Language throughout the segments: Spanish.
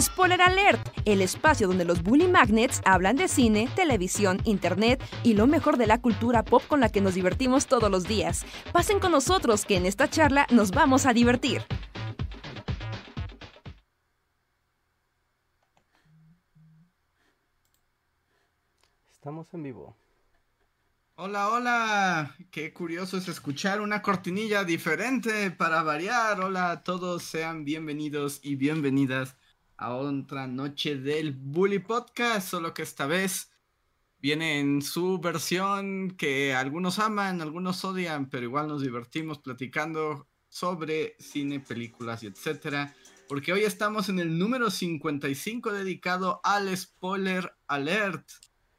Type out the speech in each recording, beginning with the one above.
Spoiler Alert, el espacio donde los Bully Magnets hablan de cine, televisión, internet y lo mejor de la cultura pop con la que nos divertimos todos los días. Pasen con nosotros que en esta charla nos vamos a divertir. Estamos en vivo. Hola, hola. Qué curioso es escuchar una cortinilla diferente para variar. Hola a todos, sean bienvenidos y bienvenidas a otra noche del Bully Podcast, solo que esta vez viene en su versión que algunos aman, algunos odian, pero igual nos divertimos platicando sobre cine, películas y etcétera. Porque hoy estamos en el número 55 dedicado al spoiler alert.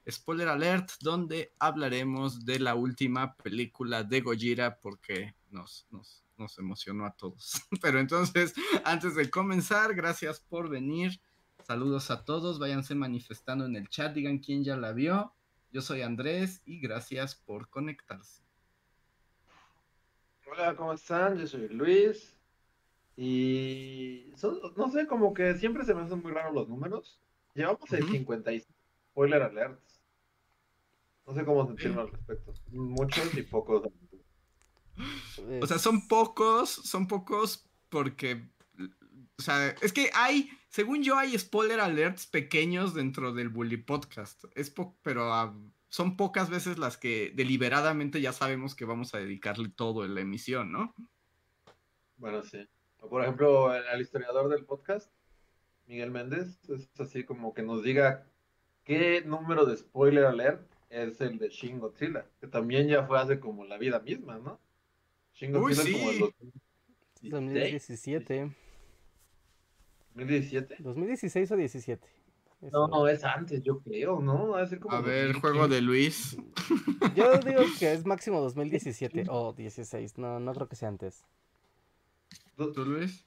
Spoiler Alert, donde hablaremos de la última película de Gojira porque nos, nos, nos emocionó a todos. Pero entonces, antes de comenzar, gracias por venir. Saludos a todos, váyanse manifestando en el chat, digan quién ya la vio. Yo soy Andrés y gracias por conectarse. Hola, ¿cómo están? Yo soy Luis. Y no sé, como que siempre se me hacen muy raros los números. Llevamos el 55 spoiler alerts. No sé cómo sentirme al respecto. Muchos y pocos. O sea, son pocos, son pocos porque, o sea, es que hay, según yo, hay spoiler alerts pequeños dentro del Bully Podcast. Es pero son pocas veces las que deliberadamente ya sabemos que vamos a dedicarle todo en la emisión, ¿no? Bueno, sí. por ejemplo, al historiador del podcast, Miguel Méndez, es así como que nos diga qué número de spoiler alert es el de Shin Godzilla, que también ya fue hace como la vida misma, ¿no? Como el 2017. ¿2017? 2016 o 17. No, no, es antes, yo creo, ¿no? A, a ver, juego de Luis. Yo digo que es máximo 2017 o 16, no, no creo que sea antes. ¿Tú, Luis?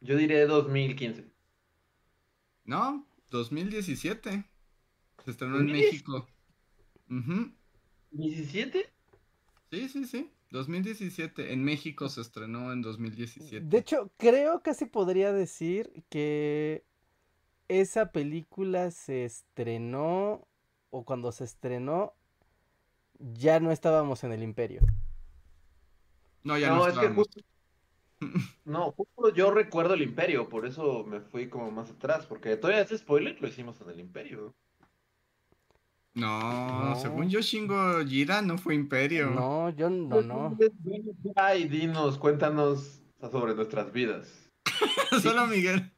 Yo diré 2015. No, 2017. Se estrenó en México. ¿17? Sí, sí, sí. 2017. En México se estrenó en 2017. De hecho, creo casi podría decir que esa película se estrenó o cuando se estrenó ya no estábamos en el imperio. No, ya no, estábamos. No, justo yo recuerdo el imperio, por eso me fui como más atrás, porque todavía ese spoiler lo hicimos en el imperio. No, según yo, Shingo Jira no fue imperio. No, yo no, no. Ay, dinos, cuéntanos sobre nuestras vidas. Solo Miguel.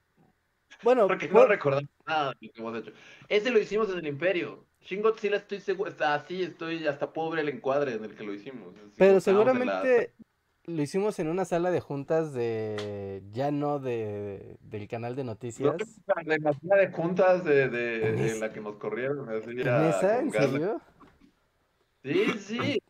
Bueno, porque no recordamos nada de lo que hemos hecho. Ese lo hicimos en el imperio. Shingo Godzilla estoy seguro, está así, estoy hasta pobre el encuadre en el que lo hicimos. Pero seguramente lo hicimos en una sala de juntas de ya no de del canal de noticias. En la sala de juntas de, de, la que nos corrieron. ¿En esa? ¿En serio? Sí, sí.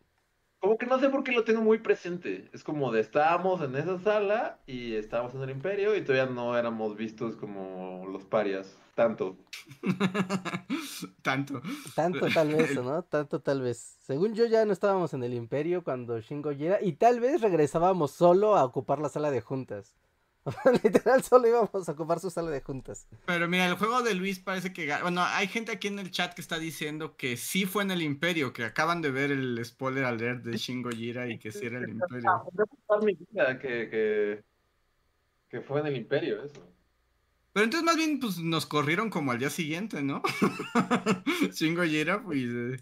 Como que no sé por qué lo tengo muy presente. Es como de estábamos en esa sala y estábamos en el imperio y todavía no éramos vistos como los parias. Tanto. Tanto. Tanto tal vez, ¿no? Tanto tal vez. Según yo ya no estábamos en el imperio cuando Shingo llega y tal vez regresábamos solo a ocupar la sala de juntas. Literal, solo íbamos a ocupar su sala de juntas. Pero mira, el juego de Luis parece que. Bueno, hay gente aquí en el chat que está diciendo que sí fue en el Imperio, que acaban de ver el spoiler alert de Shingo Jira y que sí era el Imperio. Que, que, que fue en el Imperio, eso. Pero entonces más bien pues nos corrieron como al día siguiente, ¿no? Shingo Jira, pues... Eh.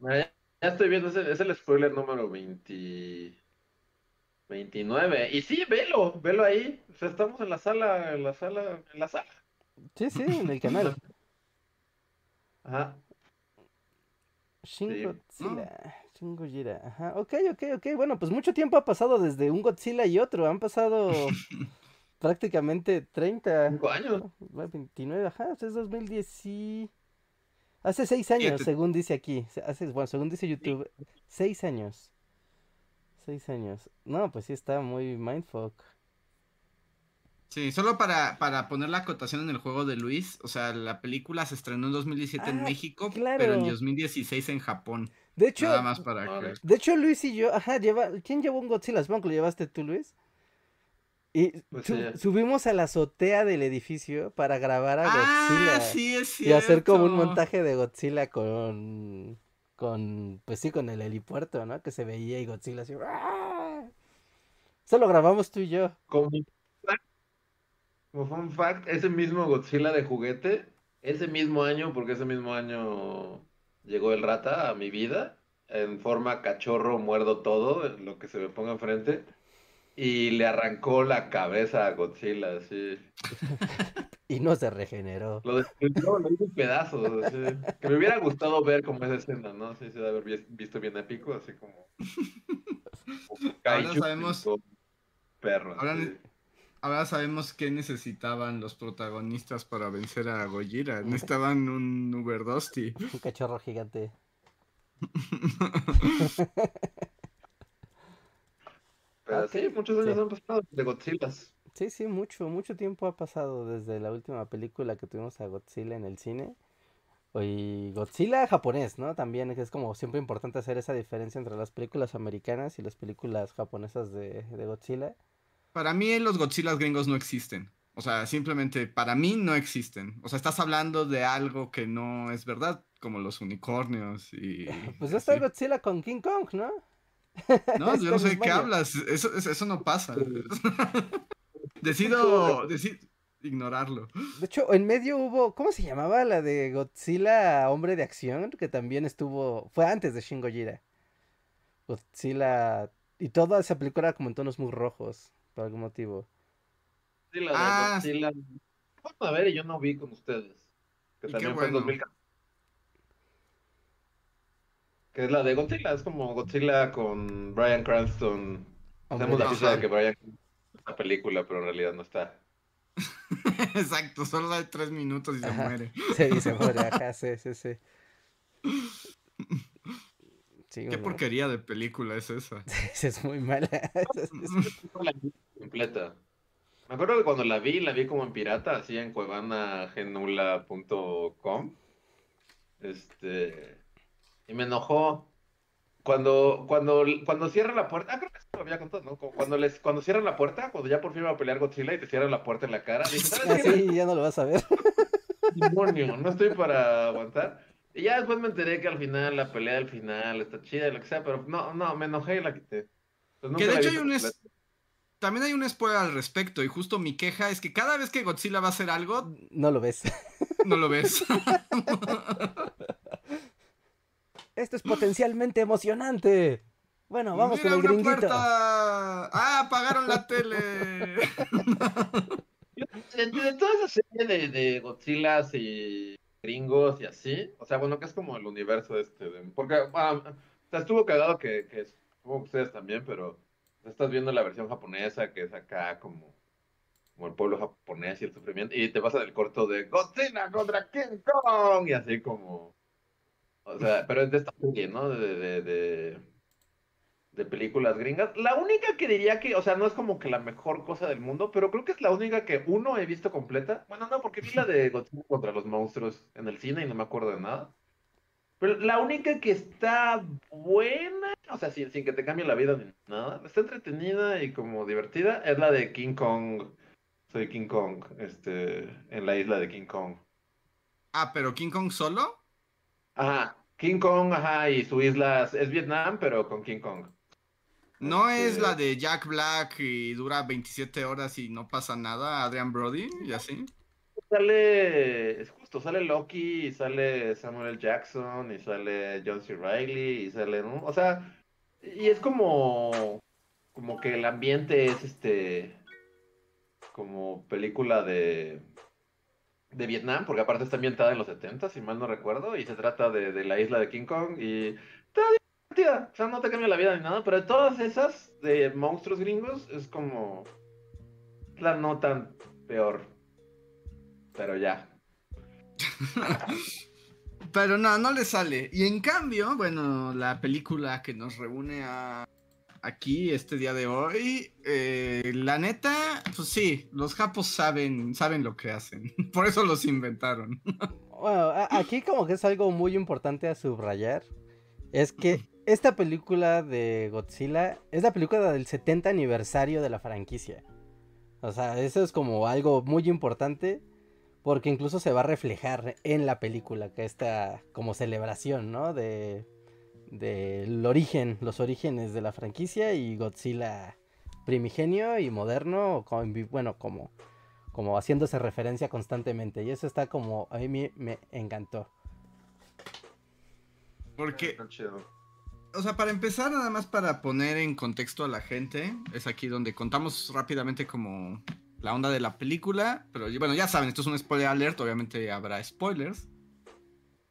Ya, estoy viendo, es el, spoiler número 20... 29. Y sí, velo, velo ahí. O sea, estamos en la sala, en la sala, en la sala. Sí, sí, en el canal. Ajá. Shin Godzilla, Shin Gojira. Ajá, ok, ok, ok. Bueno, pues mucho tiempo ha pasado desde un Godzilla y otro. Han pasado prácticamente 30. 5 años. 29, ajá, es 2010 y... Hace 6 años, según dice aquí. Hace, bueno, según dice YouTube, 6 años. 6 años. No, pues sí está muy mindfuck. Sí, solo para, para poner la acotación en el juego de Luis, o sea, la película se estrenó en 2017 en ah, México, pero en 2016 en Japón. De hecho, Nada más para de hecho Luis y yo, ajá, lleva, ¿quién llevó un Godzilla Spunk? ¿Lo llevaste tú, Luis? Y pues subimos a la azotea del edificio para grabar a ah, Godzilla. Sí, es y hacer como un montaje de Godzilla con. Con. Pues sí, con el helipuerto, ¿no? Que se veía y Godzilla así. Eso lo grabamos tú y yo. Como, como fun fact, ese mismo Godzilla de juguete, ese mismo año, porque ese mismo año llegó el rata a mi vida, en forma cachorro, muerdo todo, lo que se me ponga enfrente y le arrancó la cabeza a Godzilla, sí. y no se regeneró. Lo destruyó, lo hizo pedazos. Que me hubiera gustado ver como esa escena, ¿no? Sí, sí, de haber visto bien épico, así como. ahora sabemos. Perro. Ahora, sabemos qué necesitaban los protagonistas para vencer a Gojira. Necesitaban un Uber Dusty. Un cachorro gigante. Pero sí, muchos años han pasado de Godzilla. Sí, sí, mucho, mucho tiempo ha pasado desde la última película que tuvimos a Godzilla en el cine. Y Godzilla japonés, ¿no? También es como siempre importante hacer esa diferencia entre las películas americanas y las películas japonesas de, de Godzilla. Para mí los Godzillas gringos no existen. O sea, simplemente para mí no existen. O sea, estás hablando de algo que no es verdad, como los unicornios y... Pues ya está Godzilla con King Kong, ¿no? No, yo no sé de qué hablas. Eso, eso, no pasa. decido, decido ignorarlo. De hecho, en medio hubo, ¿cómo se llamaba la de Godzilla Hombre de Acción? Que también estuvo, fue antes de Shin Gojira. Godzilla, y toda esa película como en tonos muy rojos, por algún motivo. Sí, la de ah, Godzilla. a ver, yo no vi con ustedes. Que también fue en 2014 que es la de Godzilla, es como Godzilla con Brian Cranston. Tenemos la pista de que Brian la película, pero en realidad no está. Exacto, solo da tres minutos y se muere. Sí, se muere, acá, sí, sí, sí. ¿Qué porquería de película es esa? es muy mala. es, completa. Me acuerdo que cuando la vi, la vi como en pirata, así en cuevanagenula.com. Este y me enojó. Cuando, cuando, cuando cierra la puerta, ah, creo que lo había contado, ¿no? Cuando, les, cuando cierran la puerta, cuando ya por fin va a pelear Godzilla y te cierran la puerta en la cara, dices, ah, sí, ya no lo vas a ver. Demonio, no estoy para aguantar. Y ya después me enteré que al final, la pelea del final está chida y lo que sea, pero no, no, me enojé y la quité. Pues que de hecho hay un... También hay un spoiler al respecto y justo mi queja es que cada vez que Godzilla va a hacer algo... No lo ves. No lo ves. Esto es potencialmente emocionante. Bueno, vamos con el gringuito. ¡Ah, apagaron la tele! de, toda esa serie de, de Godzilla y gringos y así, o sea, bueno, que es como el universo este, porque ah, o sea, estuvo cagado que, que supongo que ustedes también, pero estás viendo la versión japonesa que es acá como, como el pueblo japonés y el sufrimiento, y te pasa del corto de Godzilla contra King Kong y así como o sea, pero es de esta serie, ¿no? De, de, de, películas gringas. La única que diría que, o sea, no es como que la mejor cosa del mundo, pero creo que es la única que uno he visto completa. Bueno, no, porque vi la de Godzilla contra los monstruos en el cine y no me acuerdo de nada. Pero la única que está buena, o sea, sin, sin que te cambie la vida ni nada, está entretenida y como divertida, es la de King Kong. Soy King Kong, este, en la isla de King Kong. Ah, pero King Kong solo? Ajá, King Kong, ajá, y su isla es Vietnam, pero con King Kong. ¿No es este la de Jack Black y dura 27 horas y no pasa nada, Adrian Brody y así? Sale, es justo, sale Loki y sale Samuel L. Jackson y sale John C. Reilly y sale, ¿no? O sea, y es como, como que el ambiente es este, como película de, de Vietnam, porque aparte está ambientada en los 70, si mal no recuerdo, y se trata de, la isla de King Kong y está divertida, o sea, no te cambia la vida ni nada, pero de todas esas de monstruos gringos es como la no tan peor, pero ya. pero no, no le sale. Y en cambio, bueno, la película que nos reúne a aquí este día de hoy. Eh, la neta, pues sí, los japos saben, saben lo que hacen. Por eso los inventaron. Bueno, aquí como que es algo muy importante a subrayar. Es que esta película de Godzilla es la película del 70 aniversario de la franquicia. O sea, eso es como algo muy importante porque incluso se va a reflejar en la película, que esta como celebración, ¿no? De del origen, los orígenes de la franquicia y Godzilla primigenio y moderno, bueno, como, como haciéndose referencia constantemente. Y eso está como, a mí me encantó. Porque, o sea, para empezar, nada más para poner en contexto a la gente, es aquí donde contamos rápidamente como la onda de la película, pero bueno, ya saben, esto es un spoiler alert, obviamente habrá spoilers.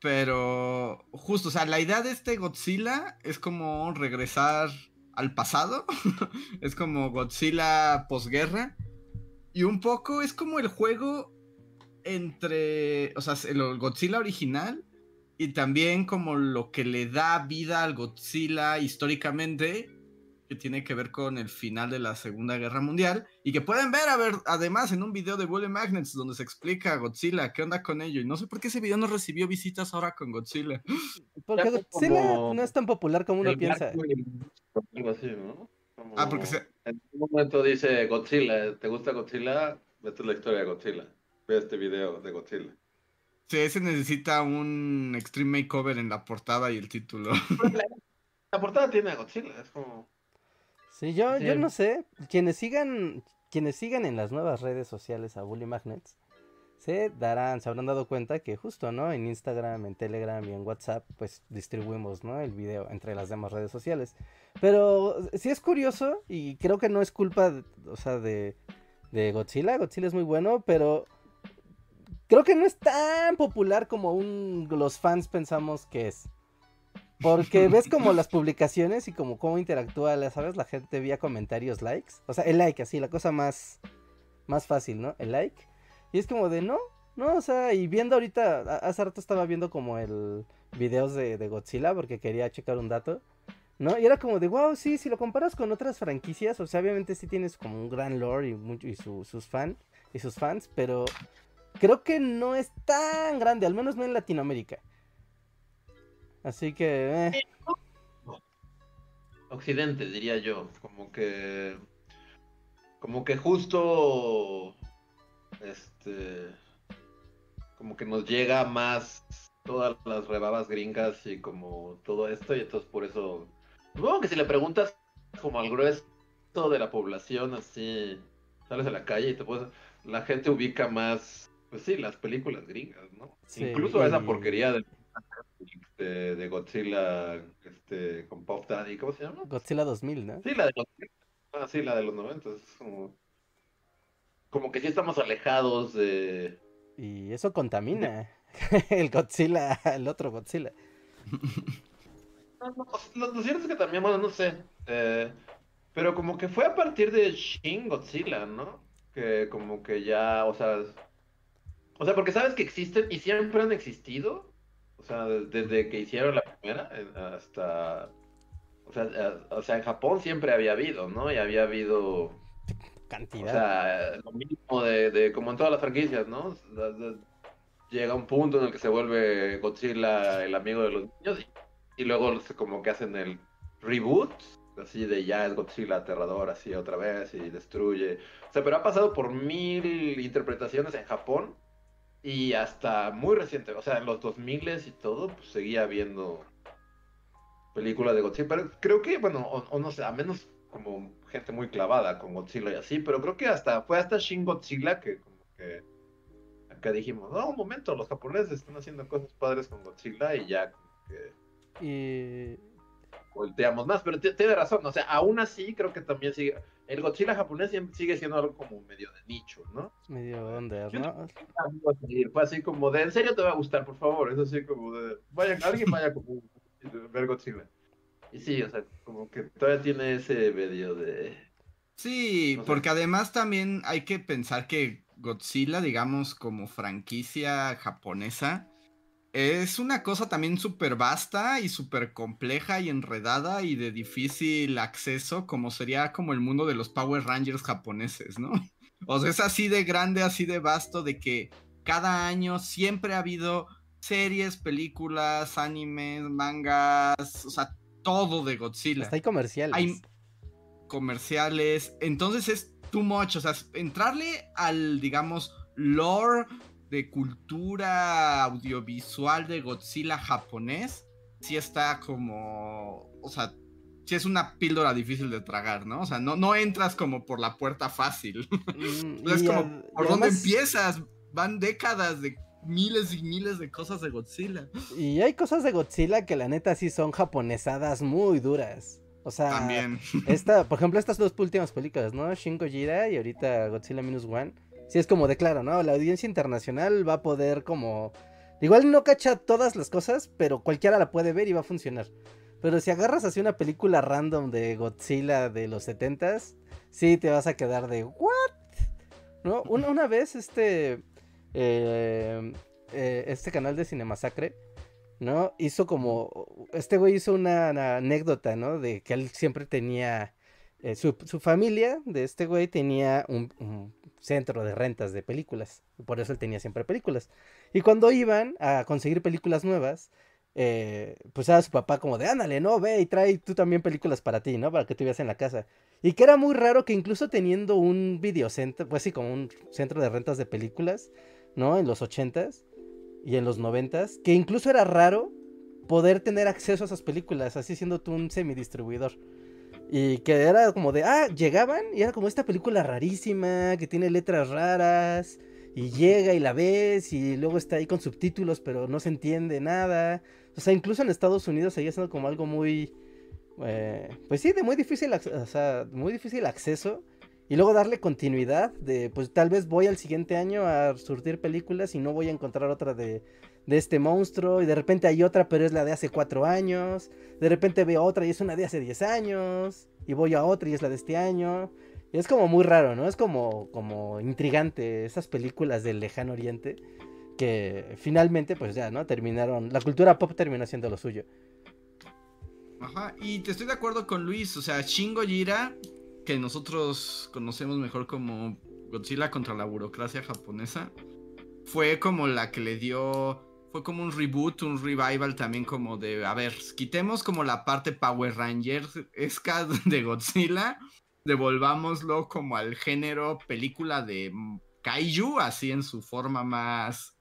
Pero justo, o sea, la idea de este Godzilla es como regresar al pasado. es como Godzilla posguerra. Y un poco es como el juego entre, o sea, el Godzilla original y también como lo que le da vida al Godzilla históricamente que tiene que ver con el final de la Segunda Guerra Mundial y que pueden ver, a ver además en un video de Bully Magnets donde se explica Godzilla, qué onda con ello y no sé por qué ese video no recibió visitas ahora con Godzilla. Porque Godzilla no es tan popular como uno piensa. Ah, porque en un momento dice Godzilla, ¿te gusta Godzilla? Esta es la historia de Godzilla. Ve este video de Godzilla. Sí, ese necesita un extreme makeover en la portada y el título. La, portada tiene a Godzilla, es como... Sí, yo, yo no sé. Quienes sigan, quienes sigan en las nuevas redes sociales a Bully Magnets, se darán, se habrán dado cuenta que justo, ¿no? En Instagram, en Telegram y en WhatsApp, pues distribuimos, ¿no? El video entre las demás redes sociales. Pero sí es curioso y creo que no es culpa, o sea, de, de Godzilla. Godzilla es muy bueno, pero creo que no es tan popular como un, los fans pensamos que es. Porque ves como las publicaciones y como cómo interactúa, ¿sabes? La gente vía comentarios, likes. O sea, el like, así, la cosa más, más fácil, ¿no? El like. Y es como de, no, no, o sea, y viendo ahorita, hace rato estaba viendo como el videos de, Godzilla porque quería checar un dato. ¿No? Y era como de, wow, sí, si lo comparas con otras franquicias, o sea, obviamente sí tienes como un gran lore y, mucho, y sus fans, y sus fans, pero creo que no es tan grande, al menos no en Latinoamérica. Así que... Eh. Occidente, diría yo. Como que... Como que justo... Este... Como que nos llega más todas las rebabas gringas y como todo esto. Y entonces por eso... Supongo que si le preguntas como al grueso de la población, así... Sales a la calle y te puedes... La gente ubica más... Pues sí, las películas gringas, ¿no? Incluso esa porquería de de, Godzilla este, con Pop Daddy, ¿cómo se llama? Godzilla 2000, ¿no? Sí, la de los, ah, sí, la de los 90, es como, como que sí estamos alejados de... Y eso contamina el Godzilla, el otro Godzilla. lo, cierto es que también, bueno, no sé, eh, pero como que fue a partir de Shin Godzilla, ¿no? Que como que ya, o sea, o sea, porque sabes que existen y siempre han existido, sea, desde que hicieron la primera hasta... O sea, o sea, en Japón siempre había habido, ¿no? Y había habido... Cantidad. O sea, lo mismo de, como en todas las franquicias, ¿no? Llega un punto en el que se vuelve Godzilla el amigo de los niños y, luego como que hacen el reboot, así de ya es Godzilla aterrador, así otra vez y destruye. O sea, pero ha pasado por mil interpretaciones en Japón y hasta muy reciente, o sea, en los 2000 y todo, pues seguía viendo películas de Godzilla. Pero creo que, bueno, o, no sé, a menos como gente muy clavada con Godzilla y así, pero creo que hasta fue hasta Shin Godzilla que como que acá dijimos, no, un momento, los japoneses están haciendo cosas padres con Godzilla y ya como que... Y volteamos más, pero tiene razón, o sea, aún así creo que también sigue, el Godzilla japonés sigue siendo algo como medio de nicho, ¿no? Medio under, ¿no? Fue así como de, en serio te va a gustar, por favor, es así como de, vaya, alguien vaya como ver Godzilla. Y sí, o sea, como que todavía tiene ese medio de... Sí, porque además también hay que pensar que Godzilla, digamos, como franquicia japonesa, es una cosa también súper vasta y súper compleja y enredada y de difícil acceso, como sería como el mundo de los Power Rangers japoneses, ¿no? O sea, es así de grande, así de vasto, de que cada año siempre ha habido series, películas, animes, mangas, o sea, todo de Godzilla. Hasta hay comerciales. Hay comerciales. Entonces es too much, o sea, entrarle al, digamos, lore de cultura audiovisual de Godzilla japonés, sí está como, o sea, sí es una píldora difícil de tragar, ¿no? O sea, no, no entras como por la puerta fácil. Mm, es como, ¿por dónde empiezas? Van décadas de miles y miles de cosas de Godzilla. Y hay cosas de Godzilla que la neta sí son japonesadas muy duras. O sea, También. esta, por ejemplo, estas dos últimas películas, ¿no? Shin Gojira y ahorita Godzilla Minus One. Sí es como de claro, ¿no? La audiencia internacional va a poder como... Igual no cacha todas las cosas, pero cualquiera la puede ver y va a funcionar. Pero si agarras así una película random de Godzilla de los 70s, sí te vas a quedar de ¿what? ¿No? Una, una vez este eh, eh, este canal de Cinemasacre, ¿no? Hizo como, este güey hizo una, anécdota, ¿no? De que él siempre tenía, eh, su, familia de este güey tenía un, centro de rentas de películas, por eso él tenía siempre películas. Y cuando iban a conseguir películas nuevas, pues era su papá como de, ándale, no, ve y trae tú también películas para ti, ¿no? Para que tuvieras en la casa. Y que era muy raro que incluso teniendo un videocentro, pues sí, como un centro de rentas de películas, ¿no? En los 80s y en los 90s, que incluso era raro poder tener acceso a esas películas, así siendo tú un semidistribuidor. Y que era como de, ah, llegaban y era como esta película rarísima, que tiene letras raras, y llega y la ves, y luego está ahí con subtítulos, pero no se entiende nada. O sea, incluso en Estados Unidos seguía siendo como algo muy, eh, pues sí, de muy difícil, muy difícil acceso. Y luego darle continuidad de, pues tal vez voy al siguiente año a surtir películas y no voy a encontrar otra de, de este monstruo. Y de repente hay otra, pero es la de hace cuatro años. De repente veo otra y es una de hace diez años. Y voy a otra y es la de este año. Es como muy raro, ¿no? Es como, como intrigante esas películas del lejano oriente. Que finalmente, pues ya, ¿no? Terminaron. La cultura pop terminó siendo lo suyo. Ajá, y te estoy de acuerdo con Luis. O sea, Shingo Jira que nosotros conocemos mejor como Godzilla contra la burocracia japonesa, fue como la que le dio, fue como un reboot, un revival también como de, a ver, quitemos como la parte Power Rangers esca de Godzilla, devolvámoslo como al género película de kaiju, así en su forma más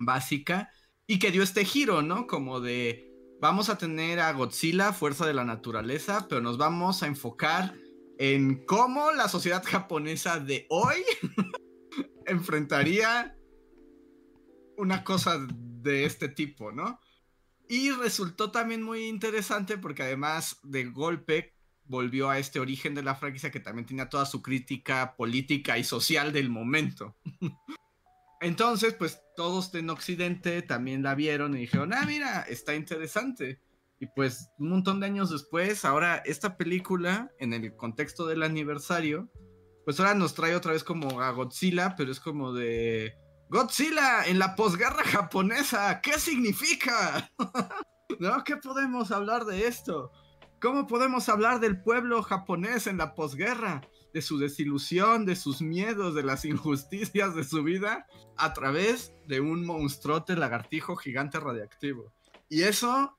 básica, y que dio este giro, ¿no? Como de, vamos a tener a Godzilla, fuerza de la naturaleza, pero nos vamos a enfocar en cómo la sociedad japonesa de hoy enfrentaría una cosa de este tipo, ¿no? Y resultó también muy interesante porque además de golpe volvió a este origen de la franquicia que también tenía toda su crítica política y social del momento. Entonces, pues todos en Occidente también la vieron y dijeron, ah, mira, está interesante. Y pues un montón de años después, ahora esta película, en el contexto del aniversario, pues ahora nos trae otra vez como a Godzilla, pero es como de... Godzilla en la posguerra japonesa, ¿qué significa? ¿No? ¿Qué podemos hablar de esto? ¿Cómo podemos hablar del pueblo japonés en la posguerra? De su desilusión, de sus miedos, de las injusticias de su vida, a través de un monstruote lagartijo gigante radiactivo. Y eso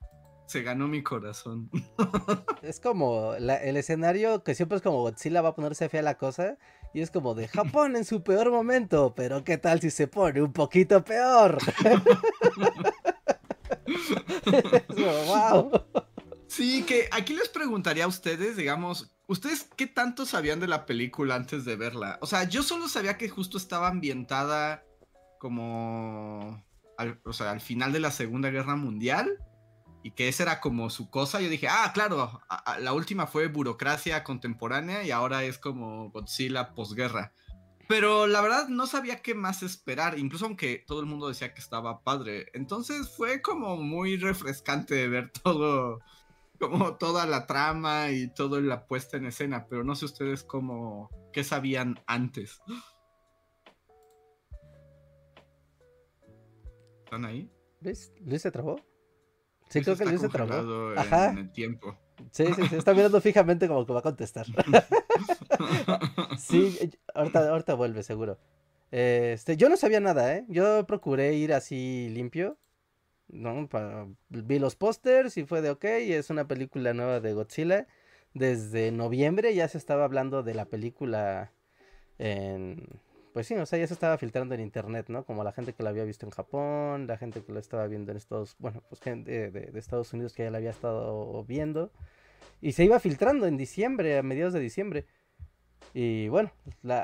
se ganó mi corazón. Es como el escenario que siempre es como Godzilla va a ponerse fea la cosa. Y es como de Japón en su peor momento. Pero ¿qué tal si se pone un poquito peor? wow. Sí, que aquí les preguntaría a ustedes, digamos, ¿ustedes qué tanto sabían de la película antes de verla? O sea, yo solo sabía que justo estaba ambientada como, o sea, al final de la Segunda Guerra Mundial y que esa era como su cosa, yo dije, ah, claro, la última fue burocracia contemporánea y ahora es como Godzilla posguerra. Pero la verdad no sabía qué más esperar, incluso aunque todo el mundo decía que estaba padre. Entonces fue como muy refrescante ver todo, como toda la trama y toda la puesta en escena, pero no sé ustedes cómo, qué sabían antes. ¿Están ahí? ¿Ves? ¿Luis se trabó? Sí, creo que Luis se trabó. Ajá. En el tiempo. Sí, sí, sí, está mirando fijamente como que va a contestar. sí, ahorita, ahorita vuelve, seguro. Este, yo no sabía nada, ¿eh? Yo procuré ir así limpio. ¿no? vi los pósters y fue de ok, es una película nueva de Godzilla. desde noviembre ya se estaba hablando de la película en... Pues sí, o sea, ya se estaba filtrando en internet, ¿no? Como la gente que la había visto en Japón, la gente que la estaba viendo en Estados... Bueno, pues gente de, Estados Unidos que ya la había estado viendo. Y se iba filtrando en diciembre, a mediados de diciembre. Y bueno,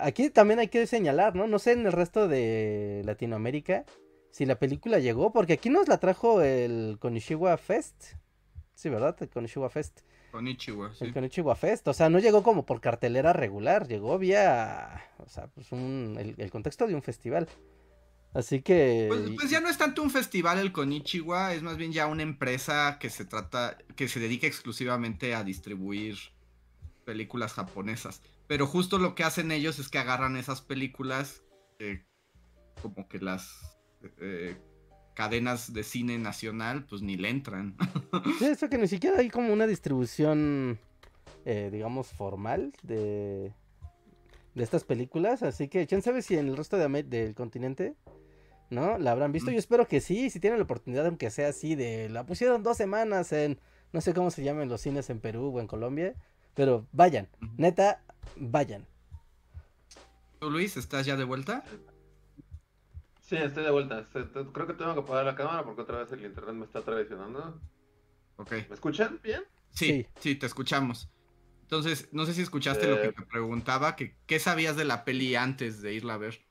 aquí también hay que señalar, ¿no? No sé en el resto de Latinoamérica si la película llegó, porque aquí nos la trajo el Konishiwa Fest. Sí, ¿verdad? El Konishiwa Fest. Konichiwa, sí. El Konichiwa Fest. O sea, no llegó como por cartelera regular, llegó vía. O sea, pues un, el, contexto de un festival. Así que. Pues, pues, ya no es tanto un festival el Konichiwa, es más bien ya una empresa que se trata. que se dedica exclusivamente a distribuir películas japonesas. Pero justo lo que hacen ellos es que agarran esas películas. Eh, como que las. Eh, cadenas de cine nacional, pues ni le entran. Sí, eso que ni siquiera hay como una distribución, eh, digamos, formal de, de estas películas. Así que, ¿quién sabe si en el resto de, del continente, ¿no? La habrán visto. Yo espero que sí, si tienen la oportunidad, aunque sea así, de la pusieron dos semanas en, no sé cómo se llaman los cines en Perú o en Colombia. Pero vayan, neta, vayan. ¿Tú, Luis, estás ya de vuelta? Sí, estoy de vuelta. Creo que tengo que apagar la cámara porque otra vez el internet me está traicionando. Ok. ¿Me escuchan bien? Sí, sí, te escuchamos. Entonces, no sé si escuchaste lo que eh. te preguntaba, que qué sabías de la peli antes de irla a ver.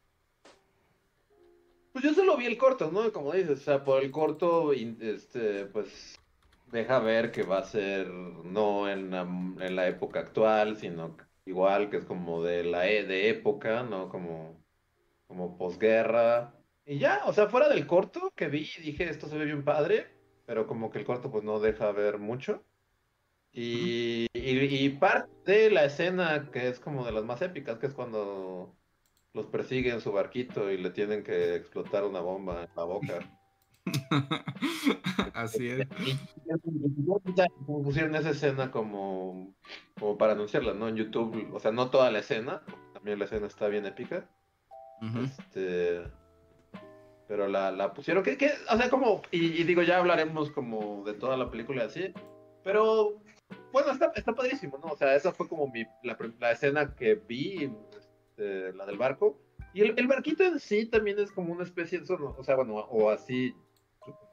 Pues yo solo vi el corto, ¿no? Como dices, o sea, por el corto, este, pues deja ver que va a ser no en la, en la época actual, sino igual que es como de la e, de época, ¿no? Como, como posguerra. Y ya, o sea, fuera del corto que vi, dije, esto se ve bien padre, pero como que el corto pues no deja ver mucho. Y, y, parte de la escena que es como de las más épicas, que es cuando los persigue en su barquito y le tienen que explotar una bomba en la boca. Así es. pusieron esa escena como, como para anunciarla, ¿no? En YouTube, o sea, no toda la escena, también la escena está bien épica. Este pero la, la pusieron, que, que, o sea, como, y, digo, ya hablaremos como de toda la película así, pero bueno, está, está padrísimo, ¿no? O sea, esa fue como mi, la, la escena que vi, este, la del barco, y el, el, barquito en sí también es como una especie de, o sea, bueno, o así,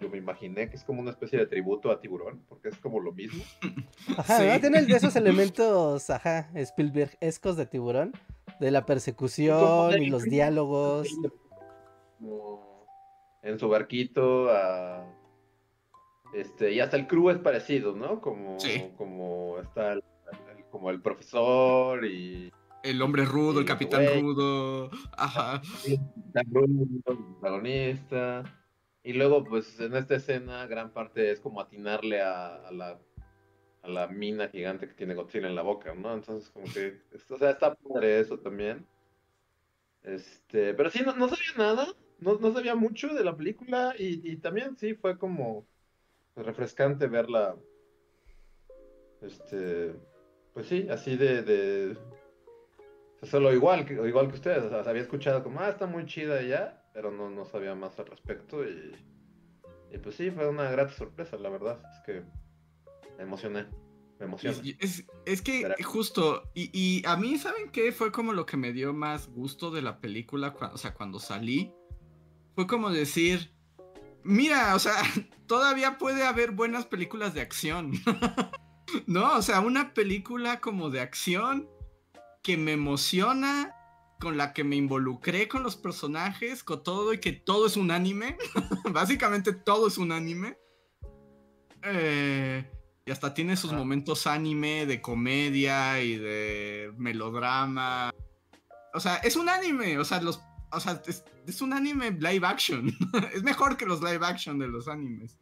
yo, me imaginé que es como una especie de tributo a Tiburón, porque es como lo mismo. Ajá, tiene de esos elementos, ajá, Spielberg-escos de Tiburón, de la persecución y los diálogos. Como en su barquito este y hasta el crew es parecido no como como está el, como el profesor y el hombre rudo el capitán rudo ajá. El protagonista. Y luego pues en esta escena gran parte es como atinarle a, la a la mina gigante que tiene Godzilla en la boca no entonces como que o sea está padre eso también. Este pero sí no, no sabía nada no, no sabía mucho de la película y, también sí fue como refrescante verla. Este, pues sí, así de, de solo igual que igual que ustedes, o sea, había escuchado como, ah, está muy chida ya, pero no, no sabía más al respecto y, y pues sí, fue una grata sorpresa, la verdad, es que me emocioné. Me emociona. Es, es, que justo, y, y, a mí, ¿saben qué? Fue como lo que me dio más gusto de la película, o sea, cuando salí, fue como decir, mira, o sea, todavía puede haber buenas películas de acción. no, o sea, una película como de acción que me emociona, con la que me involucré con los personajes, con todo y que todo es un anime. Básicamente todo es un anime. Eh, y hasta tiene sus momentos anime de comedia y de melodrama. O sea, es un anime. O sea, los o sea, es, un anime live action. es mejor que los live action de los animes.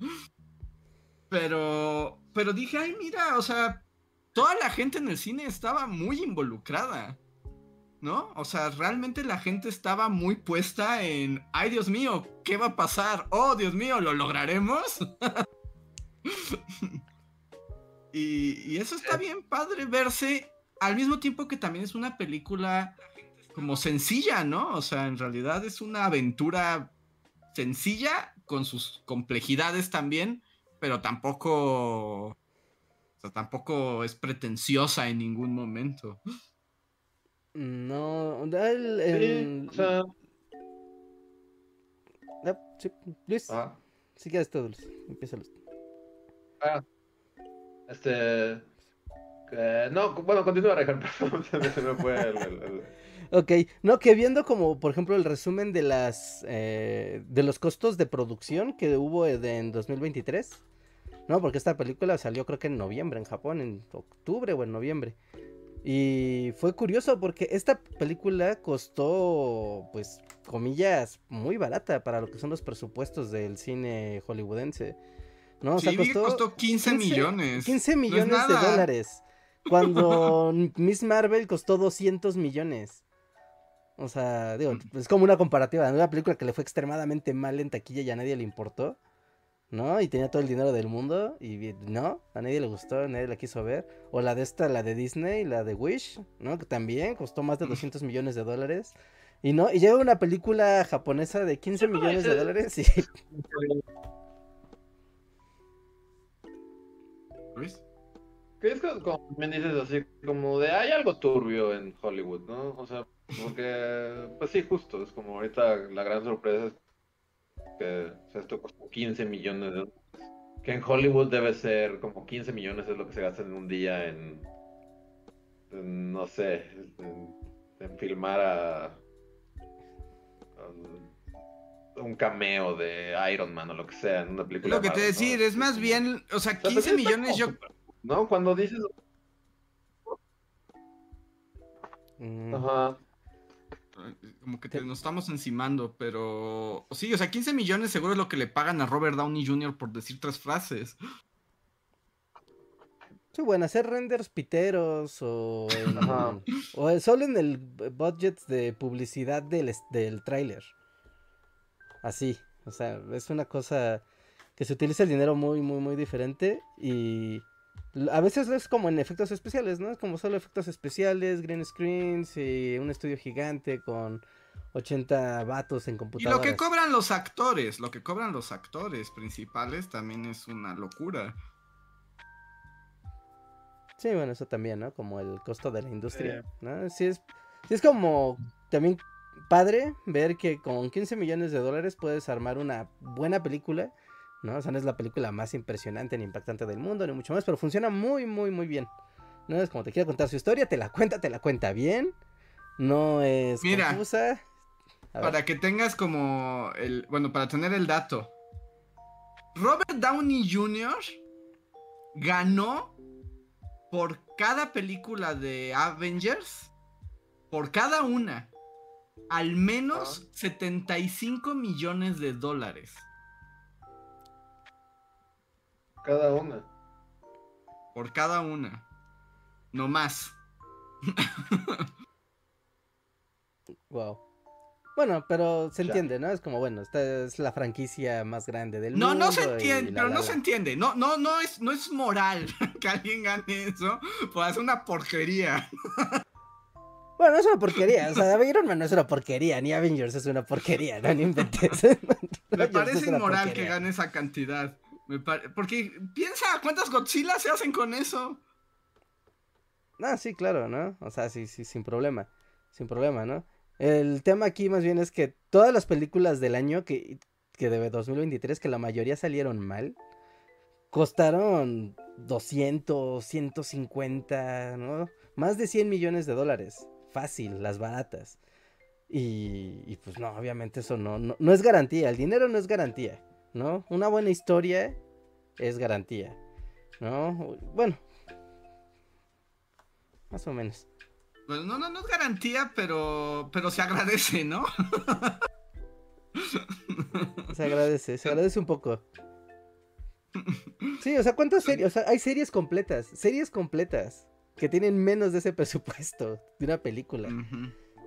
Pero, pero dije, ay, mira, o sea, toda la gente en el cine estaba muy involucrada. ¿No? O sea, realmente la gente estaba muy puesta en, ay, Dios mío, ¿qué va a pasar? Oh, Dios mío, ¿lo lograremos? y, y eso está bien padre verse al mismo tiempo que también es una película como sencilla, ¿no? O sea, en realidad es una aventura sencilla con sus complejidades también, pero tampoco... O sea, tampoco es pretenciosa en ningún momento. No, el, el... Sí, o sea, Ah, sí, Luis, ah, si quieres todo, Luis, empieza Luis. ah, este, eh, no, bueno, continúa, Rejan, se me, se me fue el, el- el- Ok, no, que viendo como, por ejemplo, el resumen de las, eh, de los costos de producción que hubo de- en 2023, ¿no? Porque esta película salió creo que en noviembre en Japón, en octubre o en noviembre. Y fue curioso porque esta película costó, pues, comillas, muy barata para lo que son los presupuestos del cine hollywoodense. ¿No? O sea, sí, que costó 15, 15 millones. 15 No es millones de dólares. Cuando Miss Marvel costó 200 millones. O sea, digo, Mm. es como una comparativa. ¿no? Una película que le fue extremadamente mal en taquilla y a nadie le importó. ¿No? Y tenía todo el dinero del mundo. Y vi- no, a nadie le gustó, a nadie la quiso ver. O la de esta, la de Disney, la de Wish, ¿no? Que también costó más de 200 millones de dólares. Y no, y llega una película japonesa de 15 millones de dólares y ¿Luis? Que es como, como también dices así, como de hay algo turbio en Hollywood, ¿no? O sea, porque, pues sí, justo, es como ahorita la gran sorpresa es que o sea, esto costó 15 millones de dólares. Que en Hollywood debe ser como 15 millones es lo que se gasta en un día en, en, no sé, en, en filmar a, a un cameo de Iron Man o lo que sea en una Es película. lo que te Marvel, ¿no? decir, es más bien, o sea, O sea, 15 pues está millones yo... ¿No? Cuando dices... Mm, Ajá. Como que te- nos estamos encimando, pero... Sí, o sea, 15 millones seguro es lo que le pagan a Robert Downey Jr. por decir tres frases. Sí, bueno, hacer renders piteros o, en- o solo en el budget de publicidad del, del tráiler. Así, o sea, es una cosa que se utiliza el dinero muy, muy, muy diferente y a veces es como en efectos especiales, ¿no? Es como solo efectos especiales, green screens y un estudio gigante con 80 vatos en Y computadoras. lo que cobran los actores, lo que cobran los actores principales también es una locura. Sí, bueno, eso también, ¿no? Como el costo de la industria, Sí. ¿no? Sí es, sí es como también padre ver que con 15 millones de dólares puedes armar una buena película, ¿no? O sea, no es la película más impresionante ni impactante del mundo, ni mucho más, pero funciona muy, muy, muy bien. No es como te quiere contar su historia, te la cuenta, te la cuenta bien, no es Mira, confusa. Para que tengas como el... Bueno, para tener el dato. Robert Downey Jr. ganó por cada película de Avengers, por cada una, al menos 75 millones de dólares. Cada una. Por cada una. No más. Wow. Bueno, pero se entiende, ¿no? Es como, bueno, esta es la franquicia más grande del No, mundo. no se y entiende, la, pero la, no se entiende. No, no, no es, no es moral que alguien gane eso por hacer una porquería. Bueno, no es una porquería. O sea, Iron Man no es una porquería, ni Avengers es una porquería, no, no inventes. Me parece es inmoral que gane esa cantidad. Me pare- Porque piensa cuántas Godzilla se hacen con eso. Ah, sí, claro, ¿no? O sea, sí, sí, sin problema. Sin problema, ¿no? El tema aquí más bien es que todas las películas del año que, que de 2023, que la mayoría salieron mal, costaron 200, 150, ¿no? Más de 100 millones de dólares. Fácil, las baratas. Y, y pues no, obviamente eso no, no, no es garantía. El dinero no es garantía, ¿no? Una buena historia es garantía, ¿no? Bueno. Más o menos. Bueno, no, no, no es garantía, pero, pero se agradece, ¿no? Se agradece, se agradece un poco. Sí, o sea, ¿cuántas series? O sea, hay series completas, series completas que tienen menos de ese presupuesto de una película.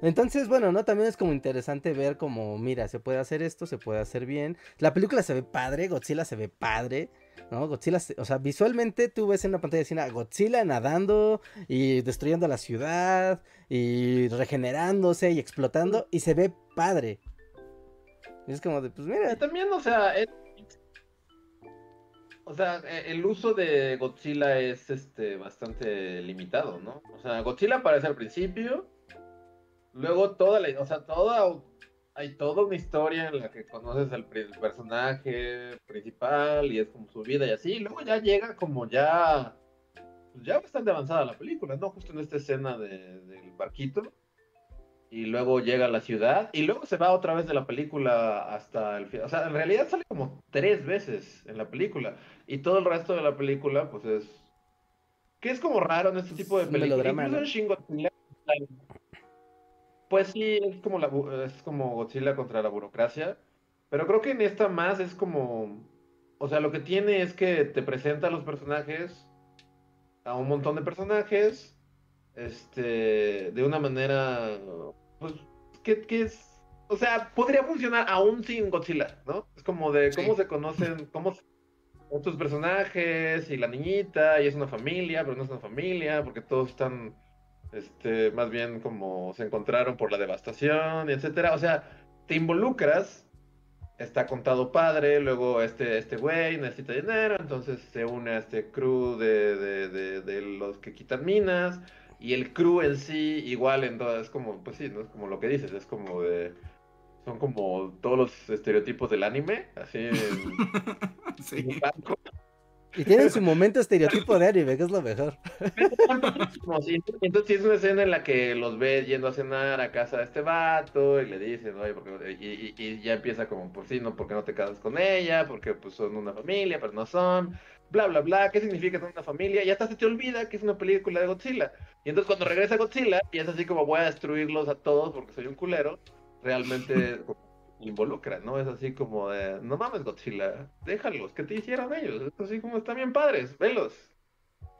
Entonces, bueno, ¿no? También es como interesante ver como, mira, se puede hacer esto, se puede hacer bien. La película se ve padre, Godzilla se ve padre, ¿no? Godzilla, o sea, visualmente tú ves en una pantalla de cine a Godzilla nadando y destruyendo la ciudad y regenerándose y explotando y se ve padre. Y es como de, pues mira, también, o sea, es- o sea, e, el uso de Godzilla es este bastante limitado, ¿no? O sea, Godzilla aparece al principio, luego toda la, o sea, toda hay toda una historia en la que conoces al personaje principal y es como su vida y así, y luego ya llega como ya pues ya bastante avanzada la película, ¿no? Justo en esta escena de, del barquito y luego llega a la ciudad y luego se va otra vez de la película hasta el final. O sea, en realidad sale como tres veces en la película y todo el resto de la película pues es que es como raro en este tipo de películas. Pues sí, es como, la, es como Godzilla contra la burocracia, pero creo que en esta más es como, o sea, lo que tiene es que te presenta a los personajes, a un montón de personajes, este, de una manera, pues, que, es, o sea, podría funcionar aún sin Godzilla, ¿no? Es como de cómo se conocen, cómo otros personajes y la niñita, y es una familia, pero no es una familia, porque todos están, este, más bien como se encontraron por la devastación, etcétera. O sea, te involucras, está contado padre, luego este, este güey necesita dinero, entonces se une a este crew de, de, de, de los que quitan minas, y el crew en sí, igual en todo, es como, pues sí, ¿no? Es como lo que dices, es como de. Son como todos los estereotipos del anime, así en, sí. Y tienen su momento estereotipo de anime, que es lo mejor. entonces es una escena en la que los ves yendo a cenar a casa de este vato y le dicen, oye, porque, y, y, ya empieza como, pues sí, no, porque no te casas con ella, porque pues son una familia, pero no son bla, bla, bla, qué significa tener una familia, y hasta se te olvida que es una película de Godzilla. Y entonces cuando regresa Godzilla, y es así como voy a destruirlos a todos porque soy un culero, realmente involucra, ¿no? Es así como de, no mames Godzilla, déjalos, ¿qué te hicieron ellos? Es así como están bien padres, velos.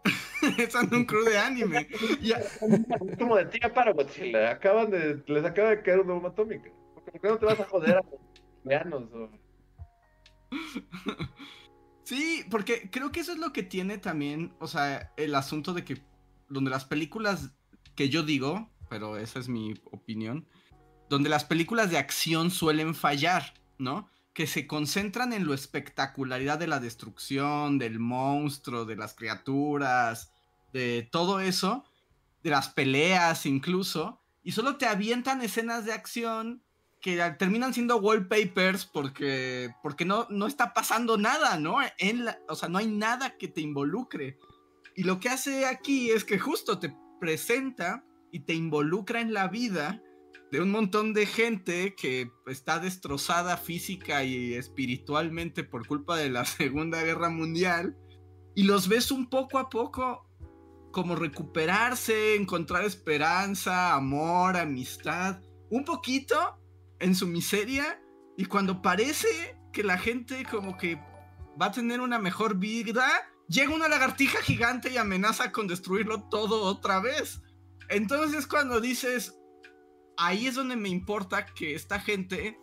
Están un crew de anime. Es como de tía para Godzilla, acaban de, les acaba de caer una bomba atómica. ¿Por qué no te vas a joder a los veanos? O... Sí, porque creo que eso es lo que tiene también, o sea, el asunto de que donde las películas que yo digo, pero esa es mi opinión, donde las películas de acción suelen fallar, ¿no? Que se concentran en lo espectacularidad de la destrucción, del monstruo, de las criaturas, de todo eso, de las peleas incluso, y solo te avientan escenas de acción que terminan siendo wallpapers porque, porque no, no está pasando nada, ¿no? En o sea, no hay nada que te involucre. Y lo que hace aquí es que justo te presenta y te involucra en la vida de un montón de gente que está destrozada física y espiritualmente por culpa de la Segunda Guerra Mundial. Y los ves un poco a poco como recuperarse, encontrar esperanza, amor, amistad. Un poquito, en su miseria y cuando parece que la gente como que va a tener una mejor vida, llega una lagartija gigante y amenaza con destruirlo todo otra vez. Entonces cuando dices, ahí es donde me importa que esta gente,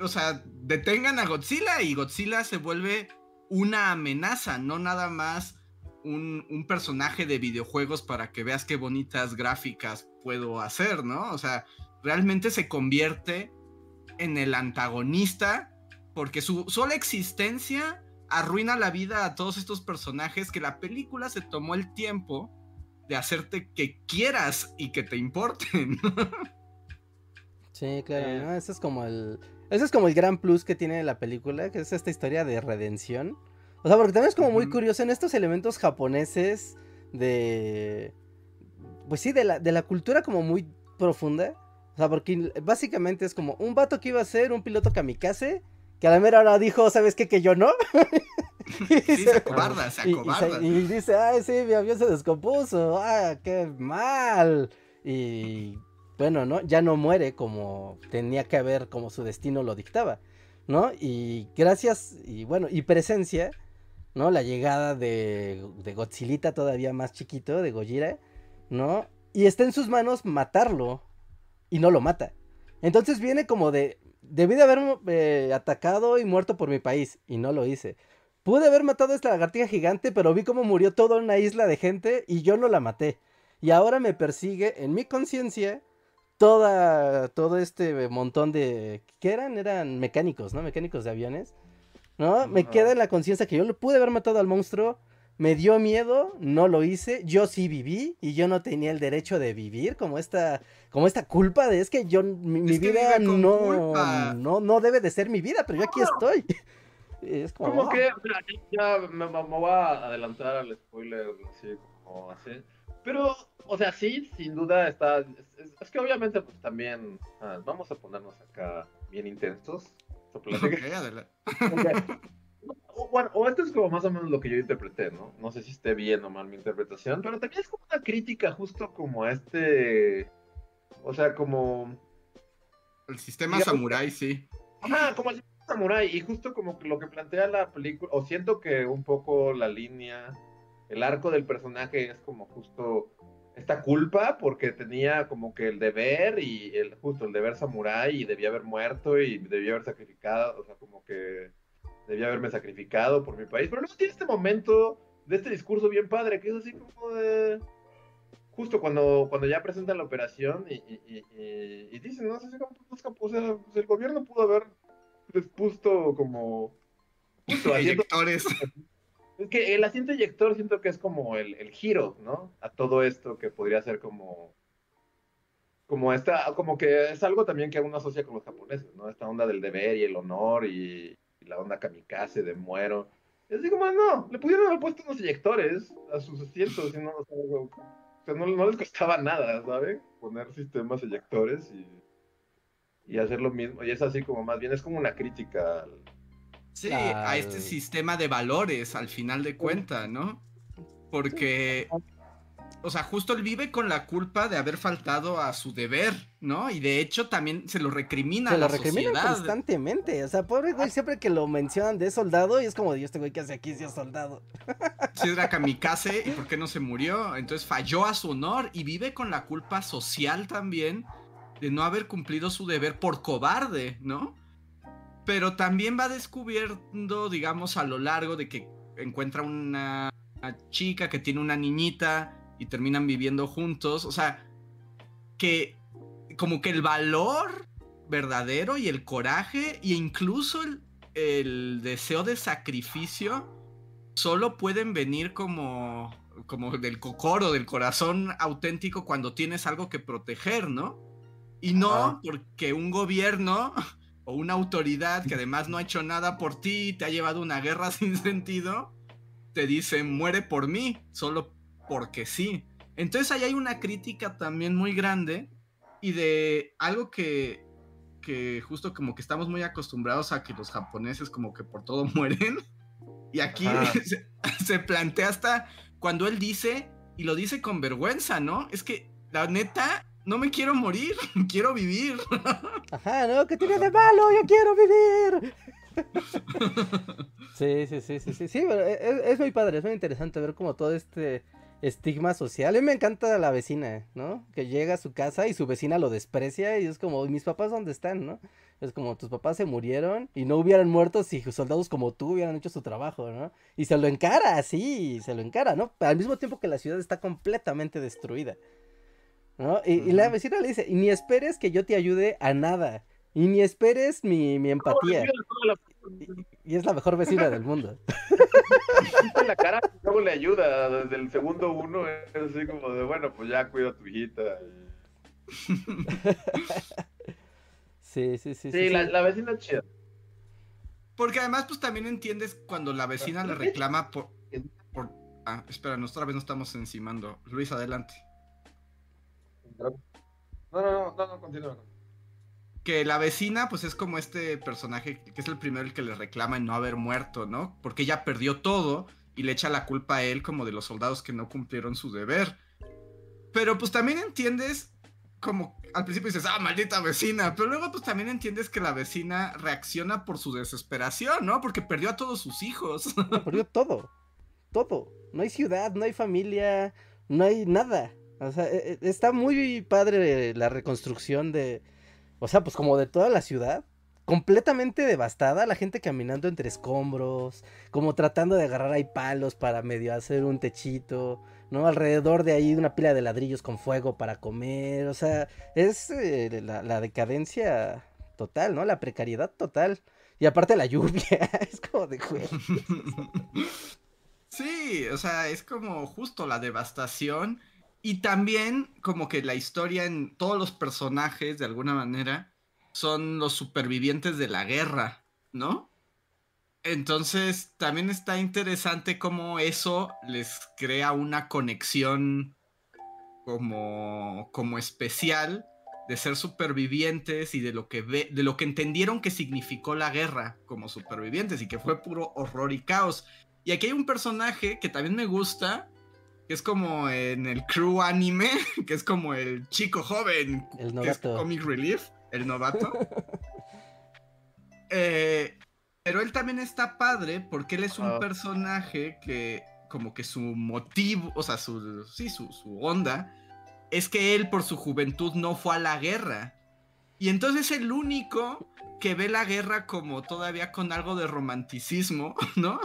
o sea, detengan a Godzilla y Godzilla se vuelve una amenaza, no nada más un, personaje de videojuegos para que veas qué bonitas gráficas puedo hacer, ¿no? O sea, realmente se convierte en el antagonista porque su sola existencia arruina la vida a todos estos personajes que la película se tomó el tiempo de hacerte que quieras y que te importen. sí, claro, eh. Ese es como el ese es como el gran plus que tiene la película, que es esta historia de redención. O sea, porque también es como muy curioso en estos elementos japoneses de pues sí, de la, de la cultura como muy profunda. O sea, porque básicamente es como un vato que iba a ser un piloto kamikaze, que a la mera hora dijo, ¿sabes qué? Que yo no. sí, se acobarda, se acobarda. Y, dice, ay, sí, mi avión se descompuso, ah, qué mal. Y bueno, ¿no? Ya no muere como tenía que haber, como su destino lo dictaba, ¿no? Y gracias, y bueno, y presencia, ¿no? La llegada de, de Godzilla todavía más chiquito, de Gojira, ¿no? Y está en sus manos matarlo, y no lo mata. Entonces viene como de, debí de haber eh, atacado y muerto por mi país y no lo hice. Pude haber matado a esta lagartija gigante, pero vi cómo murió toda una isla de gente y yo no la maté. Y ahora me persigue en mi conciencia toda todo este montón de ¿qué eran? Eran mecánicos, ¿no? Mecánicos de aviones ¿no? Me queda en la conciencia que yo le pude haber matado al monstruo, me dio miedo, no lo hice, yo sí viví y yo no tenía el derecho de vivir, como esta, como esta culpa de es que yo, mi, vida no, no, no debe de ser mi vida, pero yo aquí estoy. Es como, que, ya me, voy a adelantar al spoiler, así como así. Pero, o sea, sí, sin duda está. Es, que obviamente, pues también. Ah, vamos a ponernos acá bien intensos. o, bueno, o esto es como más o menos lo que yo interpreté, ¿no? No sé si esté bien o mal mi interpretación, pero también es como una crítica justo como a este. O sea, como. El sistema samurai, sí. Ajá, como el sistema samurai. Y justo como lo que plantea la película, o siento que un poco la línea el arco del personaje es como justo esta culpa porque tenía como que el deber y el justo el deber samurái y debía haber muerto y debía haber sacrificado, o sea, como que debía haberme sacrificado por mi país, pero luego tiene este momento de este discurso bien padre que es así como de justo cuando, cuando ya presentan la operación y, y, dicen, no sé si pues, pues, el gobierno pudo haber dispuesto como justo, es que el asiento eyector siento que es como el, el giro, ¿no? A todo esto que podría ser como. Como esta, como que es algo también que uno asocia con los japoneses, ¿no? Esta onda del deber y el honor y, la onda kamikaze de muero. Es así como, no, le pudieron haber puesto unos eyectores a sus asientos y no, o sea, no, no les costaba nada, ¿sabes? Poner sistemas eyectores y, y hacer lo mismo. Y es así como más bien, es como una crítica al, Sí, a este sistema de valores al final de cuentas, ¿no? Porque, o sea, justo él vive con la culpa de haber faltado a su deber, ¿no? Y de hecho también se lo recrimina se a la lo recrimina constantemente, o sea, pobre güey, siempre que lo mencionan de soldado y es como, Dios, este güey que hace aquí si es soldado. Sí, era kamikaze, ¿y por qué no se murió? Entonces falló a su honor y vive con la culpa social también de no haber cumplido su deber por cobarde, ¿no? pero también va descubriendo, digamos, a lo largo de que encuentra una, chica que tiene una niñita y terminan viviendo juntos, o sea, que como que el valor verdadero y el coraje e incluso el, deseo de sacrificio solo pueden venir como como del cocoro, del corazón auténtico cuando tienes algo que proteger, ¿no? Y no porque un gobierno o una autoridad que además no ha hecho nada por ti, te ha llevado una guerra sin sentido, te dice muere por mí, solo porque sí. Entonces ahí hay una crítica también muy grande y de algo que, que justo como que estamos muy acostumbrados a que los japoneses como que por todo mueren. Y aquí se, se plantea hasta cuando él dice, y lo dice con vergüenza, ¿no? Es que la neta, no me quiero morir, quiero vivir. Ajá, ¿no? ¿Qué tiene de malo? Yo quiero vivir. Sí, sí, sí, sí, sí, sí, pero es, muy padre, es muy interesante ver como todo este estigma social. A mí me encanta la vecina, ¿no? Que llega a su casa y su vecina lo desprecia y es como, ¿mis papás dónde están, no? Es como, tus papás se murieron y no hubieran muerto si soldados como tú hubieran hecho su trabajo, ¿no? Y se lo encara, sí, se lo encara, ¿no? Al mismo tiempo que la ciudad está completamente destruida. Y, la vecina le dice, y ni esperes que yo te ayude a nada, y ni esperes mi, empatía. Y, es la mejor vecina del mundo. en la cara, luego le ayuda, desde el segundo uno es así como de, bueno, pues ya cuida a tu hijita. sí, sí, sí. Sí, la, la, vecina chida. Porque además, pues también entiendes cuando la vecina le reclama por... por... Ah, espera, otra vez no estamos encimando. Luis, adelante. No, no, no, no, continúa. Que la vecina, pues es como este personaje que es el primero el que le reclama en no haber muerto, ¿no? Porque ella perdió todo y le echa la culpa a él como de los soldados que no cumplieron su deber. Pero pues también entiendes como al principio dices, ah, maldita vecina, pero luego pues también entiendes que la vecina reacciona por su desesperación, ¿no? Porque perdió a todos sus hijos. perdió todo, todo. No hay ciudad, no hay familia, no hay nada. O sea, e, e, está muy padre la reconstrucción de, o sea, pues como de toda la ciudad, completamente devastada, la gente caminando entre escombros, como tratando de agarrar ahí palos para medio hacer un techito, ¿no? Alrededor de ahí una pila de ladrillos con fuego para comer, o sea, es eh, la, la, decadencia total, ¿no? La precariedad total. Y aparte la lluvia, es como de juego. Sí, o sea, es como justo la devastación y también como que la historia en todos los personajes, de alguna manera, son los supervivientes de la guerra, ¿no? Entonces, también está interesante cómo eso les crea una conexión como, como especial de ser supervivientes y de lo que ve, de lo que entendieron que significó la guerra como supervivientes y que fue puro horror y caos. Y aquí hay un personaje que también me gusta, que es como en el crew anime, que es como el chico joven, el que es comic relief, el novato. eh, pero él también está padre porque él es un ah. personaje que como que su motivo, o sea, su, sí, su, su onda, es que él por su juventud no fue a la guerra. Y entonces es el único que ve la guerra como todavía con algo de romanticismo, ¿no?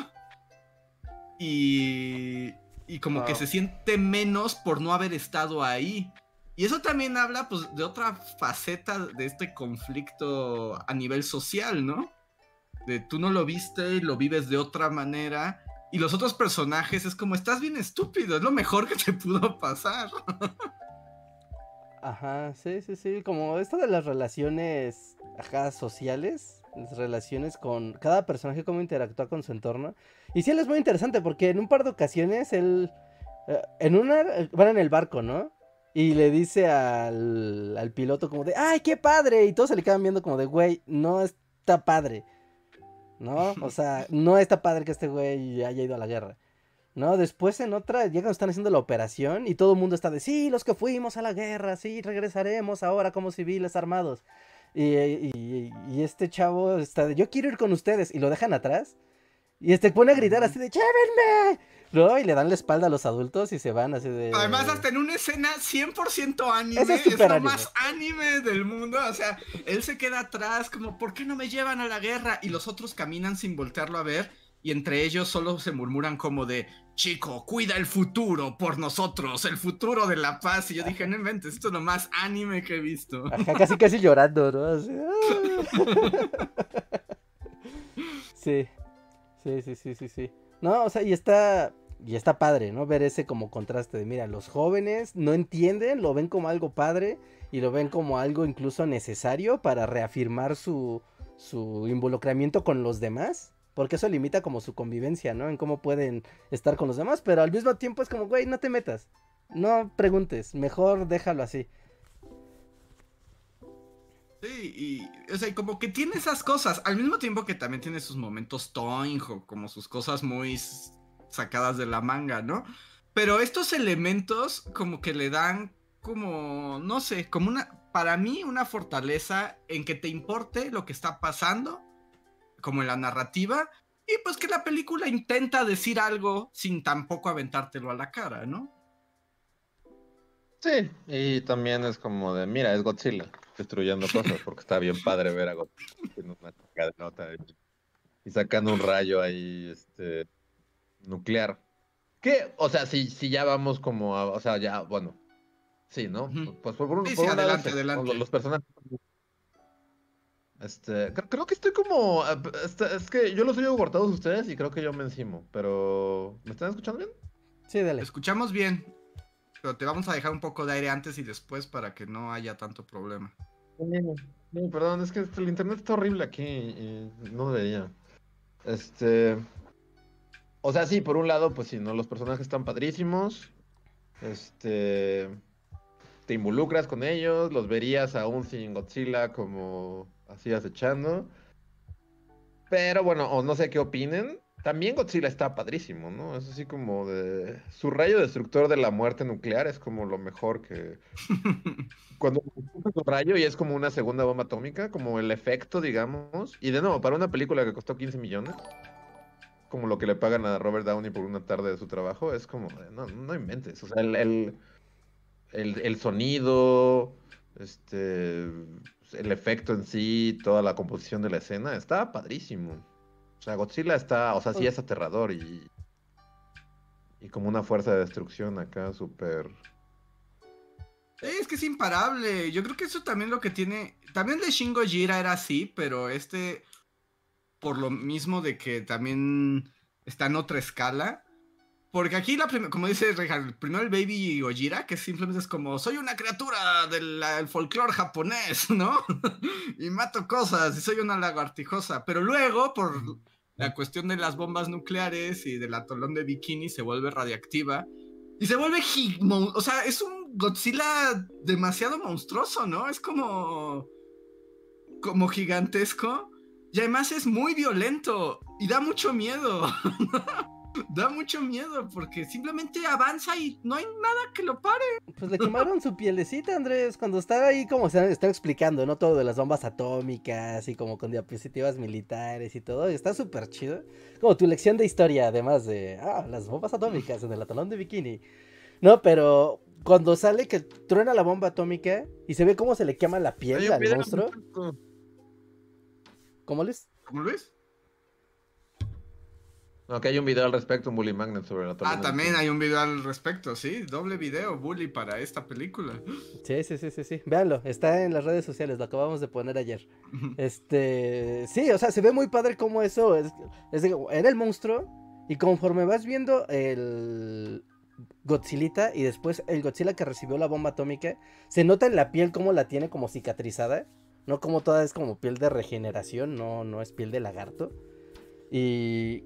Y, y como que se siente menos por no haber estado ahí. Y eso también habla pues de otra faceta de este conflicto a nivel social, ¿no? de tú no lo viste y lo vives de otra manera. Y los otros personajes es como, estás bien estúpido, es lo mejor que te pudo pasar. Ajá, sí, sí, sí, como esto de las relaciones, ajá, sociales, las relaciones con cada personaje, cómo interactúa con su entorno. Y sí, él es muy interesante porque en un par de ocasiones él, eh, en una, van en el barco, ¿no? Y le dice al, al piloto como de, ay, qué padre. Y todos se le quedan viendo como de, güey, no está padre. ¿no? O sea, no está padre que este güey haya ido a la guerra. ¿No? Después en otra, ya cuando están haciendo la operación y todo el mundo está de, sí, los que fuimos a la guerra, sí, regresaremos ahora como civiles armados. Y, y, este chavo está de, yo quiero ir con ustedes y lo dejan atrás. Y este pone a gritar así de, llévenme. ¿no? Y le dan la espalda a los adultos y se van así de. Además, hasta en una escena 100% anime. es, lo más anime del mundo. O sea, él se queda atrás, como, ¿por qué no me llevan a la guerra? Y los otros caminan sin voltearlo a ver. Y entre ellos solo se murmuran como de, chico, cuida el futuro por nosotros, el futuro de la paz. Y yo dije, no inventes, esto es lo más anime que he visto. casi, casi llorando, ¿no? Ah. sí, sí, sí, sí, sí, sí. No, o sea, y está, y está padre, ¿no? Ver ese como contraste de, mira, los jóvenes no entienden, lo ven como algo padre y lo ven como algo incluso necesario para reafirmar su, su involucramiento con los demás. Porque eso limita como su convivencia, ¿no? En cómo pueden estar con los demás. Pero al mismo tiempo es como, güey, no te metas. No preguntes. Mejor déjalo así. Sí, y, o sea, como que tiene esas cosas, al mismo tiempo que también tiene sus momentos toinjo, como sus cosas muy sacadas de la manga, ¿no? Pero estos elementos como que le dan como, no sé, como una, para mí una fortaleza en que te importe lo que está pasando, como en la narrativa, y pues que la película intenta decir algo sin tampoco aventártelo a la cara, ¿no? Sí, y también es como de, mira, es Godzilla destruyendo cosas, porque está bien padre ver a Godzilla una nota y, sacando un rayo ahí este nuclear. Que, o sea, si, si ya vamos como o sea, ya, bueno, sí, ¿no? Pues por, por adelante, adelante. Los, personajes. Este, creo, que estoy como, este, es que yo los oigo cortados ustedes y creo que yo me encimo, pero ¿me están escuchando bien? Sí, dale. Escuchamos bien. Pero te vamos a dejar un poco de aire antes y después para que no haya tanto problema. No, perdón, es que el internet está horrible aquí y no debería. Este. O sea, sí, por un lado, pues sí, ¿no? Los personajes están padrísimos. Este. Te involucras con ellos, los verías aún sin Godzilla como así acechando. Pero bueno, o no sé qué opinen. También Godzilla está padrísimo, ¿no? Es así como de... Su rayo destructor de la muerte nuclear es como lo mejor que... Cuando su rayo y es como una segunda bomba atómica, como el efecto, digamos. Y de nuevo, para una película que costó 15 millones, como lo que le pagan a Robert Downey por una tarde de su trabajo, es como... no, no inventes. O sea, el, el, el, el sonido, este... El efecto en sí, toda la composición de la escena, está padrísimo. O sea, Godzilla está, o sea, sí es aterrador y. Y como una fuerza de destrucción acá, súper. Es que es imparable. Yo creo que eso también lo que tiene. También de Shingo Jira era así, pero este. por lo mismo de que también está en otra escala. Porque aquí, la como dice Richard, primero el Baby Gojira, que simplemente es como, soy una criatura del, folclore japonés, ¿no? y mato cosas, y soy una lagartijosa. Pero luego, por la cuestión de las bombas nucleares y del atolón de bikini, se vuelve radiactiva. Y se vuelve, o sea, es un Godzilla demasiado monstruoso, ¿no? Es como, como gigantesco. Y además es muy violento y da mucho miedo. da mucho miedo porque simplemente avanza y no hay nada que lo pare. Pues le quemaron su pielecita, Andrés, cuando estaba ahí como se está explicando, ¿no? Todo de las bombas atómicas y como con diapositivas militares y todo. Y está súper chido. Como tu lección de historia, además de, ah, las bombas atómicas en el atalón de bikini. No, pero cuando sale que truena la bomba atómica y se ve cómo se le quema la piel al monstruo. ¿Cómo les? ¿Cómo lo ves? No, que hay un video al respecto, un Bully Magnet sobre la Ah, también hay un video al respecto, sí. Doble video, Bully, para esta película. Sí, sí, sí, sí, sí. Véanlo, está en las redes sociales, lo acabamos de poner ayer. este. Sí, o sea, se ve muy padre cómo eso es. es era el monstruo. Y conforme vas viendo el. Godzilla y después el Godzilla que recibió la bomba atómica, se nota en la piel cómo la tiene como cicatrizada. No como toda es como piel de regeneración, no, no es piel de lagarto. Y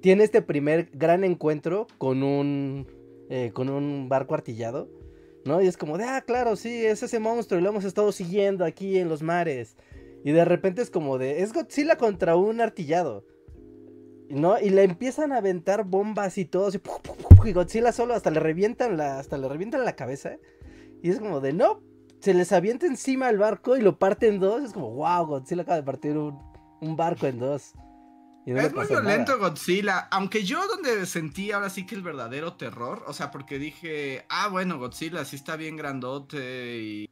tiene este primer gran encuentro con un, eh, con un barco artillado, ¿no? Y es como de, ah, claro, sí, es ese monstruo y lo hemos estado siguiendo aquí en los mares. Y de repente es como de, es Godzilla contra un artillado. ¿No? Y le empiezan a aventar bombas y todo, y, Godzilla solo hasta le revientan la, hasta le revientan la cabeza. Y es como de, no, se les avienta encima el barco y lo parte en dos. Es como, wow, Godzilla acaba de partir un, un barco en dos es muy violento Godzilla, aunque yo donde sentí ahora sí que el verdadero terror, o sea, porque dije, ah, bueno, Godzilla sí está bien grandote y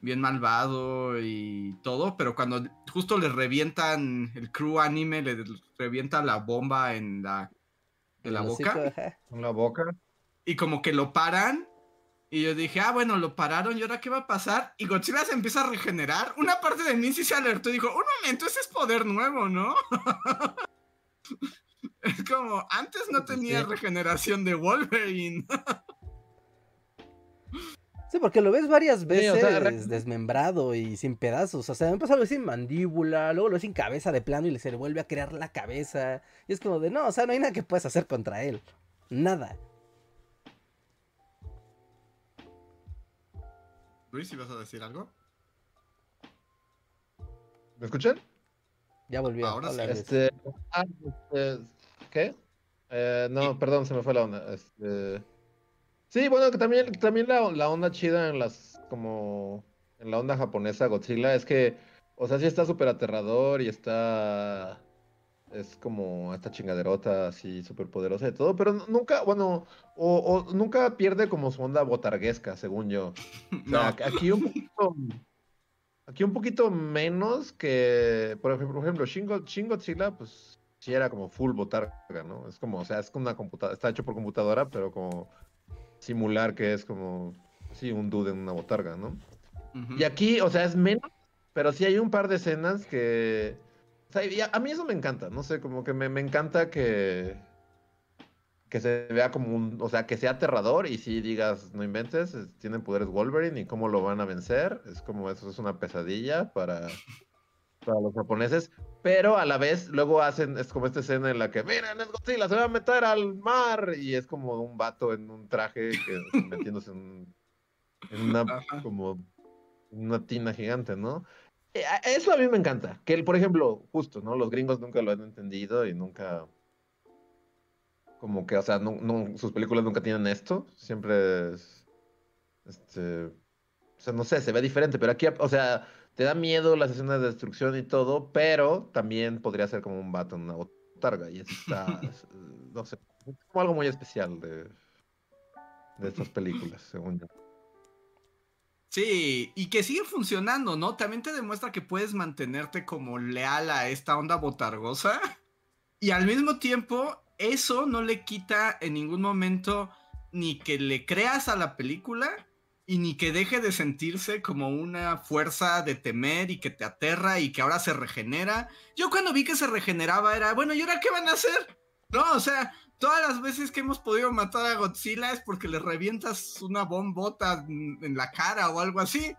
bien malvado y todo, pero cuando justo le revientan el crew anime, le revienta la bomba en la, en la boca. En la boca. Y como que lo paran y yo dije, ah, bueno, lo pararon, ¿y ahora qué va a pasar? Y Godzilla se empieza a regenerar. Una parte de mí sí se alertó y dijo, un momento, ese es poder nuevo, ¿no? es como, antes no tenía regeneración de Wolverine. Sí, porque lo ves varias veces desmembrado y sin pedazos. O sea, me pasa algo sin mandíbula, luego lo ves sin cabeza de plano y se le vuelve a crear la cabeza. Y es como de, no, o sea, no hay nada que puedas hacer contra él. Nada. Luis, ¿ibas a decir algo? ¿Me escuchan? Ya volvió. Ahora sí. Este, ah, este, ¿Qué? Eh, no, perdón, se me fue la onda. Este, sí, bueno, que también, también la, la, onda chida en las, como, en la onda japonesa Godzilla es que, o sea, sí está súper aterrador y está es como esta chingaderota así súper poderosa y todo, pero nunca, bueno, o, nunca pierde como su onda botarguesca, según yo. aquí un poquito, aquí un poquito menos que, por ejemplo, por ejemplo pues sí era como full botarga, ¿no? Es como, o sea, es como una computadora, está hecho por computadora, pero como simular que es como, sí, un dude en una botarga, ¿no? Y aquí, o sea, es menos, pero sí hay un par de escenas que a mí eso me encanta, no sé, como que me, encanta que, que se vea como un, o sea, que sea aterrador y si digas, no inventes, tienen poderes Wolverine y cómo lo van a vencer, es como eso es una pesadilla para, para los japoneses, pero a la vez luego hacen, es como esta escena en la que, miren, es Godzilla, se va a meter al mar y es como un vato en un traje que metiéndose en, en una, como una tina gigante, ¿no? Eh, eso a mí me encanta. Que, él, por ejemplo, justo, ¿no? Los gringos nunca lo han entendido y nunca. Como que, o sea, no, sus películas nunca tienen esto. Siempre es. Este. O sea, no sé, se ve diferente, pero aquí, o sea, te da miedo las escenas de destrucción y todo, pero también podría ser como un vato en una botarga. Y está. no sé, como algo muy especial de, de estas películas, según yo. Sí, y que sigue funcionando, ¿no? También te demuestra que puedes mantenerte como leal a esta onda botargosa. Y al mismo tiempo, eso no le quita en ningún momento ni que le creas a la película y ni que deje de sentirse como una fuerza de temer y que te aterra y que ahora se regenera. Yo cuando vi que se regeneraba era, bueno, ¿y ahora qué van a hacer? No, o sea, todas las veces que hemos podido matar a Godzilla es porque le revientas una bombota en la cara o algo así.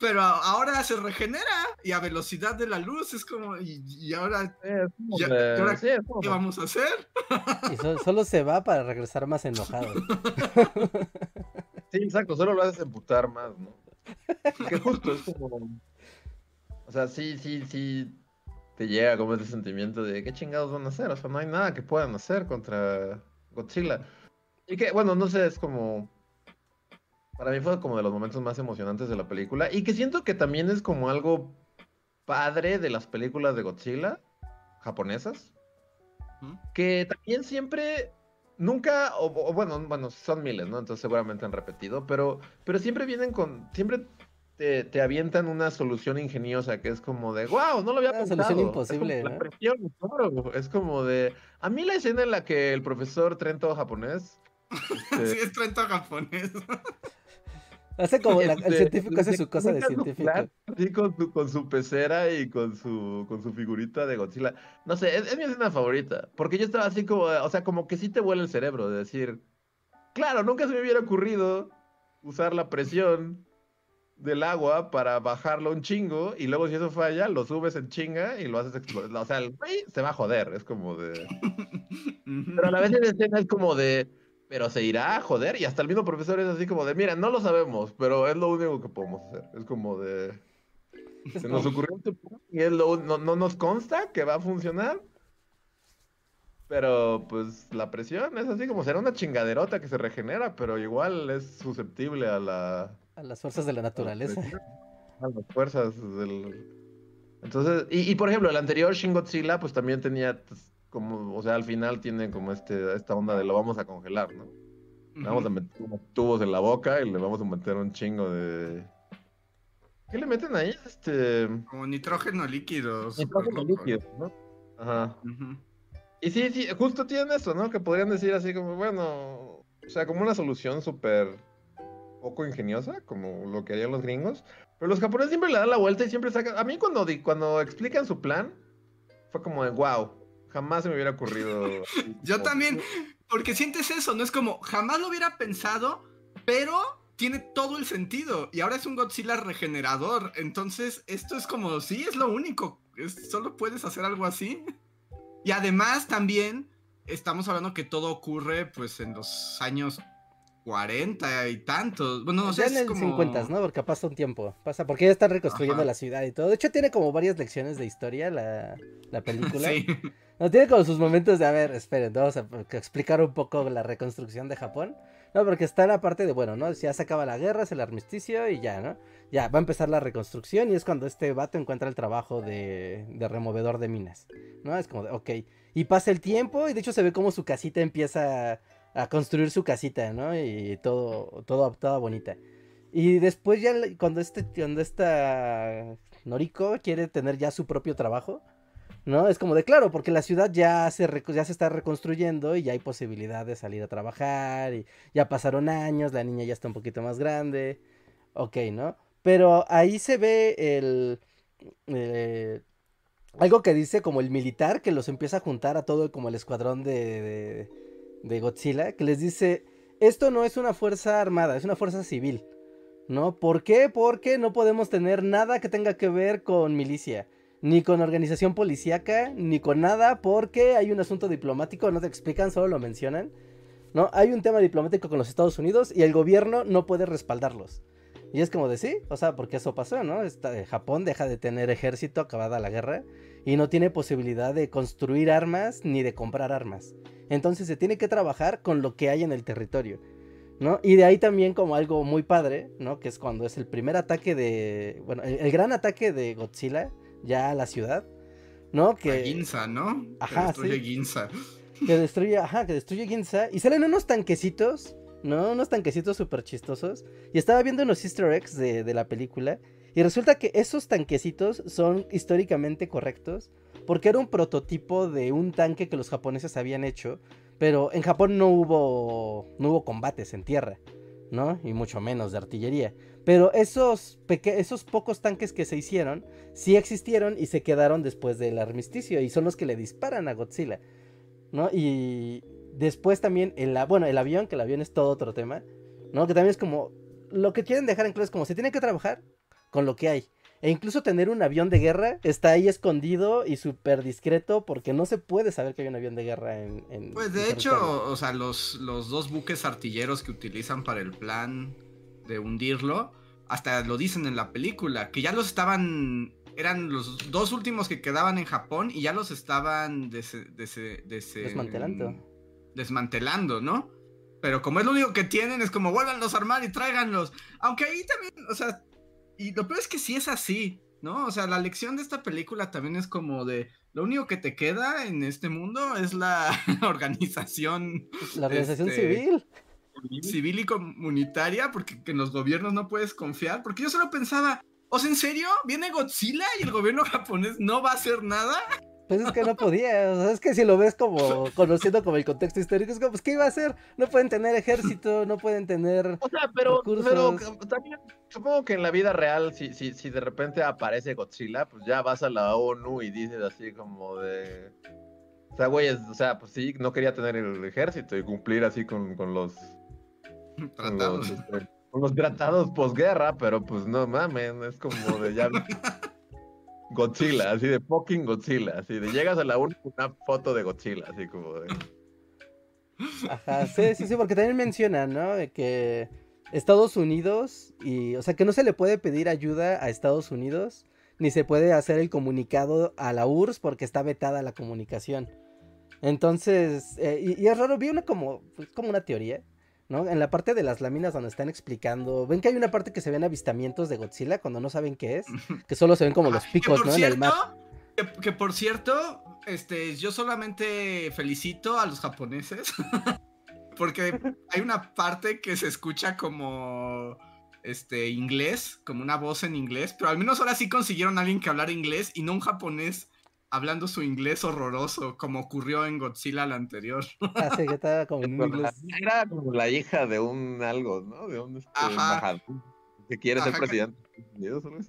Pero ahora se regenera y a velocidad de la luz es como, y, ahora, ¿qué vamos a hacer? Y solo se va para regresar más enojado. Sí, exacto, solo lo haces emputar más, ¿no? Que justo es como. O sea, sí, sí, sí te llega como ese sentimiento de qué chingados van a hacer. O sea, no hay nada que puedan hacer contra Godzilla. Y que, bueno, no sé, es como. Para mí fue como de los momentos más emocionantes de la película. Y que siento que también es como algo padre de las películas de Godzilla japonesas. Que también siempre nunca, o, bueno, bueno, son miles, ¿no? Entonces seguramente han repetido, pero, pero siempre vienen con, siempre te, te avientan una solución ingeniosa que es como de, wow, no lo había pensado. solución imposible. Es, presión, es como de, a mí la escena en la que el profesor Trento japonés. Este sí, es Trento japonés. Hace como el este, científico hace su cosa de científico. Sí, con su, con su pecera y con su, con su figurita de Godzilla. No sé, es, mi escena favorita. Porque yo estaba así como, o sea, como que sí te vuela el cerebro de decir, claro, nunca se me hubiera ocurrido usar la presión del agua para bajarlo un chingo y luego si eso falla, lo subes en chinga y lo haces explotar. O sea, el güey se va a joder, es como de... Pero a la vez la escena es como de pero se irá a joder. Y hasta el mismo profesor es así como de, mira, no lo sabemos, pero es lo único que podemos hacer. Es como de... Se nos ocurrió este y es lo, no, no nos consta que va a funcionar. Pero pues la presión es así como será una chingaderota que se regenera, pero igual es susceptible a la... A las fuerzas de la naturaleza. A las fuerzas del... Entonces, y, y por ejemplo, el anterior Shin Godzilla pues también tenía pues, como, o sea, al final tienen como este, esta onda de lo vamos a congelar, ¿no? Vamos a meter unos tubos en la boca y le vamos a meter un chingo de... ¿Qué le meten ahí? Este... Como nitrógeno líquido. Nitrógeno líquido, ¿no? Ajá. Y sí, sí, justo tienen eso, ¿no? Que podrían decir así como, bueno, o sea, como una solución súper poco ingeniosa, como lo que harían los gringos. Pero los japoneses siempre le dan la vuelta y siempre sacan... A mí cuando, cuando explican su plan, fue como de, wow, Jamás se me hubiera ocurrido. Yo también, porque sientes eso, no es como, jamás lo hubiera pensado, pero tiene todo el sentido. Y ahora es un Godzilla regenerador. Entonces, esto es como, sí, es lo único. solo puedes hacer algo así. Y además también estamos hablando que todo ocurre pues en los años 40 y tantos. Bueno, no sé. en el 50, ¿no? Porque pasa un tiempo. Pasa, porque ya están reconstruyendo la ciudad y todo. De hecho, tiene como varias lecciones de historia la, la película. sí. No, tiene como sus momentos de, a ver, esperen, vamos a explicar un poco la reconstrucción de Japón. No, porque está la parte de, bueno, ¿no? Ya se acaba la guerra, es el armisticio y ya, ¿no? Ya, va a empezar la reconstrucción y es cuando este vato encuentra el trabajo de, de removedor de minas, ¿no? Es como de, ok. Y pasa el tiempo y de hecho se ve como su casita empieza a construir su casita, ¿no? Y todo, todo, toda bonita. Y después ya, cuando este, cuando esta Noriko quiere tener ya su propio trabajo, ¿no? Es como de claro, porque la ciudad ya se, ya se está reconstruyendo y ya hay posibilidad de salir a trabajar y ya pasaron años, la niña ya está un poquito más grande, ok, ¿no? Pero ahí se ve el... Eh, algo que dice como el militar que los empieza a juntar a todo como el escuadrón de, de, de Godzilla, que les dice, esto no es una fuerza armada, es una fuerza civil. ¿No? ¿Por qué? Porque no podemos tener nada que tenga que ver con milicia ni con organización policíaca, ni con nada, porque hay un asunto diplomático, no te explican, solo lo mencionan. ¿no? Hay un tema diplomático con los Estados Unidos y el gobierno no puede respaldarlos. Y es como de sí, o sea, porque eso pasó, ¿no? Japón deja de tener ejército acabada la guerra y no tiene posibilidad de construir armas ni de comprar armas. Entonces se tiene que trabajar con lo que hay en el territorio. ¿No? Y de ahí también como algo muy padre, ¿no? Que es cuando es el primer ataque de... Bueno, el gran ataque de Godzilla ya la ciudad, ¿no? Que Ginza, ¿no? Ajá, que destruye Ginza. Que destruye, ajá, que destruye Ginza y salen unos tanquecitos, ¿no? Unos tanquecitos súper chistosos. Y estaba viendo unos easter eggs de, de la película y resulta que esos tanquecitos son históricamente correctos porque era un prototipo de un tanque que los japoneses habían hecho, pero en Japón no hubo no hubo combates en tierra. ¿no? Y mucho menos de artillería. Pero esos, esos pocos tanques que se hicieron, sí existieron y se quedaron después del armisticio. Y son los que le disparan a Godzilla, ¿no? Y después también, el, bueno, el avión, que el avión es todo otro tema, ¿no? Que también es como, lo que quieren dejar en claro es como, se tiene que trabajar con lo que hay. E incluso tener un avión de guerra está ahí escondido y súper discreto porque no se puede saber que hay un avión de guerra en... pues de hecho, o sea, los, los dos buques artilleros que utilizan para el plan de hundirlo, hasta lo dicen en la película, que ya los estaban... Eran los dos últimos que quedaban en Japón y ya los estaban desmantelando. Desmantelando, ¿no? Pero como es lo único que tienen, es como vuélvanlos a armar y tráiganlos. Aunque ahí también, o sea, y lo peor es que sí es así, ¿no? O sea, la lección de esta película también es como de, lo único que te queda en este mundo es la organización. La organización este, civil. Civil y comunitaria, porque en los gobiernos no puedes confiar. Porque yo solo pensaba, ¿o sea, en serio? ¿Viene Godzilla y el gobierno japonés no va a hacer nada? Pues es que no podía, o sea, es que si lo ves como conociendo como el contexto histórico, es como, pues, ¿qué iba a hacer? No pueden tener ejército, no pueden tener. O sea, pero, pero también supongo que en la vida real, si, si, si de repente aparece Godzilla, pues ya vas a la ONU y dices así como de. O sea, güey, o sea, pues sí, no quería tener el ejército y cumplir así con, con los. Tratados. Con los, con los tratados posguerra, pero pues no mames, es como de ya. Godzilla, así de fucking Godzilla, así de llegas a la una foto de Godzilla, así como de... Ajá, sí, sí, sí, porque también menciona, ¿no? De que Estados Unidos y, o sea, que no se le puede pedir ayuda a Estados Unidos, ni se puede hacer el comunicado a la URSS porque está vetada la comunicación. Entonces, eh, y, y, es raro, vi una como, pues, como una teoría, ¿no? En la parte de las láminas donde están explicando, ven que hay una parte que se ven avistamientos de Godzilla cuando no saben qué es, que solo se ven como los picos, ¿no? en el mar. Que, por cierto, este, yo solamente felicito a los japoneses porque hay una parte que se escucha como este inglés, como una voz en inglés, pero al menos ahora sí consiguieron a alguien que hablara inglés y no un japonés hablando su inglés horroroso, como ocurrió en Godzilla la anterior. Ah, sí, que estaba como en inglés. Era como la hija de un algo, ¿no? De un este, ajá. que quiere ser presidente de Estados Unidos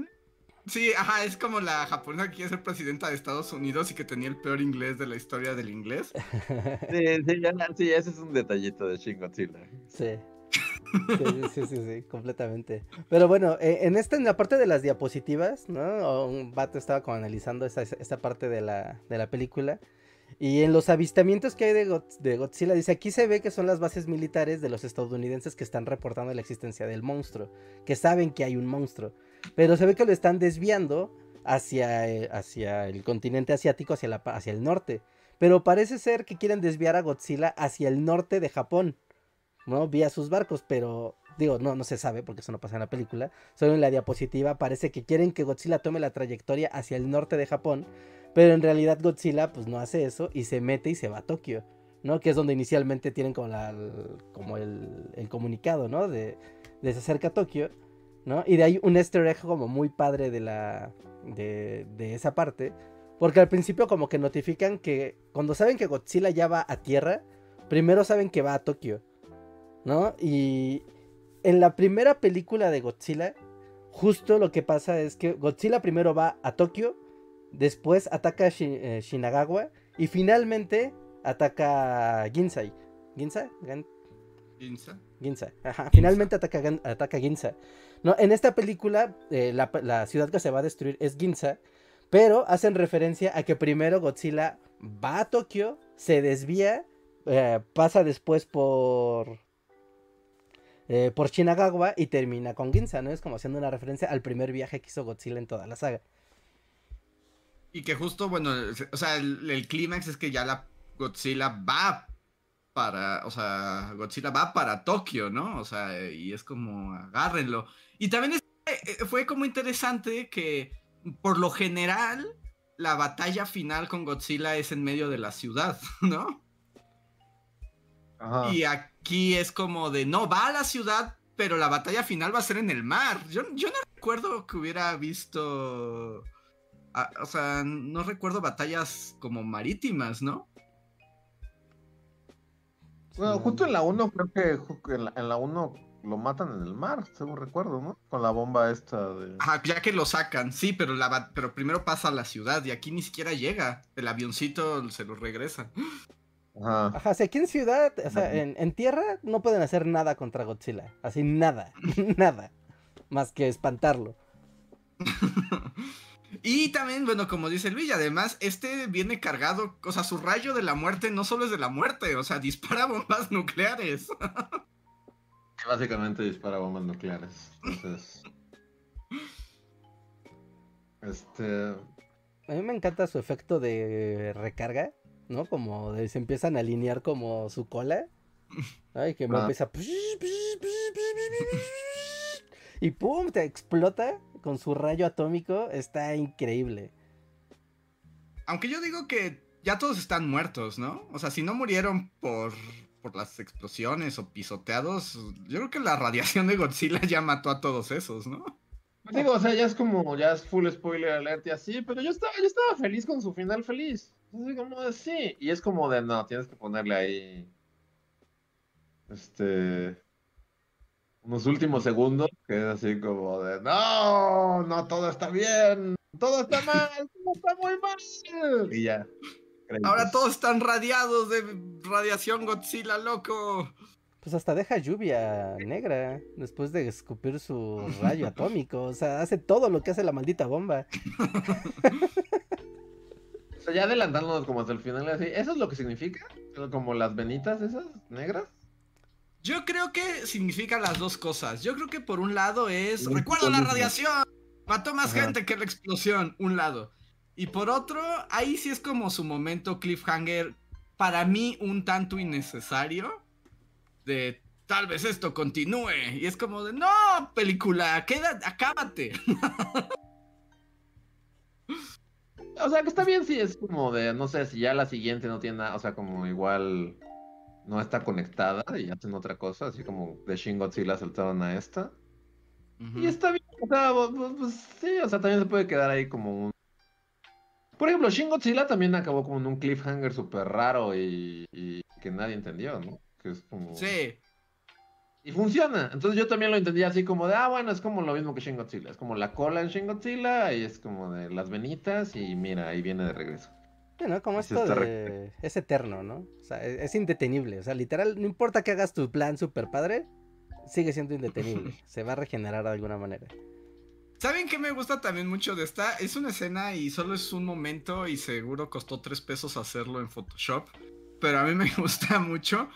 Sí, ajá, es como la japonesa que quiere ser presidenta de Estados Unidos y que tenía el peor inglés de la historia del inglés. Sí, sí, ya, sí ese es un detallito de Shin Godzilla. Sí. Sí, sí, sí, sí, completamente. Pero bueno, eh, en esta, en la parte de las diapositivas, ¿no? Un vato estaba analizando esta, parte de la, de la película. Y en los avistamientos que hay de, de, Godzilla, dice, aquí se ve que son las bases militares de los estadounidenses que están reportando la existencia del monstruo, que saben que hay un monstruo, pero se ve que lo están desviando hacia, eh, hacia el continente asiático, hacia, la, hacia el norte. Pero parece ser que quieren desviar a Godzilla hacia el norte de Japón. ¿No? Vía sus barcos, pero digo, no, no se sabe porque eso no pasa en la película. Solo en la diapositiva parece que quieren que Godzilla tome la trayectoria hacia el norte de Japón, pero en realidad Godzilla pues no hace eso y se mete y se va a Tokio, ¿no? Que es donde inicialmente tienen como, la, como el, comunicado, ¿no? De, de se acerca a Tokio, ¿no? Y de ahí un easter como muy padre de la, de, de esa parte. Porque al principio como que notifican que cuando saben que Godzilla ya va a tierra, primero saben que va a Tokio. ¿No? Y en la primera película de Godzilla, justo lo que pasa es que Godzilla primero va a Tokio, después ataca a eh, Shinagawa y finalmente ataca a Ginsai. ¿Ginza? Ginza. Ginza. Ajá. Finalmente ataca, ataca Ginza. No, en esta película, eh, la, la, ciudad que se va a destruir es Ginza. Pero hacen referencia a que primero Godzilla va a Tokio, se desvía, eh, pasa después por eh, por Shinagawa y termina con Ginza, ¿no? Es como haciendo una referencia al primer viaje que hizo Godzilla en toda la saga. Y que justo, bueno, o sea, el, clímax es que ya la Godzilla va para, o sea, Godzilla va para Tokio, ¿no? O sea, y es como, agárrenlo. Y también eh, fue como interesante que, por lo general, la batalla final con Godzilla es en medio de la ciudad, ¿no? Y aquí es como de, no, va a la ciudad, pero la batalla final va a ser en el mar. Yo, yo no recuerdo que hubiera visto... o sea, no recuerdo batallas como marítimas, ¿no? Bueno, justo en la 1 creo que en la, 1 lo matan en el mar, según recuerdo, ¿no? Con la bomba esta de... Ajá, ya que lo sacan, sí, pero, la, pero primero pasa a la ciudad y aquí ni siquiera llega. El avioncito se lo regresa. Ajá. Ajá, o sea, aquí en ciudad, o sea, en, en, tierra no pueden hacer nada contra Godzilla. Así, nada, nada. Más que espantarlo. y también, bueno, como dice Luis, además, este viene cargado, o sea, su rayo de la muerte no solo es de la muerte, o sea, dispara bombas nucleares. Básicamente dispara bombas nucleares. Entonces. Este. A mí me encanta su efecto de recarga, ¿no? Como de, se empiezan a alinear como su cola. Ay, que me ah. empieza. Y pum, te explota con su rayo atómico. Está increíble. Aunque yo digo que ya todos están muertos, ¿no? O sea, si no murieron por por las explosiones o pisoteados, yo creo que la radiación de Godzilla ya mató a todos esos, ¿no? Digo, o sea, ya es como, ya es full spoiler alert y así, pero yo estaba, yo estaba feliz con su final feliz. Así como de sí. Y es como de, no, tienes que ponerle ahí. Este. Unos últimos segundos, que es así como de, no, no, todo está bien, todo está mal, todo está muy mal. Y ya. Ahora todos están radiados de radiación Godzilla, loco. Pues hasta deja lluvia negra después de escupir su rayo atómico. O sea, hace todo lo que hace la maldita bomba. o sea, ya adelantándonos como hasta el final, así, ¿eso es lo que significa? Como las venitas esas negras. Yo creo que significa las dos cosas. Yo creo que por un lado es, recuerdo la radiación, mató más gente que la explosión, un lado. Y por otro, ahí sí es como su momento cliffhanger, para mí un tanto innecesario, de tal vez esto continúe. Y es como de, no, película, queda, acábate. o sea, que está bien si es como de, no sé, si ya la siguiente no tiene nada, o sea, como igual no está conectada y hacen otra cosa, así como de Shin Godzilla saltaron a esta. Y está bien, o sea, pues, pues, sí, o sea, también se puede quedar ahí como un por ejemplo, Shin Godzilla también acabó como en un cliffhanger súper raro y, que nadie entendió, ¿no? Que es como... Sí. Y funciona. Entonces yo también lo entendía así como de, ah, bueno, es como lo mismo que Shin Godzilla. Es como la cola en Shin Godzilla y es como de las venitas y mira, ahí viene de regreso. ¿no? Como esto de... es eterno, ¿no? O sea, es, es, indetenible. O sea, literal, no importa que hagas tu plan super padre, sigue siendo indetenible. Se va a regenerar de alguna manera. ¿Saben qué me gusta también mucho de esta? Es una escena y solo es un momento y seguro costó tres pesos hacerlo en Photoshop. Pero a mí me gusta mucho.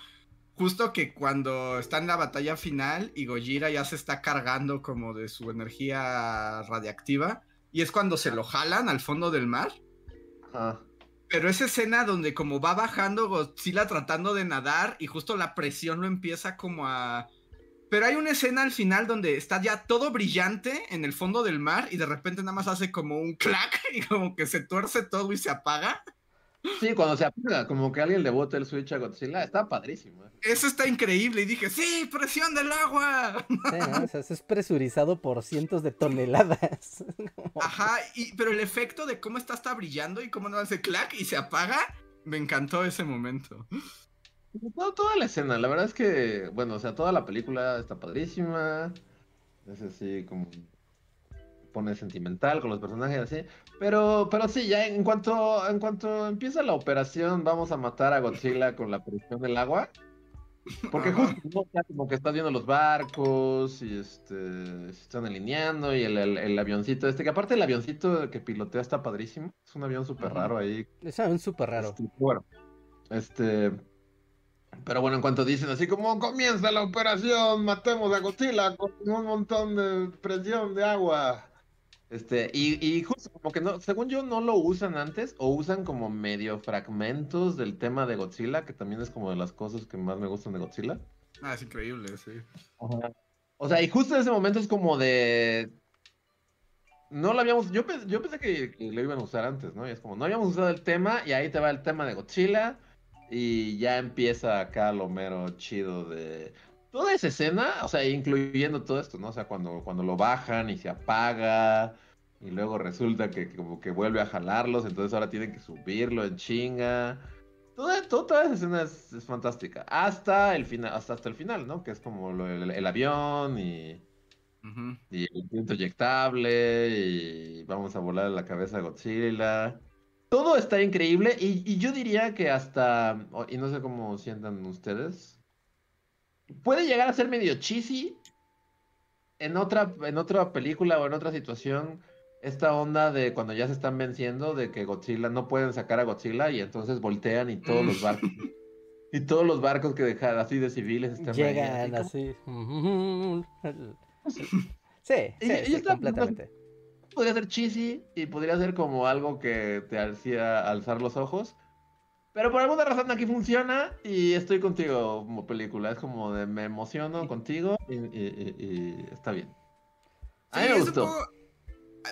Justo que cuando está en la batalla final y Gojira ya se está cargando como de su energía radiactiva. Y es cuando se lo jalan al fondo del mar. Pero esa escena donde como va bajando Godzilla tratando de nadar y justo la presión lo empieza como a pero hay una escena al final donde está ya todo brillante en el fondo del mar y de repente nada más hace como un clac y como que se tuerce todo y se apaga. Sí, cuando se apaga, como que alguien le bota el switch a Godzilla, está padrísimo. ¿eh? Eso está increíble y dije, sí, presión del agua. Sí, o sea, es presurizado por cientos de toneladas. Ajá, y, pero el efecto de cómo está hasta brillando y cómo no hace clac y se apaga, me encantó ese momento. No, toda la escena, la verdad es que, bueno, o sea, toda la película está padrísima. Es así como pone sentimental con los personajes así. Pero, pero sí, ya en cuanto, en cuanto empieza la operación, vamos a matar a Godzilla con la presión del agua. Porque justo como que estás viendo los barcos y este se están alineando y el, avioncito este, que aparte el avioncito que pilotea está padrísimo. Es un avión súper raro ahí. Es un súper raro. Este, bueno, este, pero bueno, en cuanto dicen así como comienza la operación, matemos a Godzilla con un montón de presión de agua. Este, y, y justo como que no, según yo no lo usan antes, o usan como medio fragmentos del tema de Godzilla, que también es como de las cosas que más me gustan de Godzilla. Ah, es increíble, sí. O sea, y justo en ese momento es como de. No lo habíamos. Yo, yo pensé que, que, lo iban a usar antes, ¿no? Y es como, no habíamos usado el tema, y ahí te va el tema de Godzilla y ya empieza acá lo mero chido de toda esa escena, o sea, incluyendo todo esto, ¿no? O sea, cuando, cuando lo bajan y se apaga y luego resulta que, como que vuelve a jalarlos, entonces ahora tienen que subirlo en chinga. Toda, toda esa escena es, fantástica. Hasta el final, hasta, hasta el final, ¿no? Que es como el, avión y, y el viento inyectable y vamos a volar a la cabeza a Godzilla. Todo está increíble y, yo diría que hasta, y no sé cómo sientan ustedes, puede llegar a ser medio cheesy en otra, en otra película o en otra situación esta onda de cuando ya se están venciendo, de que Godzilla no pueden sacar a Godzilla y entonces voltean y todos los barcos. y todos los barcos que dejan así de civiles están Llegan así. sí, sí, completamente. Podría ser cheesy y podría ser como algo que te hacía alzar los ojos. Pero por alguna razón aquí funciona y estoy contigo como película. Es como de me emociono contigo y, está bien. A mí me gustó.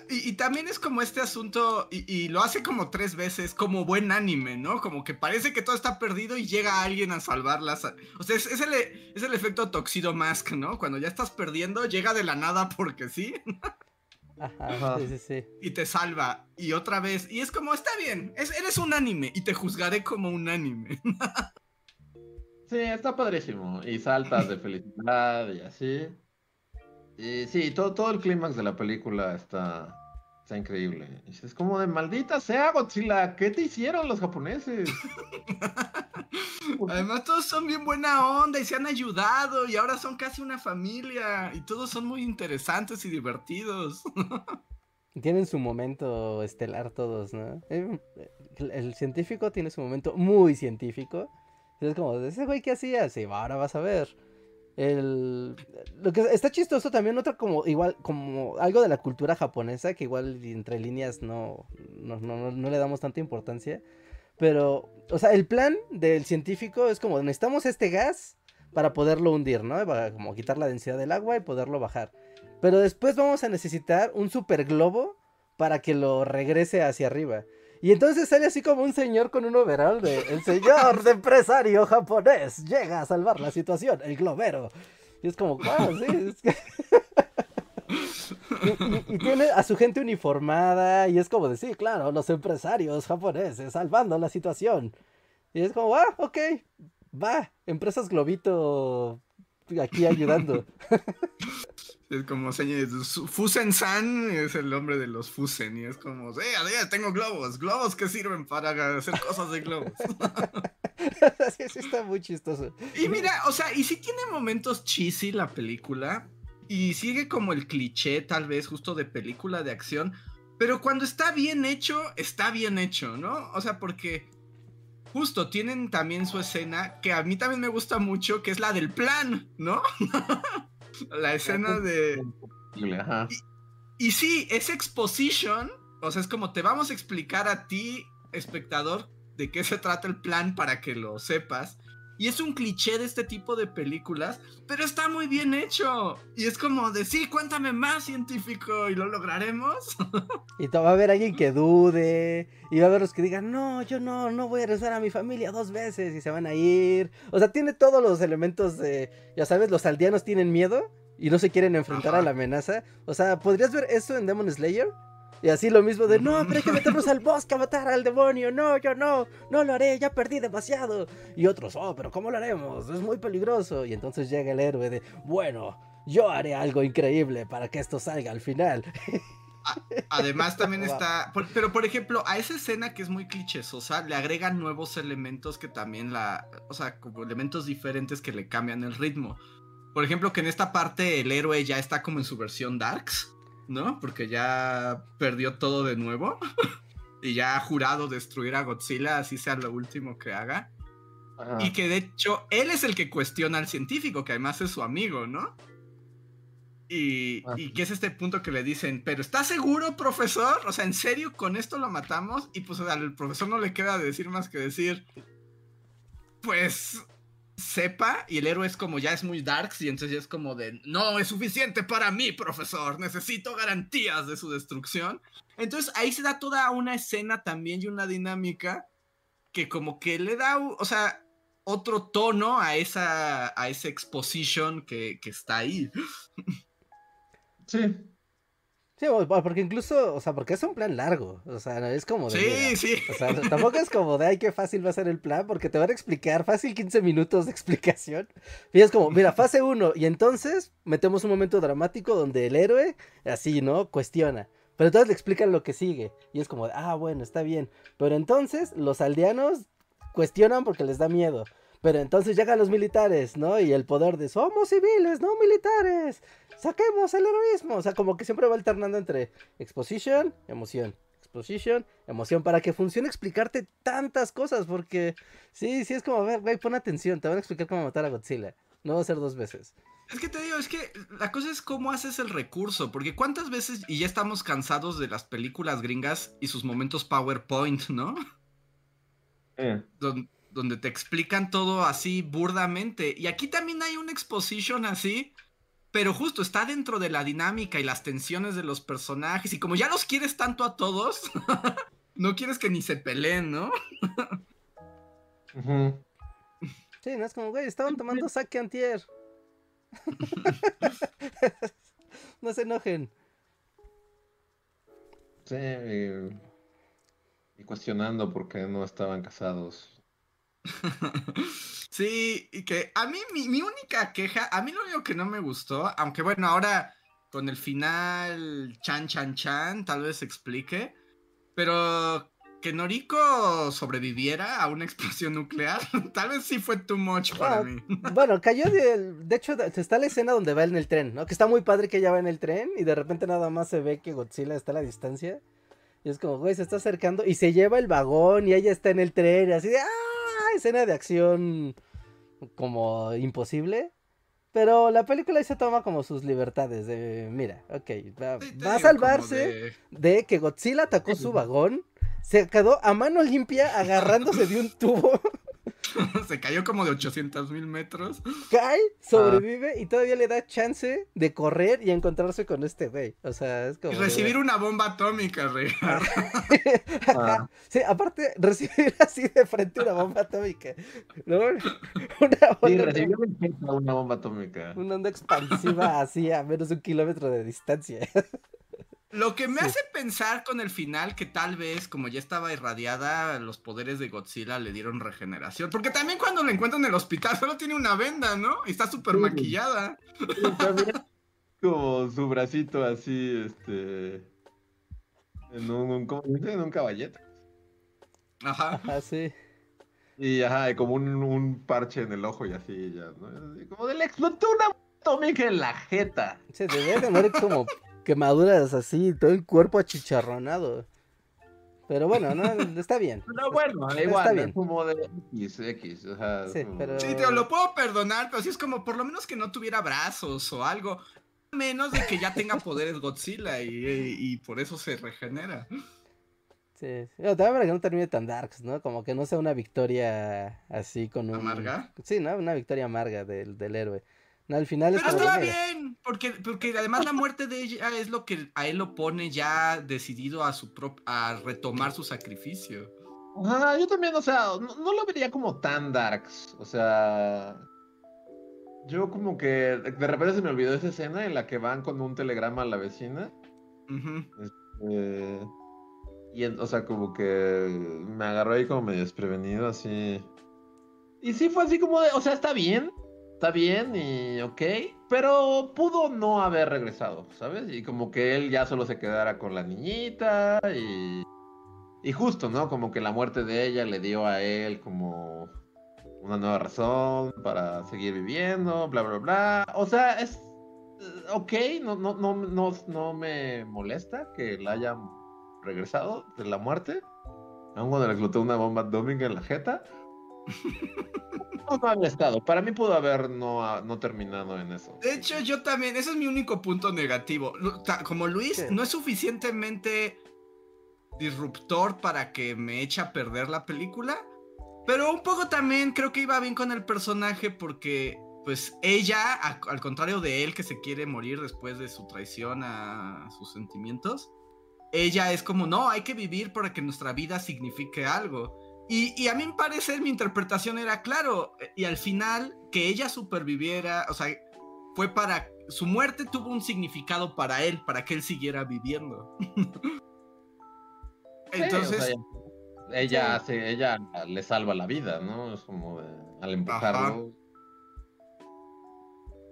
Y, también es como este asunto, y, lo hace como tres veces, como buen anime, ¿no? Como que parece que todo está perdido y llega alguien a salvarlas. O sea, es, el, es el efecto Toxido Mask, ¿no? Cuando ya estás perdiendo, llega de la nada porque sí. Ajá, sí, sí, sí. Y te salva. Y otra vez. Y es como, está bien, eres un anime y te juzgaré como un anime. sí, está padrísimo. Y saltas de felicidad y así. Y sí, todo, todo el clímax de la película está, está increíble. Es como de maldita sea Godzilla, ¿qué te hicieron los japoneses? Además todos son bien buena onda y se han ayudado y ahora son casi una familia y todos son muy interesantes y divertidos. Tienen su momento estelar todos, ¿no? El, científico tiene su momento muy científico. Es como, ¿ese güey qué hacía? Sí, ahora vas a ver. El, lo que está chistoso también, otra como igual, como algo de la cultura japonesa, que igual entre líneas no, no, no, no le damos tanta importancia. Pero, o sea, el plan del científico es como, necesitamos este gas para poderlo hundir, ¿no? Para como quitar la densidad del agua y poderlo bajar. Pero después vamos a necesitar un super globo para que lo regrese hacia arriba. Y entonces sale así como un señor con un overall de el señor de empresario japonés llega a salvar la situación, el globero. Y es como, wow, sí. y, tiene a su gente uniformada y es como decir, claro, los empresarios japoneses salvando la situación. Y es como, ah, ok, va, empresas Globito aquí ayudando. Es como Fusen-san es el nombre de los Fusen y es como, eh, adiós, tengo globos, globos que sirven para hacer cosas de globos. sí, sí, está muy chistoso. Y mira, o sea, y si tiene momentos cheesy la película y sigue como el cliché tal vez justo de película de acción, pero cuando está bien hecho, está bien hecho, ¿no? O sea, porque justo tienen también su escena que a mí también me gusta mucho, que es la del plan, ¿no? la escena de... Y, sí, es exposition, o sea, es como te vamos a explicar a ti, espectador, de qué se trata el plan para que lo sepas. Y es un cliché de este tipo de películas, pero está muy bien hecho. Y es como de, sí, cuéntame más científico y lo lograremos. y va a haber alguien que dude, y va a haber los que digan, no, yo no, no voy a rezar a mi familia dos veces y se van a ir. O sea, tiene todos los elementos de, ya sabes, los aldeanos tienen miedo y no se quieren enfrentar a la amenaza. O sea, ¿podrías ver eso en Demon Slayer? Y así lo mismo de, no, pero hay que meternos al bosque a matar al demonio. No, yo no, no lo haré, ya perdí demasiado. Y otros, oh, pero ¿cómo lo haremos? Es muy peligroso. Y entonces llega el héroe de, bueno, yo haré algo increíble para que esto salga al final. Además también está, pero por ejemplo, a esa escena que es muy clichésosa, le agregan nuevos elementos que también la, o sea, como elementos diferentes que le cambian el ritmo. Por ejemplo, que en esta parte el héroe ya está como en su versión Darks. ¿No? Porque ya perdió todo de nuevo. y ya ha jurado destruir a Godzilla, así sea lo último que haga. Y que de hecho él es el que cuestiona al científico, que además es su amigo, ¿no? Y, ah. y que es este punto que le dicen, pero ¿estás seguro, profesor? O sea, ¿en serio con esto lo matamos? Y pues al profesor no le queda decir más que decir, pues sepa y el héroe es como ya es muy darks y entonces ya es como de no es suficiente para mí profesor necesito garantías de su destrucción entonces ahí se da toda una escena también y una dinámica que como que le da o sea otro tono a esa a esa exposition que, que está ahí. Sí Sí, porque incluso, o sea, porque es un plan largo, o sea, es como de... Sí, sí. O sea, tampoco es como de, ay, qué fácil va a ser el plan, porque te van a explicar, fácil 15 minutos de explicación. Y es como, mira, fase 1, y entonces metemos un momento dramático donde el héroe, así, ¿no? Cuestiona. Pero entonces le explican lo que sigue, y es como, de, ah, bueno, está bien. Pero entonces los aldeanos cuestionan porque les da miedo. Pero entonces llegan los militares, ¿no? Y el poder de somos civiles, no militares. Saquemos el heroísmo. O sea, como que siempre va alternando entre exposition, emoción. Exposition, emoción, para que funcione explicarte tantas cosas, porque sí, sí es como, a ver, güey, pon atención, te van a explicar cómo matar a Godzilla. No va a ser dos veces. Es que te digo, es que la cosa es cómo haces el recurso, porque cuántas veces, y ya estamos cansados de las películas gringas y sus momentos PowerPoint, ¿no? Eh donde te explican todo así burdamente. Y aquí también hay una exposición así, pero justo está dentro de la dinámica y las tensiones de los personajes. Y como ya los quieres tanto a todos, no quieres que ni se peleen, ¿no? Sí, no es como, güey, estaban tomando saque antier. no se enojen. Sí, y cuestionando por qué no estaban casados. sí, y que a mí mi, única queja, a mí lo único que no me gustó, aunque bueno, ahora con el final chan chan chan tal vez explique, pero que Noriko sobreviviera a una explosión nuclear, tal vez sí fue too much para ah, mí. Bueno, cayó de, de hecho está la escena donde va en el tren, ¿no? Que está muy padre que ella va en el tren y de repente nada más se ve que Godzilla está a la distancia. Y es como, güey, se está acercando y se lleva el vagón y ella está en el tren y así de, ¡ah! Escena de acción como imposible. Pero la película ahí se toma como sus libertades de, mira, ok, va, a salvarse de... que Godzilla atacó su vagón, se quedó a mano limpia agarrándose de un tubo Se cayó como de 800 mil metros. Cae, sobrevive y todavía le da chance de correr y encontrarse con este güey. O sea, es como. Y recibir una bomba atómica, rey. Ah. Sí, aparte, recibir así de frente una bomba atómica. ¿no? Una onda, sí, una bomba atómica. Una onda expansiva así a menos de un kilómetro de distancia. Lo que me hace pensar con el final que tal vez, como ya estaba irradiada, los poderes de Godzilla le dieron regeneración. Porque también cuando la encuentran en el hospital solo tiene una venda, ¿no? Y está súper maquillada. como su bracito así, este... En un, en un caballete. Ajá. Ajá, sí. Y ajá, como un, un, parche en el ojo y así, ya, ¿no? Como de le explotó una atómica en la jeta. Se debe de morir como quemaduras así, todo el cuerpo achicharronado. Pero bueno, no, está bien. No, bueno, igual, está bien. como de X, X, o sea, sí, pero... sí, te lo puedo perdonar, pero sí es como por lo menos que no tuviera brazos o algo. Menos de que ya tenga poderes Godzilla y, por eso se regenera. Sí, sí. también para que no termine tan darks, ¿no? Como que no sea una victoria así con un... ¿Amarga? Sí, ¿no? Una victoria amarga del, del héroe. No, al final Pero estaba bien, porque, porque además la muerte de ella es lo que a él lo pone ya decidido a su a retomar su sacrificio. Ajá, yo también, o sea, no, lo vería como tan darks. O sea, yo como que de repente se me olvidó esa escena en la que van con un telegrama a la vecina. Este, y, o sea, como que me agarró ahí como medio desprevenido, así. Y sí fue así como de, o sea, está bien, está bien y ok, pero pudo no haber regresado, ¿sabes? Y como que él ya solo se quedara con la niñita y... Y justo, ¿no? Como que la muerte de ella le dio a él como una nueva razón para seguir viviendo, bla, bla, bla. O sea, es ok, no, no, no, no, no me molesta que la hayan regresado de la muerte. Aún cuando le explotó una bomba atómica en la jeta. no había estado. Para mí pudo haber no, no terminado en eso. De hecho, yo también, ese es mi único punto negativo. Como Luis, no es suficientemente disruptor para que me eche a perder la película. Pero un poco también creo que iba bien con el personaje porque, pues, ella, al contrario de él que se quiere morir después de su traición a sus sentimientos, ella es como, no, hay que vivir para que nuestra vida signifique algo. Y, a mí me parece, mi interpretación era claro, y al final que ella superviviera, o sea, fue para su muerte tuvo un significado para él, para que él siguiera viviendo. Entonces... ella, hace, ella le salva la vida, ¿no? Es como al empujarlo.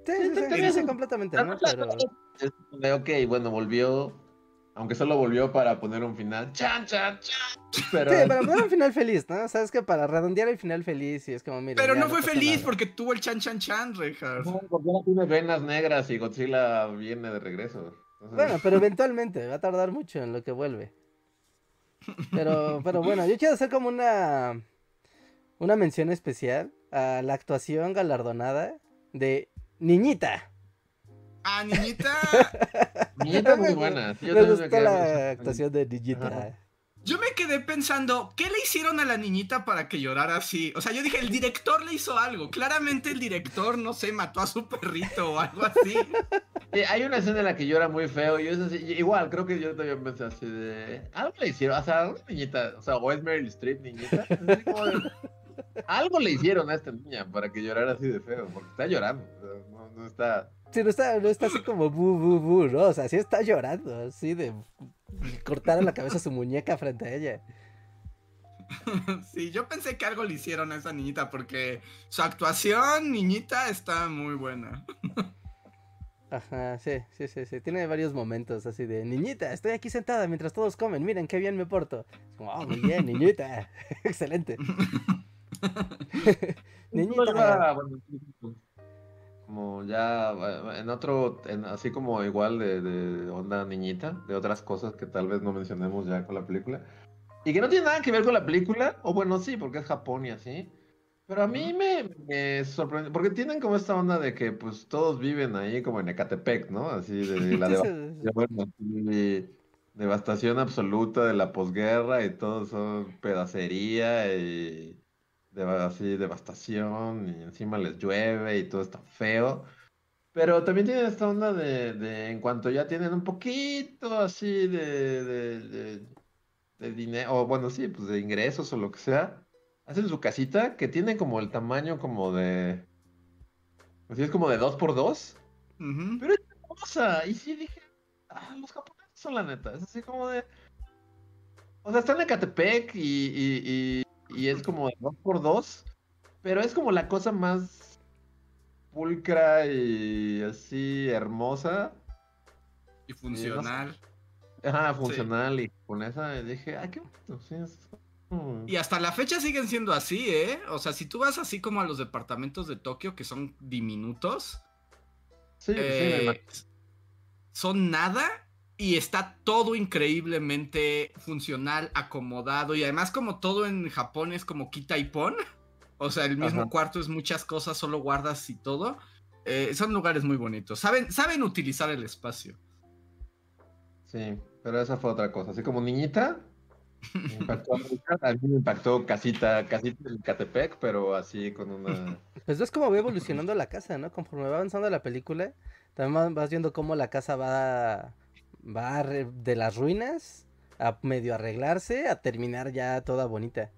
Sí, sí, sí, completamente, ¿no? Pero... Ok, bueno, volvió aunque solo volvió para poner un final. ¡Chan, chan, chan! Pero... Sí, para poner un final feliz, ¿no? Sabes que para redondear el final feliz y es como, mira. Pero no fue feliz porque tuvo el chan, chan, chan, Richard. No, porque ahora tiene venas negras y Godzilla viene de regreso. Bueno, pero eventualmente va a tardar mucho en lo que vuelve. Pero, pero bueno, yo quiero hacer como una. Una mención especial a la actuación galardonada de Niñita. Ah, niñita. niñita muy buena. me gustó la actuación de niñita. Yo me quedé pensando, ¿qué le hicieron a la niñita para que llorara así? O sea, yo dije, el director le hizo algo. Claramente el director, no sé, mató a su perrito o algo así. hay una escena en la que llora muy feo y es así. Igual, creo que yo también pensé así de. Algo le hicieron. O sea, una niñita. O sea, o es Meryl Streep, niñita. algo le hicieron a esta niña para que llorara así de feo. Porque está llorando. no, no está. Sí, no está, no está así como bu, bu, bu, ¿no? O sea, sí está llorando, así de cortar la cabeza a su muñeca frente a ella. Sí, yo pensé que algo le hicieron a esa niñita porque su actuación, niñita, está muy buena. Ajá, sí, sí, sí, sí. Tiene varios momentos así de, niñita, estoy aquí sentada mientras todos comen, miren qué bien me porto. como, oh, muy bien, niñita. Excelente. niñita como ya en otro, así como igual de, onda niñita, de otras cosas que tal vez no mencionemos ya con la película. Y que no tiene nada que ver con la película, o bueno, sí, porque es Japón y así. Pero a mí me, sorprende, porque tienen como esta onda de que pues todos viven ahí como en Ecatepec, ¿no? Así de, la devastación, devastación absoluta de la posguerra y todos son pedacería y de, así devastación y encima les llueve y todo está feo. Pero también tienen esta onda de, en cuanto ya tienen un poquito así de, de, de, dinero, o bueno, sí, pues de ingresos o lo que sea, hacen su casita que tiene como el tamaño como de... Así es como de dos por dos. Pero es hermosa. Y sí dije, ah, los japoneses son la neta. Es así como de... O sea, están en Catepec y y es como de dos por dos, pero es como la cosa más pulcra y así hermosa. Y funcional. Ajá, funcional y con esa dije, ay, qué bonito, Y hasta la fecha siguen siendo así, ¿eh? O sea, si tú vas así como a los departamentos de Tokio, que son diminutos, sí, sí, eh, son nada y está todo increíblemente funcional, acomodado y además como todo en Japón es como quita y pon. O sea, el mismo cuarto es muchas cosas, solo guardas y todo. Eh, son lugares muy bonitos. Saben, saben utilizar el espacio. Sí, pero esa fue otra cosa. Así como niñita, impactó a mí me impactó casita, casita en Catepec, pero así con una. Pues es como va evolucionando la casa, ¿no? Conforme va avanzando la película, también vas viendo cómo la casa va va de las ruinas a medio arreglarse a terminar ya toda bonita.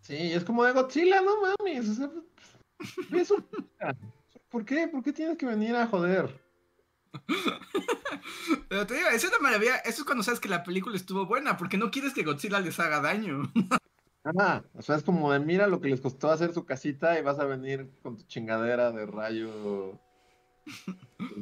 Sí, es como de Godzilla, no mames. ¿Por qué? ¿Por qué tienes que venir a joder? Pero te digo, eso es la maravilla. Eso es cuando sabes que la película estuvo buena, porque no quieres que Godzilla les haga daño. Ah, o sea, es como de mira lo que les costó hacer su casita y vas a venir con tu chingadera de rayo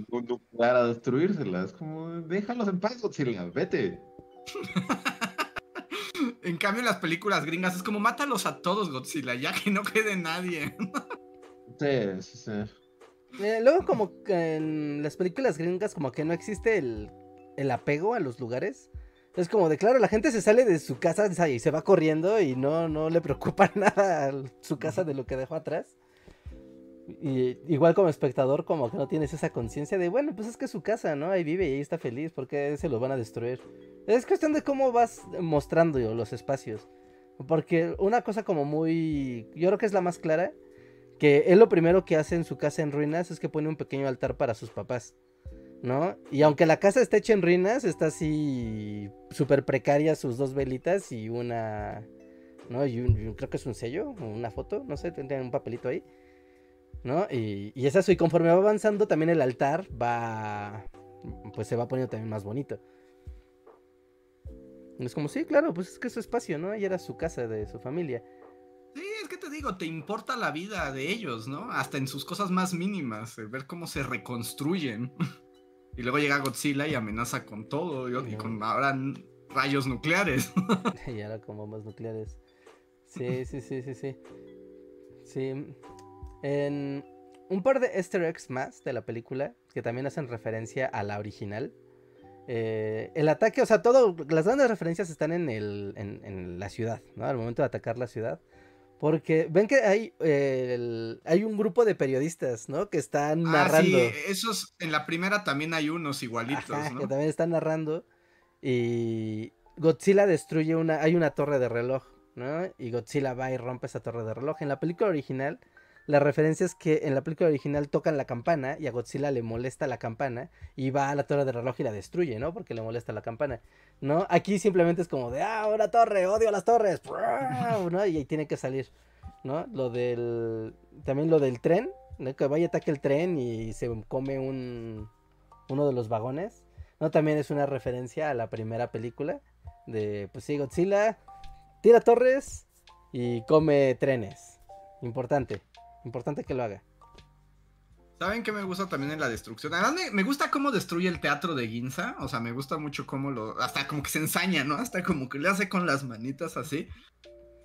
nuclear a destruírsela. Es como, déjalos en paz, Godzilla, vete. en cambio, en las películas gringas es como, mátalos a todos, Godzilla, ya que no quede nadie. sí, sí, sí. Eh, luego, como en las películas gringas, como que no existe el, el apego a los lugares. Es como de claro, la gente se sale de su casa y se va corriendo y no, no le preocupa nada su casa de lo que dejó atrás. Y igual como espectador, como que no tienes esa conciencia de, bueno, pues es que es su casa, ¿no? Ahí vive y ahí está feliz, porque se lo van a destruir? Es cuestión de cómo vas mostrando los espacios. Porque una cosa como muy, yo creo que es la más clara, que él lo primero que hace en su casa en ruinas es que pone un pequeño altar para sus papás, ¿no? Y aunque la casa esté hecha en ruinas, está así súper precaria sus dos velitas y una, ¿no? Y creo que es un sello, una foto, no sé, tendría un papelito ahí ¿no? Y, y es eso, y conforme va avanzando, también el altar va, pues se va poniendo también más bonito. Es como, sí, claro, pues es que es su espacio, ¿no? Y era su casa de su familia. Sí, es que te digo, te importa la vida de ellos, ¿no? Hasta en sus cosas más mínimas, ver cómo se reconstruyen. y luego llega Godzilla y amenaza con todo, y, con ahora rayos nucleares. y ahora como más nucleares. Sí, sí, sí, sí, sí. Sí. En un par de easter eggs más de la película, que también hacen referencia a la original. Eh, el ataque, o sea, todo, las grandes referencias están en, el, en, la ciudad, ¿no? Al momento de atacar la ciudad. Porque ven que hay, hay un grupo de periodistas, ¿no? Que están ah, narrando. Sí, esos, en la primera también hay unos igualitos, ¿no? Que también están narrando. Y Godzilla destruye una, hay una torre de reloj, ¿no? Y Godzilla va y rompe esa torre de reloj. En la película original la referencia es que en la película original tocan la campana y a Godzilla le molesta la campana y va a la torre de reloj y la destruye, ¿no? Porque le molesta la campana, ¿no? Aquí simplemente es como de, ah, una torre, odio las torres, ¿no? Y ahí tiene que salir, ¿no? Lo del, también lo del tren, ¿no? Que vaya ataque el tren y se come un, uno de los vagones, ¿no? También es una referencia a la primera película de, pues sí, Godzilla tira torres y come trenes. Importante. Importante que lo haga. ¿Saben qué me gusta también en la destrucción? Además, me, gusta cómo destruye el teatro de Ginza. O sea, me gusta mucho cómo lo. Hasta como que se ensaña, ¿no? Hasta como que le hace con las manitas así.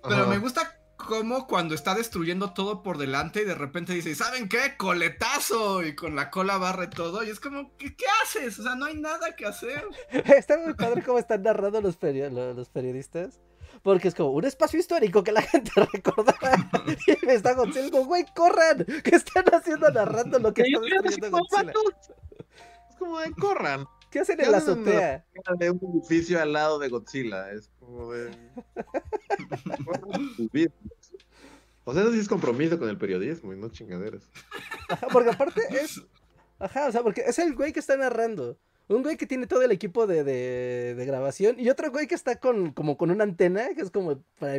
Pero me gusta cómo cuando está destruyendo todo por delante y de repente dice, ¿saben qué? Coletazo. Y con la cola barre todo. Y es como, ¿qué, qué haces? O sea, no hay nada que hacer. está muy padre cómo están narrando los, los periodistas porque es como un espacio histórico que la gente recordará. y me está Godzilla, como, güey, corran, ¿qué están haciendo narrando lo que está destruyendo Godzilla? Es como de corran. ¿Qué hacen en la azotea? De un edificio al lado de Godzilla, es como de... o sea, eso sí es compromiso con el periodismo y no chingaderas. Ajá, porque aparte es... Ajá, o sea, porque es el güey que está narrando un güey que tiene todo el equipo de, de, grabación y otro güey que está con, como con una antena, que es como para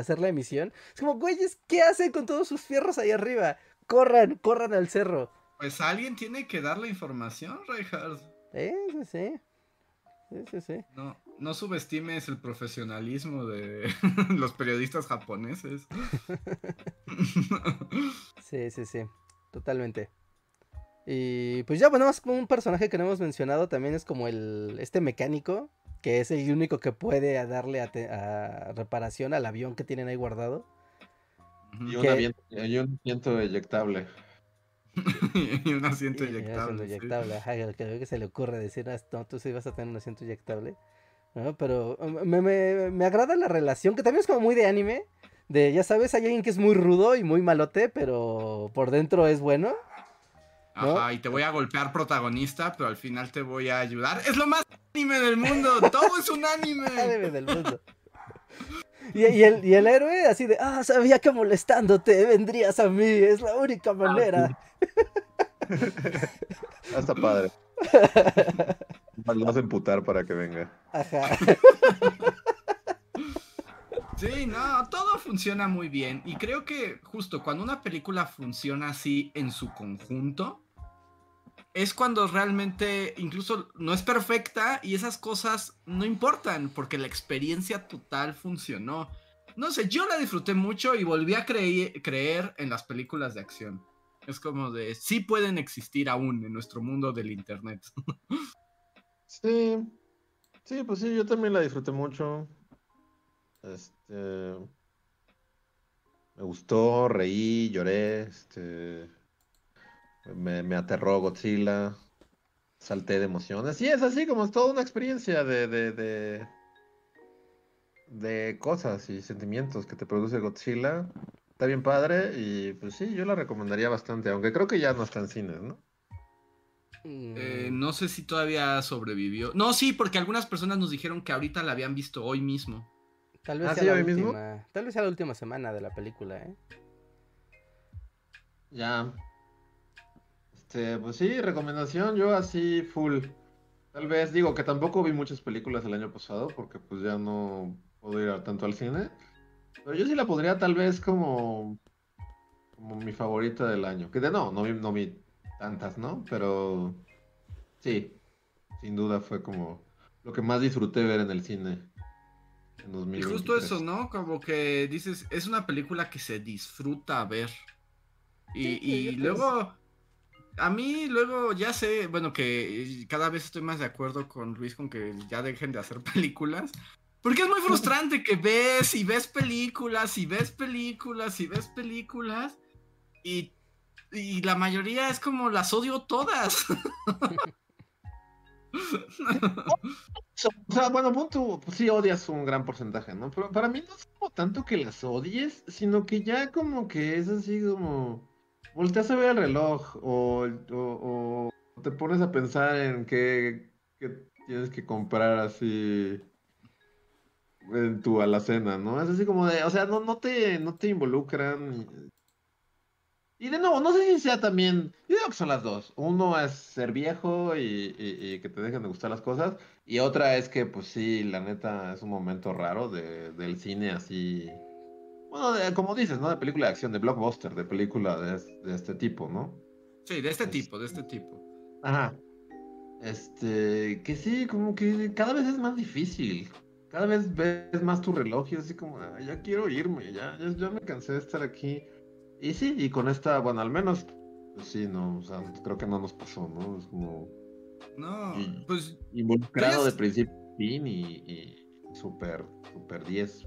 hacer la emisión. Es como, güeyes, ¿qué hacen con todos sus fierros ahí arriba? Corran, corran al cerro. Pues alguien tiene que dar la información, Reinhardt. Eh, sí, sí. Sí, sí, sí. No, no subestimes el profesionalismo de los periodistas japoneses. sí, sí, sí. Totalmente. Y pues ya, bueno, más como un personaje que no hemos mencionado también es como el este mecánico, que es el único que puede darle a, reparación al avión que tienen ahí guardado. Y, un, asiento eyectable. y un asiento eyectable. Un eyectable, ajá, que, que se le ocurre decir, ah, no, tú sí vas a tener un asiento eyectable. Pero um, me, me, me agrada la relación, que también es como muy de anime. De, ya sabes, hay alguien que es muy rudo y muy malote, pero por dentro es bueno. Ajá, y te voy a golpear protagonista, pero al final te voy a ayudar. Es lo más anime del mundo, todo es un anime. anime del mundo. Y, el, y, el, héroe así de, ah, sabía que molestándote vendrías a mí, es la única manera. Ah, está padre. Lo vas a emputar para que venga. Ajá. Sí, no, todo funciona muy bien. Y creo que justo cuando una película funciona así en su conjunto, es cuando realmente incluso no es perfecta y esas cosas no importan porque la experiencia total funcionó. No sé, yo la disfruté mucho y volví a creer en las películas de acción. Es como de, sí pueden existir aún en nuestro mundo del Internet. Sí, sí, pues sí, yo también la disfruté mucho. Este, me gustó, reí, lloré, este, me, aterró Godzilla. Salté de emociones. Y es así como es toda una experiencia de, de, de, cosas y sentimientos que te produce Godzilla. Está bien padre y pues sí, yo la recomendaría bastante, aunque creo que ya no está en cines, ¿no? Eh, no sé si todavía sobrevivió. No, sí, porque algunas personas nos dijeron que ahorita la habían visto hoy mismo. Tal vez, ¿Ah, sea la última, tal vez sea la última semana de la película, ¿eh? Ya, este, pues sí, recomendación, yo así full. Tal vez digo que tampoco vi muchas películas el año pasado porque pues ya no puedo ir tanto al cine. Pero yo sí la podría tal vez como como mi favorita del año. Que de no, no vi, no vi tantas, ¿no? Pero sí, sin duda fue como lo que más disfruté ver en el cine. En y justo eso, ¿no? Como que dices, es una película que se disfruta ver. Y, y luego, a mí luego ya sé, bueno, que cada vez estoy más de acuerdo con Luis con que ya dejen de hacer películas. Porque es muy frustrante que ves y ves películas y ves películas y ves películas y, y la mayoría es como las odio todas. o sea, bueno, punto, pues sí odias un gran porcentaje, ¿no? Pero para mí no es como tanto que las odies, sino que ya como que es así como volteas a ver el reloj o, o, te pones a pensar en qué, tienes que comprar así en tu alacena, ¿no? Es así como de, o sea, no, no te, no te involucran. Y de nuevo, no sé si sea también, yo digo que son las dos. Uno es ser viejo y, que te dejen de gustar las cosas. Y otra es que, pues sí, la neta es un momento raro de, del cine así bueno, como dices, ¿no? De película de acción, de blockbuster, de película de, este tipo, ¿no? Sí, de este tipo, de este tipo. Ajá. Este, que sí, como que cada vez es más difícil. Cada vez ves más tu reloj y así como, ya quiero irme, ya, ya, me cansé de estar aquí. Y sí, y con esta, bueno, al menos, pues sí, no, o sea, creo que no nos pasó, ¿no? Es como... No, pues... Involucrado de principio a fin y, y súper, súper 10.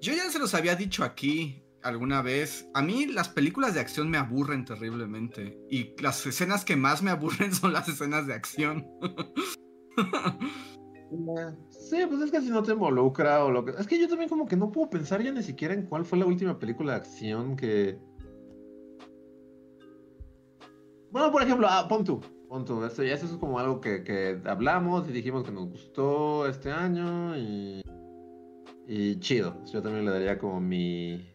Yo ya se los había dicho aquí alguna vez. A mí las películas de acción me aburren terriblemente. Y las escenas que más me aburren son las escenas de acción. sí, pues es que si no te involucra o lo que. Es que yo también como que no puedo pensar ya ni siquiera en cuál fue la última película de acción que. Bueno, por ejemplo, ah, pon tú. Pon. Eso, eso es como algo que, que hablamos y dijimos que nos gustó este año y. Y chido. Yo también le daría como mi,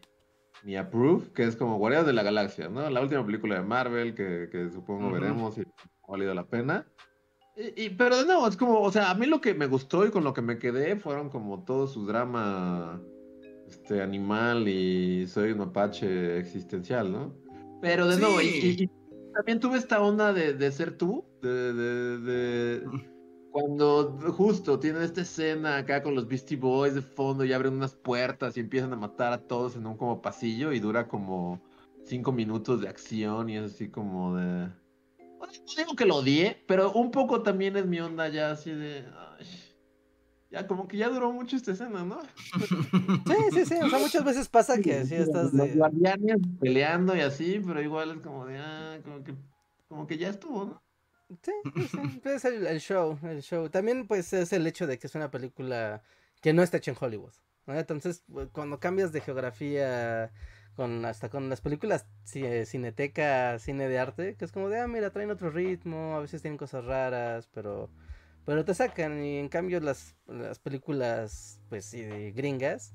mi approve, que es como Guardianes de la Galaxia, ¿no? La última película de Marvel que, que supongo veremos y ha valido la pena. Y, pero de nuevo, es como, o sea, a mí lo que me gustó y con lo que me quedé fueron como todo su drama este, animal y soy un apache existencial, ¿no? Pero de nuevo, y, también tuve esta onda de, de ser tú, de, de, de cuando justo tienen esta escena acá con los Beastie Boys de fondo y abren unas puertas y empiezan a matar a todos en un como pasillo y dura como cinco minutos de acción y es así como de... No digo que lo odié, pero un poco también es mi onda ya así de... ya como que ya duró mucho esta escena, ¿no? Sí, sí, sí. O sea, muchas veces pasa que así estás de... Los guardianes peleando y así, pero igual es como de... Ah, como que, como que ya estuvo, ¿no? Sí, sí, es el, show, el show. También pues es el hecho de que es una película que no está hecha en Hollywood. Entonces, cuando cambias de geografía con hasta con las películas cineteca, cine de arte, que es como de, ah, mira, traen otro ritmo, a veces tienen cosas raras, pero pero te sacan y en cambio las, las películas pues sí, gringas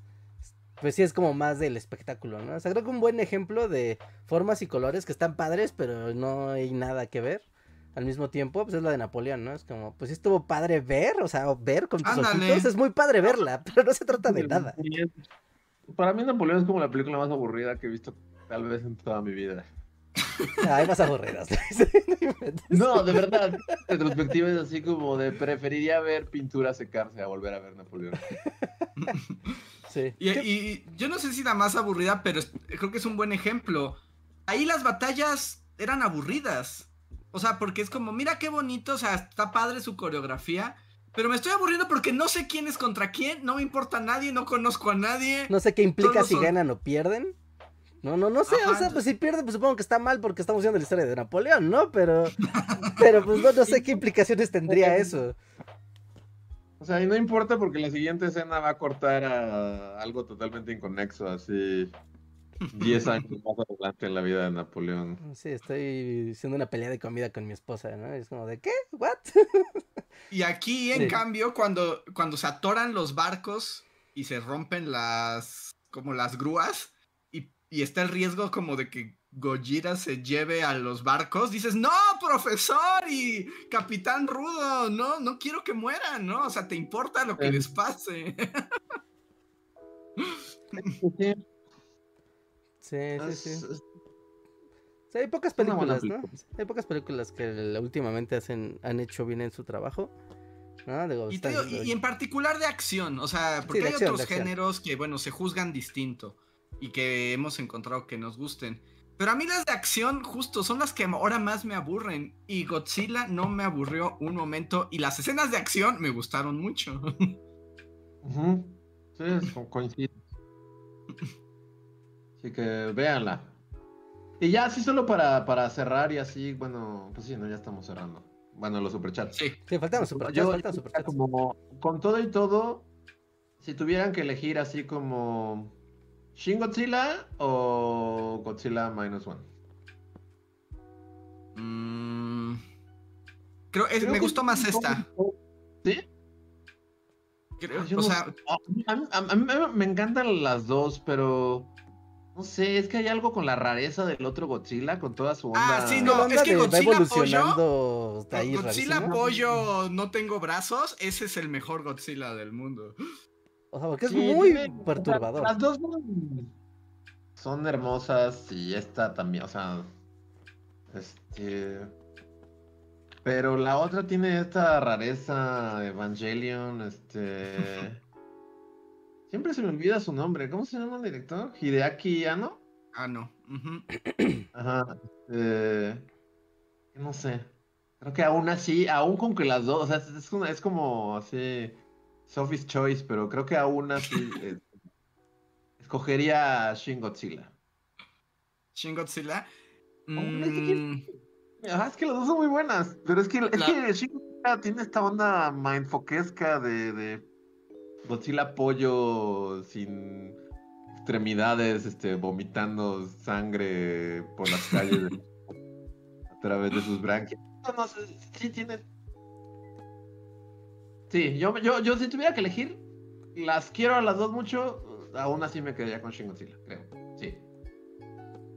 pues sí es como más del espectáculo, ¿no? O sea, creo que un buen ejemplo de formas y colores que están padres, pero no hay nada que ver al mismo tiempo, pues es la de Napoleón, ¿no? Es como, pues estuvo padre ver, o sea, ver con tus ojitos, es muy padre verla, pero no se trata de nada. Para mí Napoleón es como la película más aburrida que he visto tal vez en toda mi vida. Hay más aburridas. no, de verdad. Retrospectiva es así como de preferiría ver pintura secarse a volver a ver Napoleón. Sí. Y, y, yo no sé si la más aburrida, pero creo que es un buen ejemplo. Ahí las batallas eran aburridas. O sea, porque es como, mira qué bonito, o sea, está padre su coreografía. Pero me estoy aburriendo porque no sé quién es contra quién, no me importa a nadie, no conozco a nadie. No sé qué implica si ganan o pierden. No, no, no sé, o sea, pues si pierden, pues supongo que está mal porque estamos viendo la historia de Napoleón, ¿no? Pero, pero pues no, no sé qué implicaciones tendría eso. O sea, y no importa porque la siguiente escena va a cortar a algo totalmente inconexo, así 10 años más adelante en la vida de Napoleón. Sí, estoy haciendo una pelea de comida con mi esposa, ¿no? Es como de, ¿qué? ¿What? Y aquí, en cambio, cuando, cuando se atoran los barcos y se rompen las, como las grúas, y, y está el riesgo como de que Gojira se lleve a los barcos, dices, no, profesor y capitán rudo, no, no quiero que mueran, ¿no? O sea, te importa lo que les pase. Sí, sí, sí. hay pocas películas, ¿no? Hay pocas películas que últimamente hacen, han hecho bien en su trabajo. y, en particular de acción, o sea, porque hay otros géneros que, bueno, se juzgan distinto y que hemos encontrado que nos gusten. Pero a mí las de acción justo son las que ahora más me aburren. Y Godzilla no me aburrió un momento. Y las escenas de acción me gustaron mucho. Sí, coincido. Así que véanla. Y ya así solo para, para cerrar y así, bueno, pues sí, no, ya estamos cerrando. Bueno, los superchats. Sí, sí faltan los superchats. Como, con todo y todo, si tuvieran que elegir así como ¿Shin Godzilla o Godzilla Minus One? Mm, creo, me gustó más esta. ¿Sí? o sea, a, mí me encantan las dos, pero no sé, es que hay algo con la rareza del otro Godzilla, con toda su onda. Ah, sí, no, es que Godzilla Pollo, Godzilla Pollo no tengo brazos, ese es el mejor Godzilla del mundo. O sea, porque es muy perturbador. las dos son hermosas y esta también, o sea, este... Pero la otra tiene esta rareza Evangelion, este... Siempre se me olvida su nombre. ¿Cómo se llama el director? Hideaki Anno. Ah, no. Ajá. Este... No sé. Creo que aún así, aún con que las dos, o sea, es, es como así Sophie's Choice, pero creo que aún así eh, escogería Shin Godzilla. Shin Godzilla. Mm. es que las dos son muy buenas, pero es que, es que Shin Godzilla tiene esta onda mindfoquesca de, de Godzilla pollo sin extremidades, este, vomitando sangre por las calles a través de sus branquias. No, no, sí tiene Sí, yo, yo, yo si tuviera que elegir, las quiero a las dos mucho, aún así me quedaría con Shin Godzilla, creo. Sí.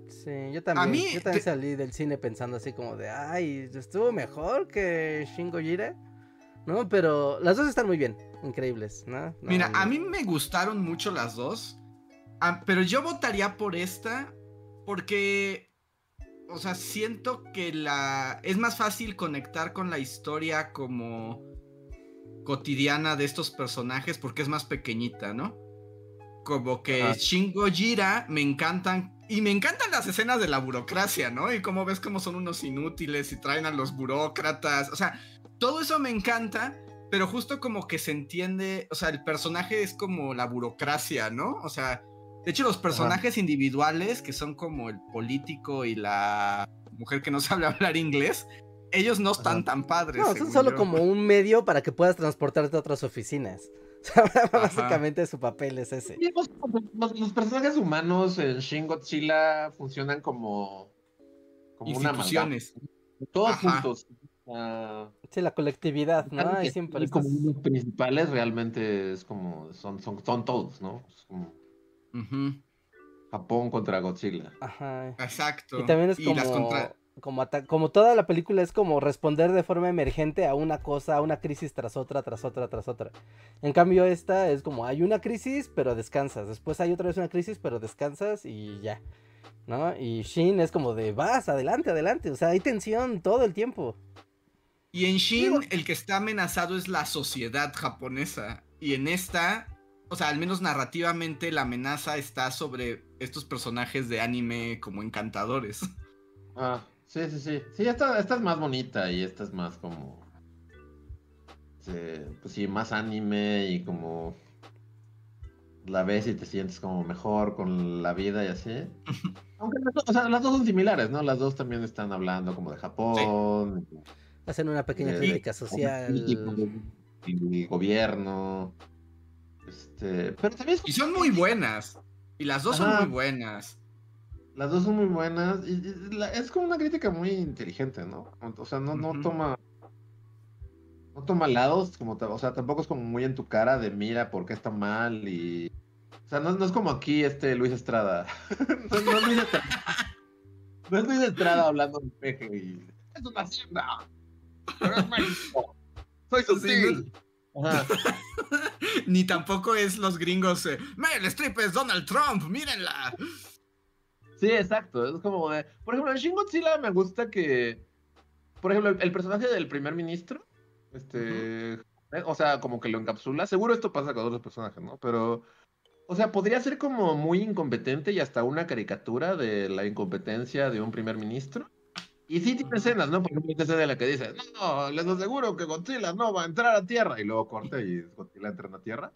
Sí, yo también, yo también salí del cine pensando así como de, ay, estuvo mejor que Shin Gojira. No, pero las dos están muy bien, increíbles, ¿no? Mira, a mí me gustaron mucho las dos, pero yo votaría por esta porque, o sea, siento que la es más fácil conectar con la historia como cotidiana de estos personajes porque es más pequeñita, ¿no? Como que Shingo Jira me encantan y me encantan las escenas de la burocracia, ¿no? Y cómo ves cómo son unos inútiles y traen a los burócratas, o sea, todo eso me encanta, pero justo como que se entiende, o sea, el personaje es como la burocracia, ¿no? O sea, de hecho los personajes individuales que son como el político y la mujer que no sabe hablar inglés, ellos no están tan padres. No, son solo como un medio para que puedas transportarte a otras oficinas. básicamente su papel es ese. Los, personajes humanos en Shin Godzilla funcionan como, como instituciones. Todos juntos. Sí, la colectividad, ¿no? y siempre como los principales realmente es como son, son, son todos, ¿no? Es como Japón contra Godzilla. Ajá. Exacto. Y también es como como, como toda la película es como responder de forma emergente a una cosa, a una crisis tras otra, tras otra, tras otra. En cambio esta es como hay una crisis pero descansas, después hay otra vez una crisis pero descansas y ya. ¿No? Y Shin es como de vas, adelante, adelante, o sea, hay tensión todo el tiempo. Y en Shin el que está amenazado es la sociedad japonesa y en esta, o sea, al menos narrativamente la amenaza está sobre estos personajes de anime como encantadores. Ah, Sí, sí, sí. Sí, esta, esta es más bonita y esta es más como. pues sí, más anime y como. La ves y te sientes como mejor con la vida y así. Aunque o sea, las dos son similares, ¿no? Las dos también están hablando como de Japón. Hacen una pequeña crítica social. Y, gobierno. Este, pero también Y son muy buenas. Y las dos son muy buenas. Las dos son muy buenas. Y, es como una crítica muy inteligente, ¿no? O sea, no, no toma. No toma lados, como o sea, tampoco es como muy en tu cara de mira por qué está mal y. O sea, no, es como aquí este Luis Estrada. no, no, es Luis Estrada. no es Luis Estrada hablando de peje y. Es una hacienda. Pero es México. Soy sutil. Ni tampoco es los gringos. Eh, Meryl Streep es Donald Trump, mírenla. Sí, exacto. Es como de. Por ejemplo, en Shin Godzilla me gusta que. Por ejemplo, el, personaje del primer ministro. Este. O sea, como que lo encapsula. Seguro esto pasa con otros personajes, ¿no? Pero. O sea, podría ser como muy incompetente y hasta una caricatura de la incompetencia de un primer ministro. Y sí tiene escenas, ¿no? Por ejemplo, esta escena en la que dice, no, les aseguro que Godzilla no va a entrar a tierra. Y luego corta y Godzilla entra en la tierra.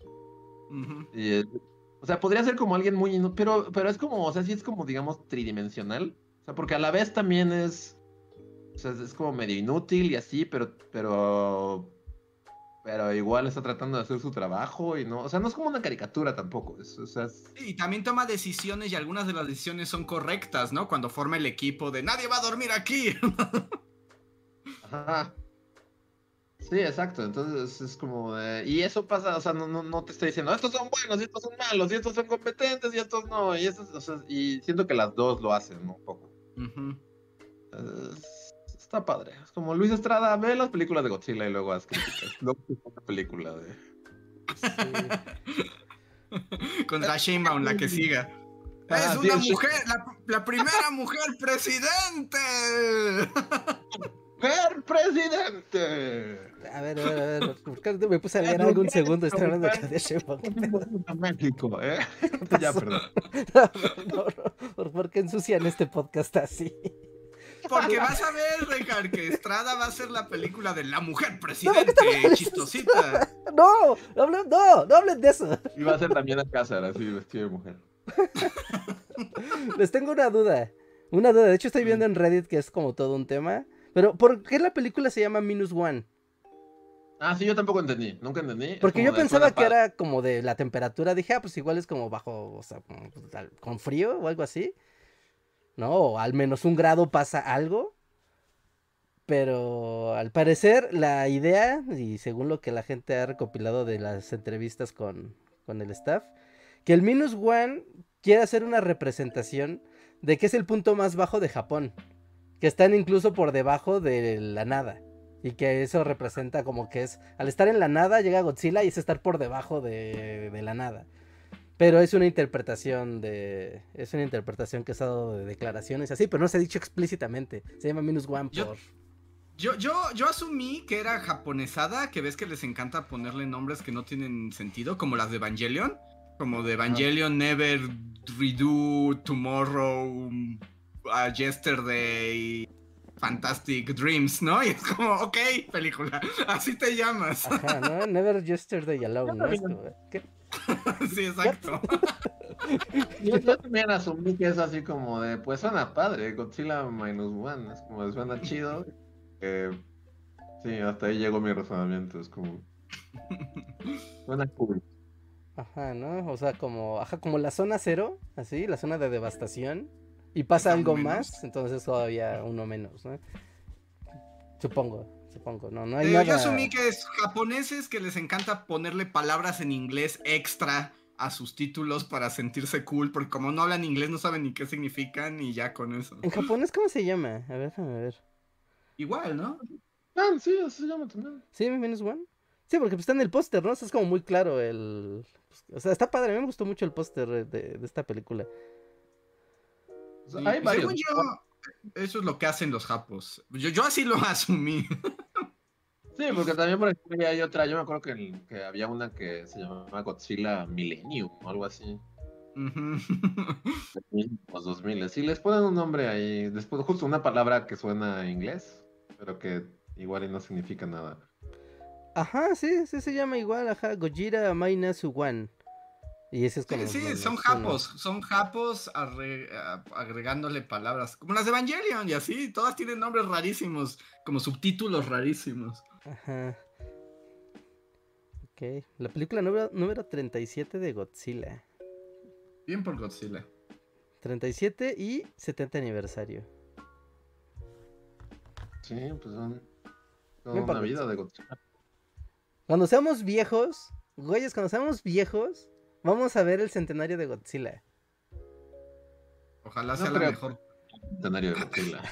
y, o sea, podría ser como alguien muy... Pero, pero es como, o sea, sí es como, digamos, tridimensional. O sea, porque a la vez también es... O sea, es como medio inútil y así, pero, pero pero igual está tratando de hacer su trabajo y no, o sea, no es como una caricatura tampoco. Es, o sea, Y también toma decisiones y algunas de las decisiones son correctas, ¿no? Cuando forma el equipo de nadie va a dormir aquí. Ajá. Sí, exacto. Entonces es como de... Y eso pasa, o sea, no, no, no, te estoy diciendo, estos son buenos y estos son malos, y estos son competentes y estos no. Y, estos, o sea, y siento que las dos lo hacen, ¿no? Un poco. Está padre. Es como Luis Estrada, ve las películas de Godzilla y luego haz críticas. no una película de. Contra Sheinbaum, la que siga. Ah, es una mujer, la, primera mujer presidente. ¡Mujer presidente! A ver, a ver, a ver. ¿Por qué me puse a leer algo un segundo? Estoy hablando de Claudia Sheinbaum. México, ¿eh? ya, perdón. ¿Por qué ensucian este podcast así? Porque vas a ver, Richard, que Estrada va a ser la película de la mujer presidente, chistosita. No, no, no, no hablen de eso. Y va a ser también a casa, así vestido de mujer. Les tengo una duda. Una duda. De hecho, estoy viendo en Reddit que es como todo un tema. Pero, ¿por qué la película se llama Minus One? Ah, sí, yo tampoco entendí. Nunca entendí. Porque yo pensaba que era como de la temperatura. Dije, ah, pues igual es como bajo, o sea, con frío o algo así. ¿No? O al menos un grado pasa algo. Pero al parecer la idea, y según lo que la gente ha recopilado de las entrevistas con, con el staff, que el Minus One quiere hacer una representación de que es el punto más bajo de Japón. Que están incluso por debajo de la nada. Y que eso representa como que es, al estar en la nada llega Godzilla y es estar por debajo de, de la nada. Pero es una interpretación de. Es una interpretación que ha dado de declaraciones así, pero no se ha dicho explícitamente. Se llama Minus One por. Yo, yo, yo asumí que era japonesada, que ves que les encanta ponerle nombres que no tienen sentido, como las de Evangelion. Como de Evangelion, Never, Redo, Tomorrow, uh, Yesterday, Fantastic Dreams, ¿no? Y es como, ok, película, así te llamas. Ajá, ¿no? Never Yesterday Alone, ¿no? ¿Qué? sí, exacto. yo, también asumí que es así como de, pues suena padre, Godzilla Minus One, es como suena chido. sí, hasta ahí llegó mi razonamiento, es como... Suena cool. Ajá, ¿no? O sea, como, ajá, como la zona cero, así, la zona de devastación, y pasa algo más, entonces todavía uno menos, ¿no? Supongo supongo. No, no hay Yo asumí que es japoneses que les encanta ponerle palabras en inglés extra a sus títulos para sentirse cool, porque como no hablan inglés no saben ni qué significan y ya con eso. ¿En japonés cómo se llama? A ver, déjame ver. Igual, ¿no? Ah, sí, así se llama también. ¿Sí, menos one? Sí, porque está en el póster, ¿no? es como muy claro el... O sea, está padre, a mí me gustó mucho el póster de, esta película. hay varios. Según yo, eso es lo que hacen los japos. Yo, yo así lo asumí. Sí, porque también por ejemplo hay otra, yo me acuerdo que, que había una que se llamaba Godzilla Millennium o algo así. Los 2000. Si les ponen un nombre ahí, después justo una palabra que suena a inglés, pero que igual y no significa nada. Ajá, sí, sí se llama igual, ajá, Gojira Mainasu One. Y ese es como. Sí, sí, son japos, son japos agregándole palabras, como las de Evangelion y así, todas tienen nombres rarísimos, como subtítulos rarísimos. Ajá. Ok, la película número, número 37 de Godzilla. Bien por Godzilla. 37 y 70 aniversario. Sí, pues son, son una vida de Godzilla. Cuando seamos viejos, güeyes, cuando seamos viejos, vamos a ver el centenario de Godzilla. Ojalá sea lo mejor escenario de Godzilla.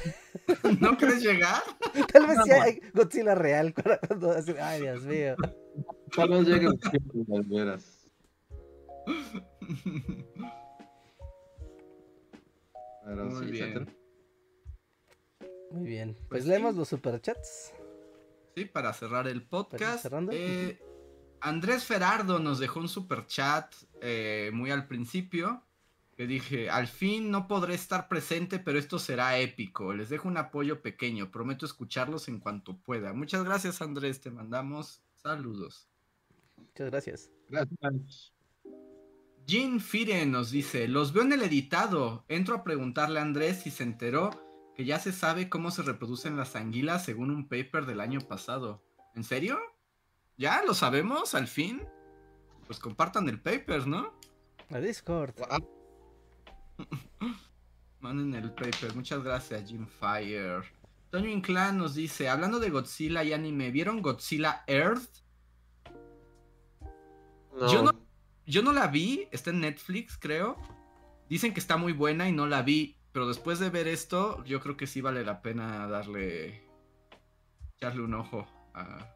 ¿No crees llegar? Tal vez sea Godzilla real cuando, Ay, Dios mío. Tal vez llegue Godzilla las veras. Muy bien. Muy bien. Pues, pues leemos los superchats. Sí, para cerrar el podcast. Eh, Andrés Ferardo nos dejó un superchat eh, muy al principio. Que dije, al fin no podré estar presente, pero esto será épico. Les dejo un apoyo pequeño. Prometo escucharlos en cuanto pueda. Muchas gracias, Andrés. Te mandamos saludos. Muchas gracias. Gracias. Jean Fire nos dice, los veo en el editado. Entro a preguntarle a Andrés si se enteró que ya se sabe cómo se reproducen las anguilas según un paper del año pasado. ¿En serio? ¿Ya lo sabemos al fin? Pues compartan el paper, ¿no? A Discord. Manden el paper. Muchas gracias, Jim Fire. Toño Inclán nos dice, hablando de Godzilla y anime, ¿vieron Godzilla Earth? Yo, no, yo no la vi, está en Netflix, creo. Dicen que está muy buena y no la vi. Pero después de ver esto, yo creo que sí vale la pena darle. echarle un ojo a.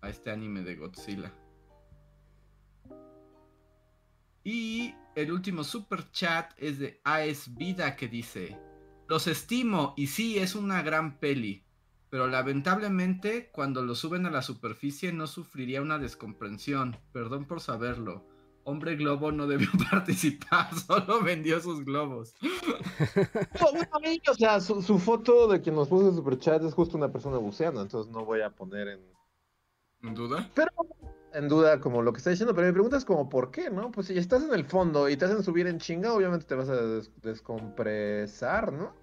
a este anime de Godzilla. Y el último super chat es de AES Vida que dice: Los estimo y sí, es una gran peli. Pero lamentablemente, cuando lo suben a la superficie, no sufriría una descomprensión. Perdón por saberlo. Hombre Globo no debió participar, solo vendió sus globos. o sea, su, foto de quien nos puso el superchat es justo una persona buceando, entonces no voy a poner en... ¿En duda? Pero en duda como lo que está diciendo, pero mi pregunta es como, ¿por qué, no? Pues si estás en el fondo y te hacen subir en chinga, obviamente te vas a descompresar, ¿no?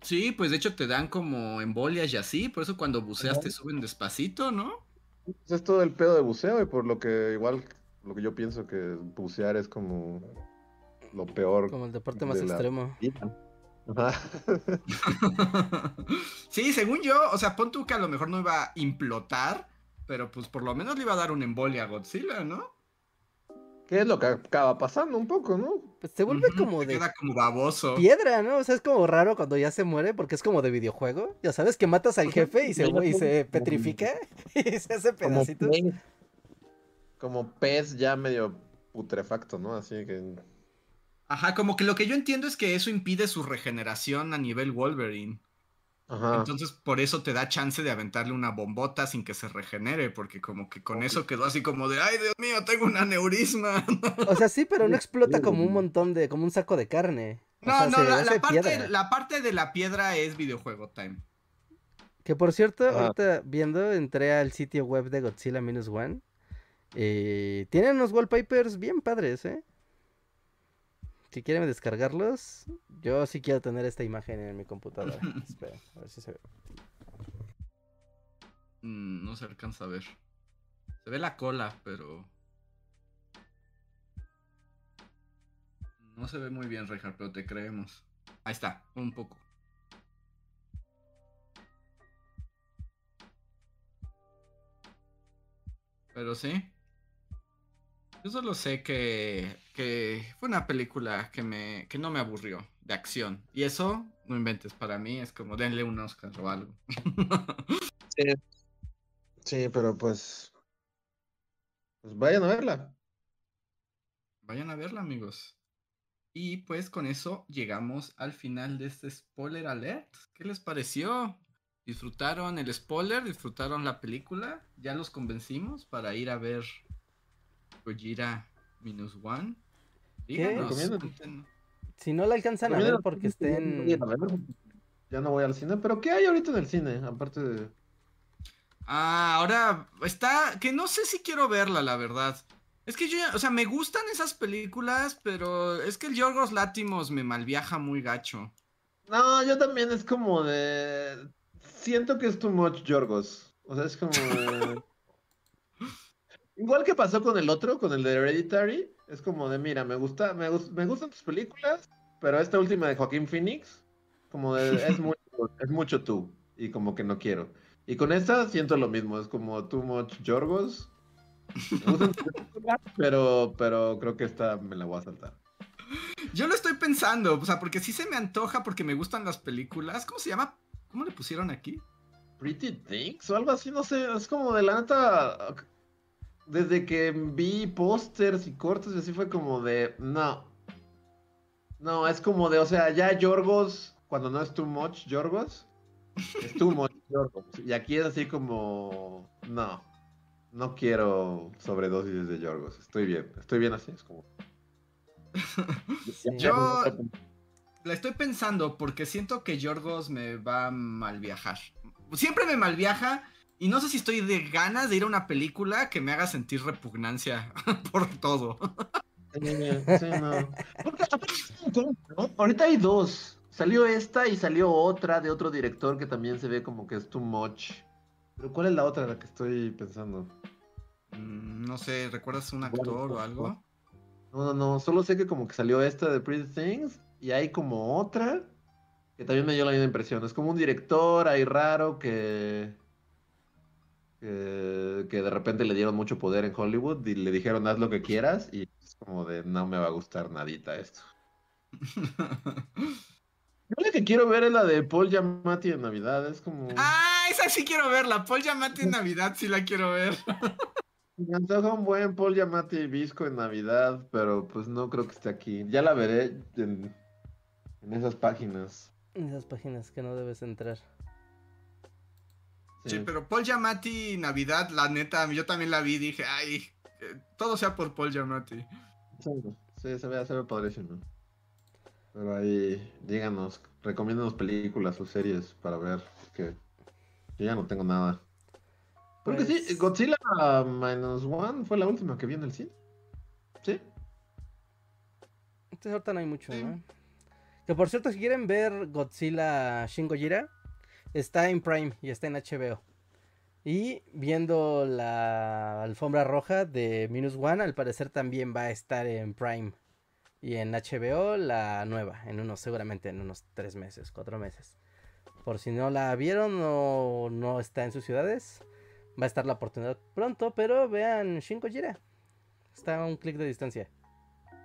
Sí, pues de hecho te dan como embolias y así, por eso cuando buceas te suben despacito, ¿no? Pues es todo el pedo de buceo y por lo que igual lo que yo pienso que bucear es como lo peor. Como el deporte más extremo. sí, según yo, o sea, pon tú que a lo mejor no iba a implotar, pero pues por lo menos le iba a dar un embolia a Godzilla, ¿no? ¿Qué es lo que acaba pasando un poco, no? Pues se vuelve como de. Queda como baboso. Piedra, ¿no? O sea, es como raro cuando ya se muere porque es como de videojuego. Ya sabes que matas al jefe y se, y se petrifica y se hace pedacitos como pez ya medio putrefacto, ¿no? Así que. Ajá, como que lo que yo entiendo es que eso impide su regeneración a nivel Wolverine. Ajá. Entonces, por eso te da chance de aventarle una bombota sin que se regenere, porque como que con eso quedó así como de, ay, Dios mío, tengo un aneurisma. O sea, sí, pero no explota como un montón de, como un saco de carne. no, no, la, parte, la, parte, de la piedra es videojuego time. Que por cierto, ahorita viendo, entré al sitio web de Godzilla Minus One eh, tienen unos wallpapers bien padres, ¿eh? Si quieren descargarlos, yo sí quiero tener esta imagen en mi computadora. Espera, a ver si se ve. Mm, no se alcanza a ver. Se ve la cola, pero. No se ve muy bien, Rejar, pero te creemos. Ahí está, un poco. Pero sí. Yo solo sé que, fue una película que, me, que no me aburrió, de acción. Y eso, no inventes, para mí es como denle un Oscar o algo. sí. sí, pero pues... Pues vayan a verla. Vayan a verla, amigos. Y pues con eso llegamos al final de este spoiler alert. ¿Qué les pareció? ¿Disfrutaron el spoiler? ¿Disfrutaron la película? ¿Ya los convencimos para ir a ver Gojira Minus One. Si no la alcanzan a ver porque estén. Ya no voy al cine, pero ¿qué hay ahorita en el cine? Aparte de. Ah, ahora está. Que no sé si quiero verla, la verdad. Es que yo, o sea, me gustan esas películas, pero es que el Yorgos Látimos me malviaja muy gacho. No, yo también es como de. Siento que es too much Yorgos. O sea, es como. Igual que pasó con el otro, con el de Hereditary, es como de, mira, me gusta, me, me gustan tus películas, pero esta última de Joaquín Phoenix, como de, es, mucho, es mucho tú, y como que no quiero. Y con esta siento lo mismo, es como too much Yorgos. pero, pero creo que esta me la voy a saltar. Yo lo estoy pensando, o sea, porque sí se me antoja porque me gustan las películas. ¿Cómo se llama? ¿Cómo le pusieron aquí? Pretty Things o algo así, no sé, es como de la neta desde que vi pósters y cortes y así fue como de, no, No, es como de, o sea, ya Yorgos, cuando no es too much Yorgos, es too much Yorgos. Y aquí es así como, no, no quiero sobredosis de Yorgos. Estoy bien, estoy bien así, es como... Yo la estoy pensando porque siento que Yorgos me va a mal viajar. Siempre me mal viaja y no sé si estoy de ganas de ir a una película que me haga sentir repugnancia por todo. Sí, no. Ahorita hay dos. Salió esta y salió otra de otro director que también se ve como que es too much. Pero ¿cuál es la otra la que estoy pensando? Mm, no sé, ¿recuerdas un actor o algo? No, no, no. Solo sé que como que salió esta de Pretty Things y hay como otra que también me dio la misma impresión. Es como un director ahí raro que que, de repente le dieron mucho poder en Hollywood y le dijeron haz lo que quieras y es como de no me va a gustar nadita esto. Yo la que quiero ver es la de Paul Giamatti en Navidad, es como... Ah, esa sí quiero verla, Paul Giamatti en Navidad sí la quiero ver. Me antoja un buen Paul Giamatti Visco en Navidad, pero pues no creo que esté aquí. Ya la veré en, en esas páginas. En esas páginas que no debes entrar. Sí, pero Paul Giamatti, Navidad, la neta, yo también la vi dije, ay, todo sea por Paul Giamatti. Sí, se ve, se ve padrísimo. Pero ahí, díganos, recomiéndanos películas o series para ver, que yo ya no tengo nada. Porque sí, pues Godzilla Minus One fue la última que vi en el cine. Sí. Entonces ahorita no hay mucho, ¿no? Que por cierto, si quieren ver Godzilla Shin Gojira, está en Prime y está en HBO. Y viendo la alfombra roja de Minus One, al parecer también va a estar en Prime. Y en HBO la nueva, en unos, seguramente en unos tres meses, cuatro meses. Por si no la vieron o no está en sus ciudades, va a estar la oportunidad pronto, pero vean Shin Jira. Está a un clic de distancia.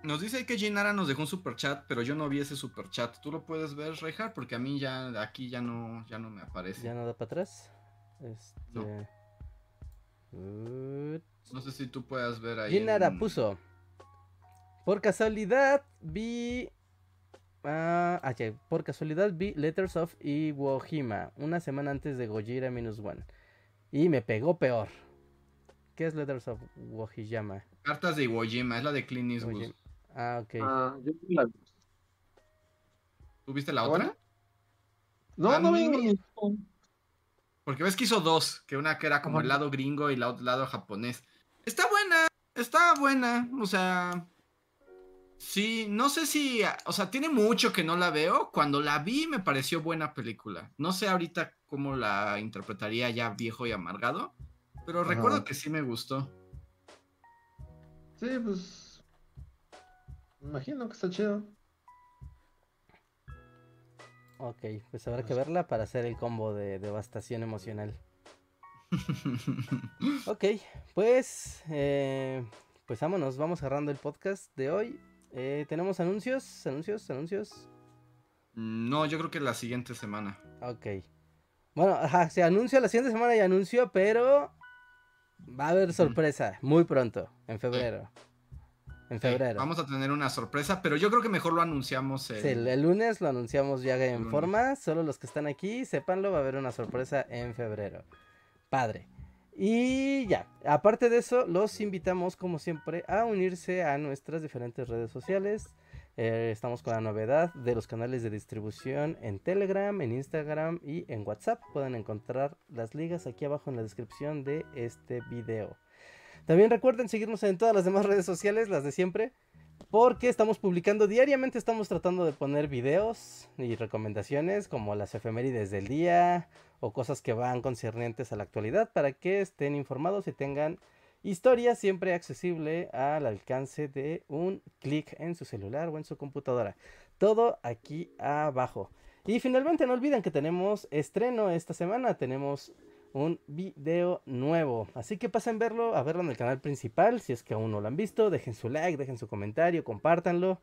Nos dice que Jinara nos dejó un super chat, pero yo no vi ese super chat. ¿Tú lo puedes ver, Reinhardt? Porque a mí ya aquí ya no, ya no me aparece. ¿Ya no da para atrás? Este... No. sé si tú puedas ver ahí. Jinara puso. Por casualidad vi. Ah, ah por casualidad vi Letters of Iwo Jima una semana antes de Gojira Minus One. Y me pegó peor. ¿Qué es Letters of Iwo Jima? Cartas de Iwo Jima, es la de Clint Eastwood. Ah, ok. Ah, yo la ¿Tú viste la otra? No, no vi. Porque ves que hizo dos, que una que era como el lado gringo y el lado japonés. Está buena, está buena, o sea, sí, no sé si, o sea, tiene mucho que no la veo. Cuando la vi me pareció buena película. No sé ahorita cómo la interpretaría ya viejo y amargado, pero recuerdo que sí me gustó. Sí, pues me imagino que está chido. Ok, pues habrá que verla para hacer el combo de devastación emocional. ok, pues, eh, pues vámonos, vamos cerrando el podcast de hoy. Eh, ¿Tenemos anuncios? ¿Anuncios? ¿Anuncios? Mm, no, yo creo que la siguiente semana. Ok. Bueno, ajá, se anuncia la siguiente semana y anuncio, pero va a haber sorpresa muy pronto, en febrero. En febrero. vamos a tener una sorpresa, pero yo creo que mejor lo anunciamos. El... Sí, el lunes lo anunciamos ya en forma. Solo los que están aquí, sépanlo, va a haber una sorpresa en febrero. Padre. Y ya, aparte de eso, los invitamos como siempre a unirse a nuestras diferentes redes sociales. Eh, estamos con la novedad de los canales de distribución en Telegram, en Instagram y en WhatsApp. Pueden encontrar las ligas aquí abajo en la descripción de este video. También recuerden seguirnos en todas las demás redes sociales, las de siempre, porque estamos publicando diariamente, estamos tratando de poner videos y recomendaciones como las efemérides del día o cosas que van concernientes a la actualidad para que estén informados y tengan historia siempre accesible al alcance de un clic en su celular o en su computadora. Todo aquí abajo. Y finalmente no olviden que tenemos estreno esta semana, tenemos un video nuevo. Así que pasen a verlo, a verlo en el canal principal. Si es que aún no lo han visto, dejen su like, dejen su comentario, compártanlo.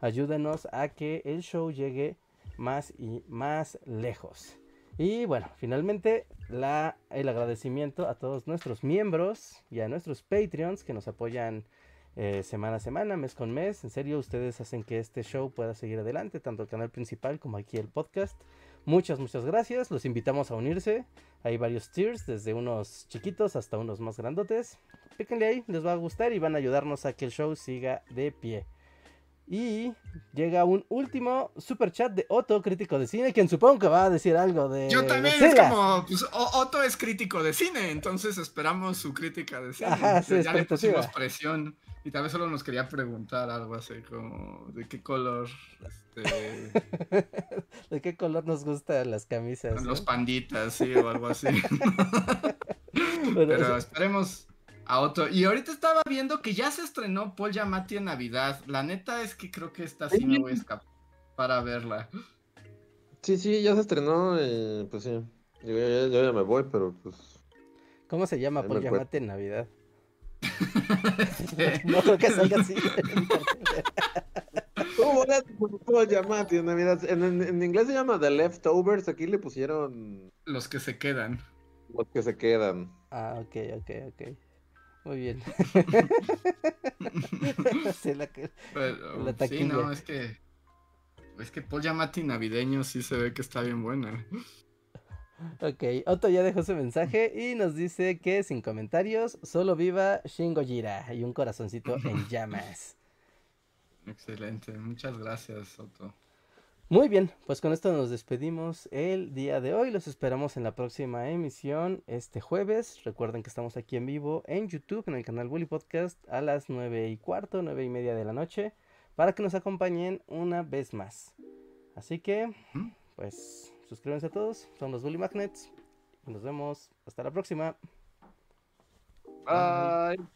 Ayúdenos a que el show llegue más y más lejos. Y bueno, finalmente el agradecimiento a todos nuestros miembros y a nuestros Patreons que nos apoyan eh, semana a semana, mes con mes. En serio, ustedes hacen que este show pueda seguir adelante, tanto el canal principal como aquí el podcast. Muchas, muchas gracias. Los invitamos a unirse. Hay varios tiers, desde unos chiquitos hasta unos más grandotes. Píquenle ahí, les va a gustar y van a ayudarnos a que el show siga de pie. Y llega un último super chat de Otto, crítico de cine, quien supongo que va a decir algo de. Yo también, es como, pues Otto es crítico de cine, entonces esperamos su crítica de cine. Ajá, sí, ya le pusimos presión. Y tal vez solo nos quería preguntar algo así como de qué color este... ¿De qué color nos gustan las camisas? Los panditas, sí, o algo así. Pero esperemos a otro. Y ahorita estaba viendo que ya se estrenó Paul Yamati en Navidad. La neta es que creo que esta sí me voy a escapar para verla. Sí, sí, ya se estrenó, eh, pues sí. Yo, ya me voy, pero pues... ¿Cómo se llama Paul Yamati en Navidad? no creo que salga así. ¿Cómo Paul Yamati en Navidad? En, inglés se llama The Leftovers, aquí le pusieron... Los que se quedan. Los que se quedan. Ah, ok, ok, ok. Muy bien. sí, la, sí, no, es que. Es que Paul Yamati navideño sí se ve que está bien buena. Ok, Otto ya dejó su mensaje y nos dice que sin comentarios, solo viva Shingo Jira y un corazoncito en llamas. Excelente, muchas gracias, Otto. Muy bien, pues con esto nos despedimos el día de hoy. Los esperamos en la próxima emisión este jueves. Recuerden que estamos aquí en vivo en YouTube, en el canal Bully Podcast, a las nueve y cuarto, nueve y media de la noche, para que nos acompañen una vez más. Así que, pues, suscríbanse a todos. Son los Bully Magnets. Y nos vemos. Hasta la próxima. Bye.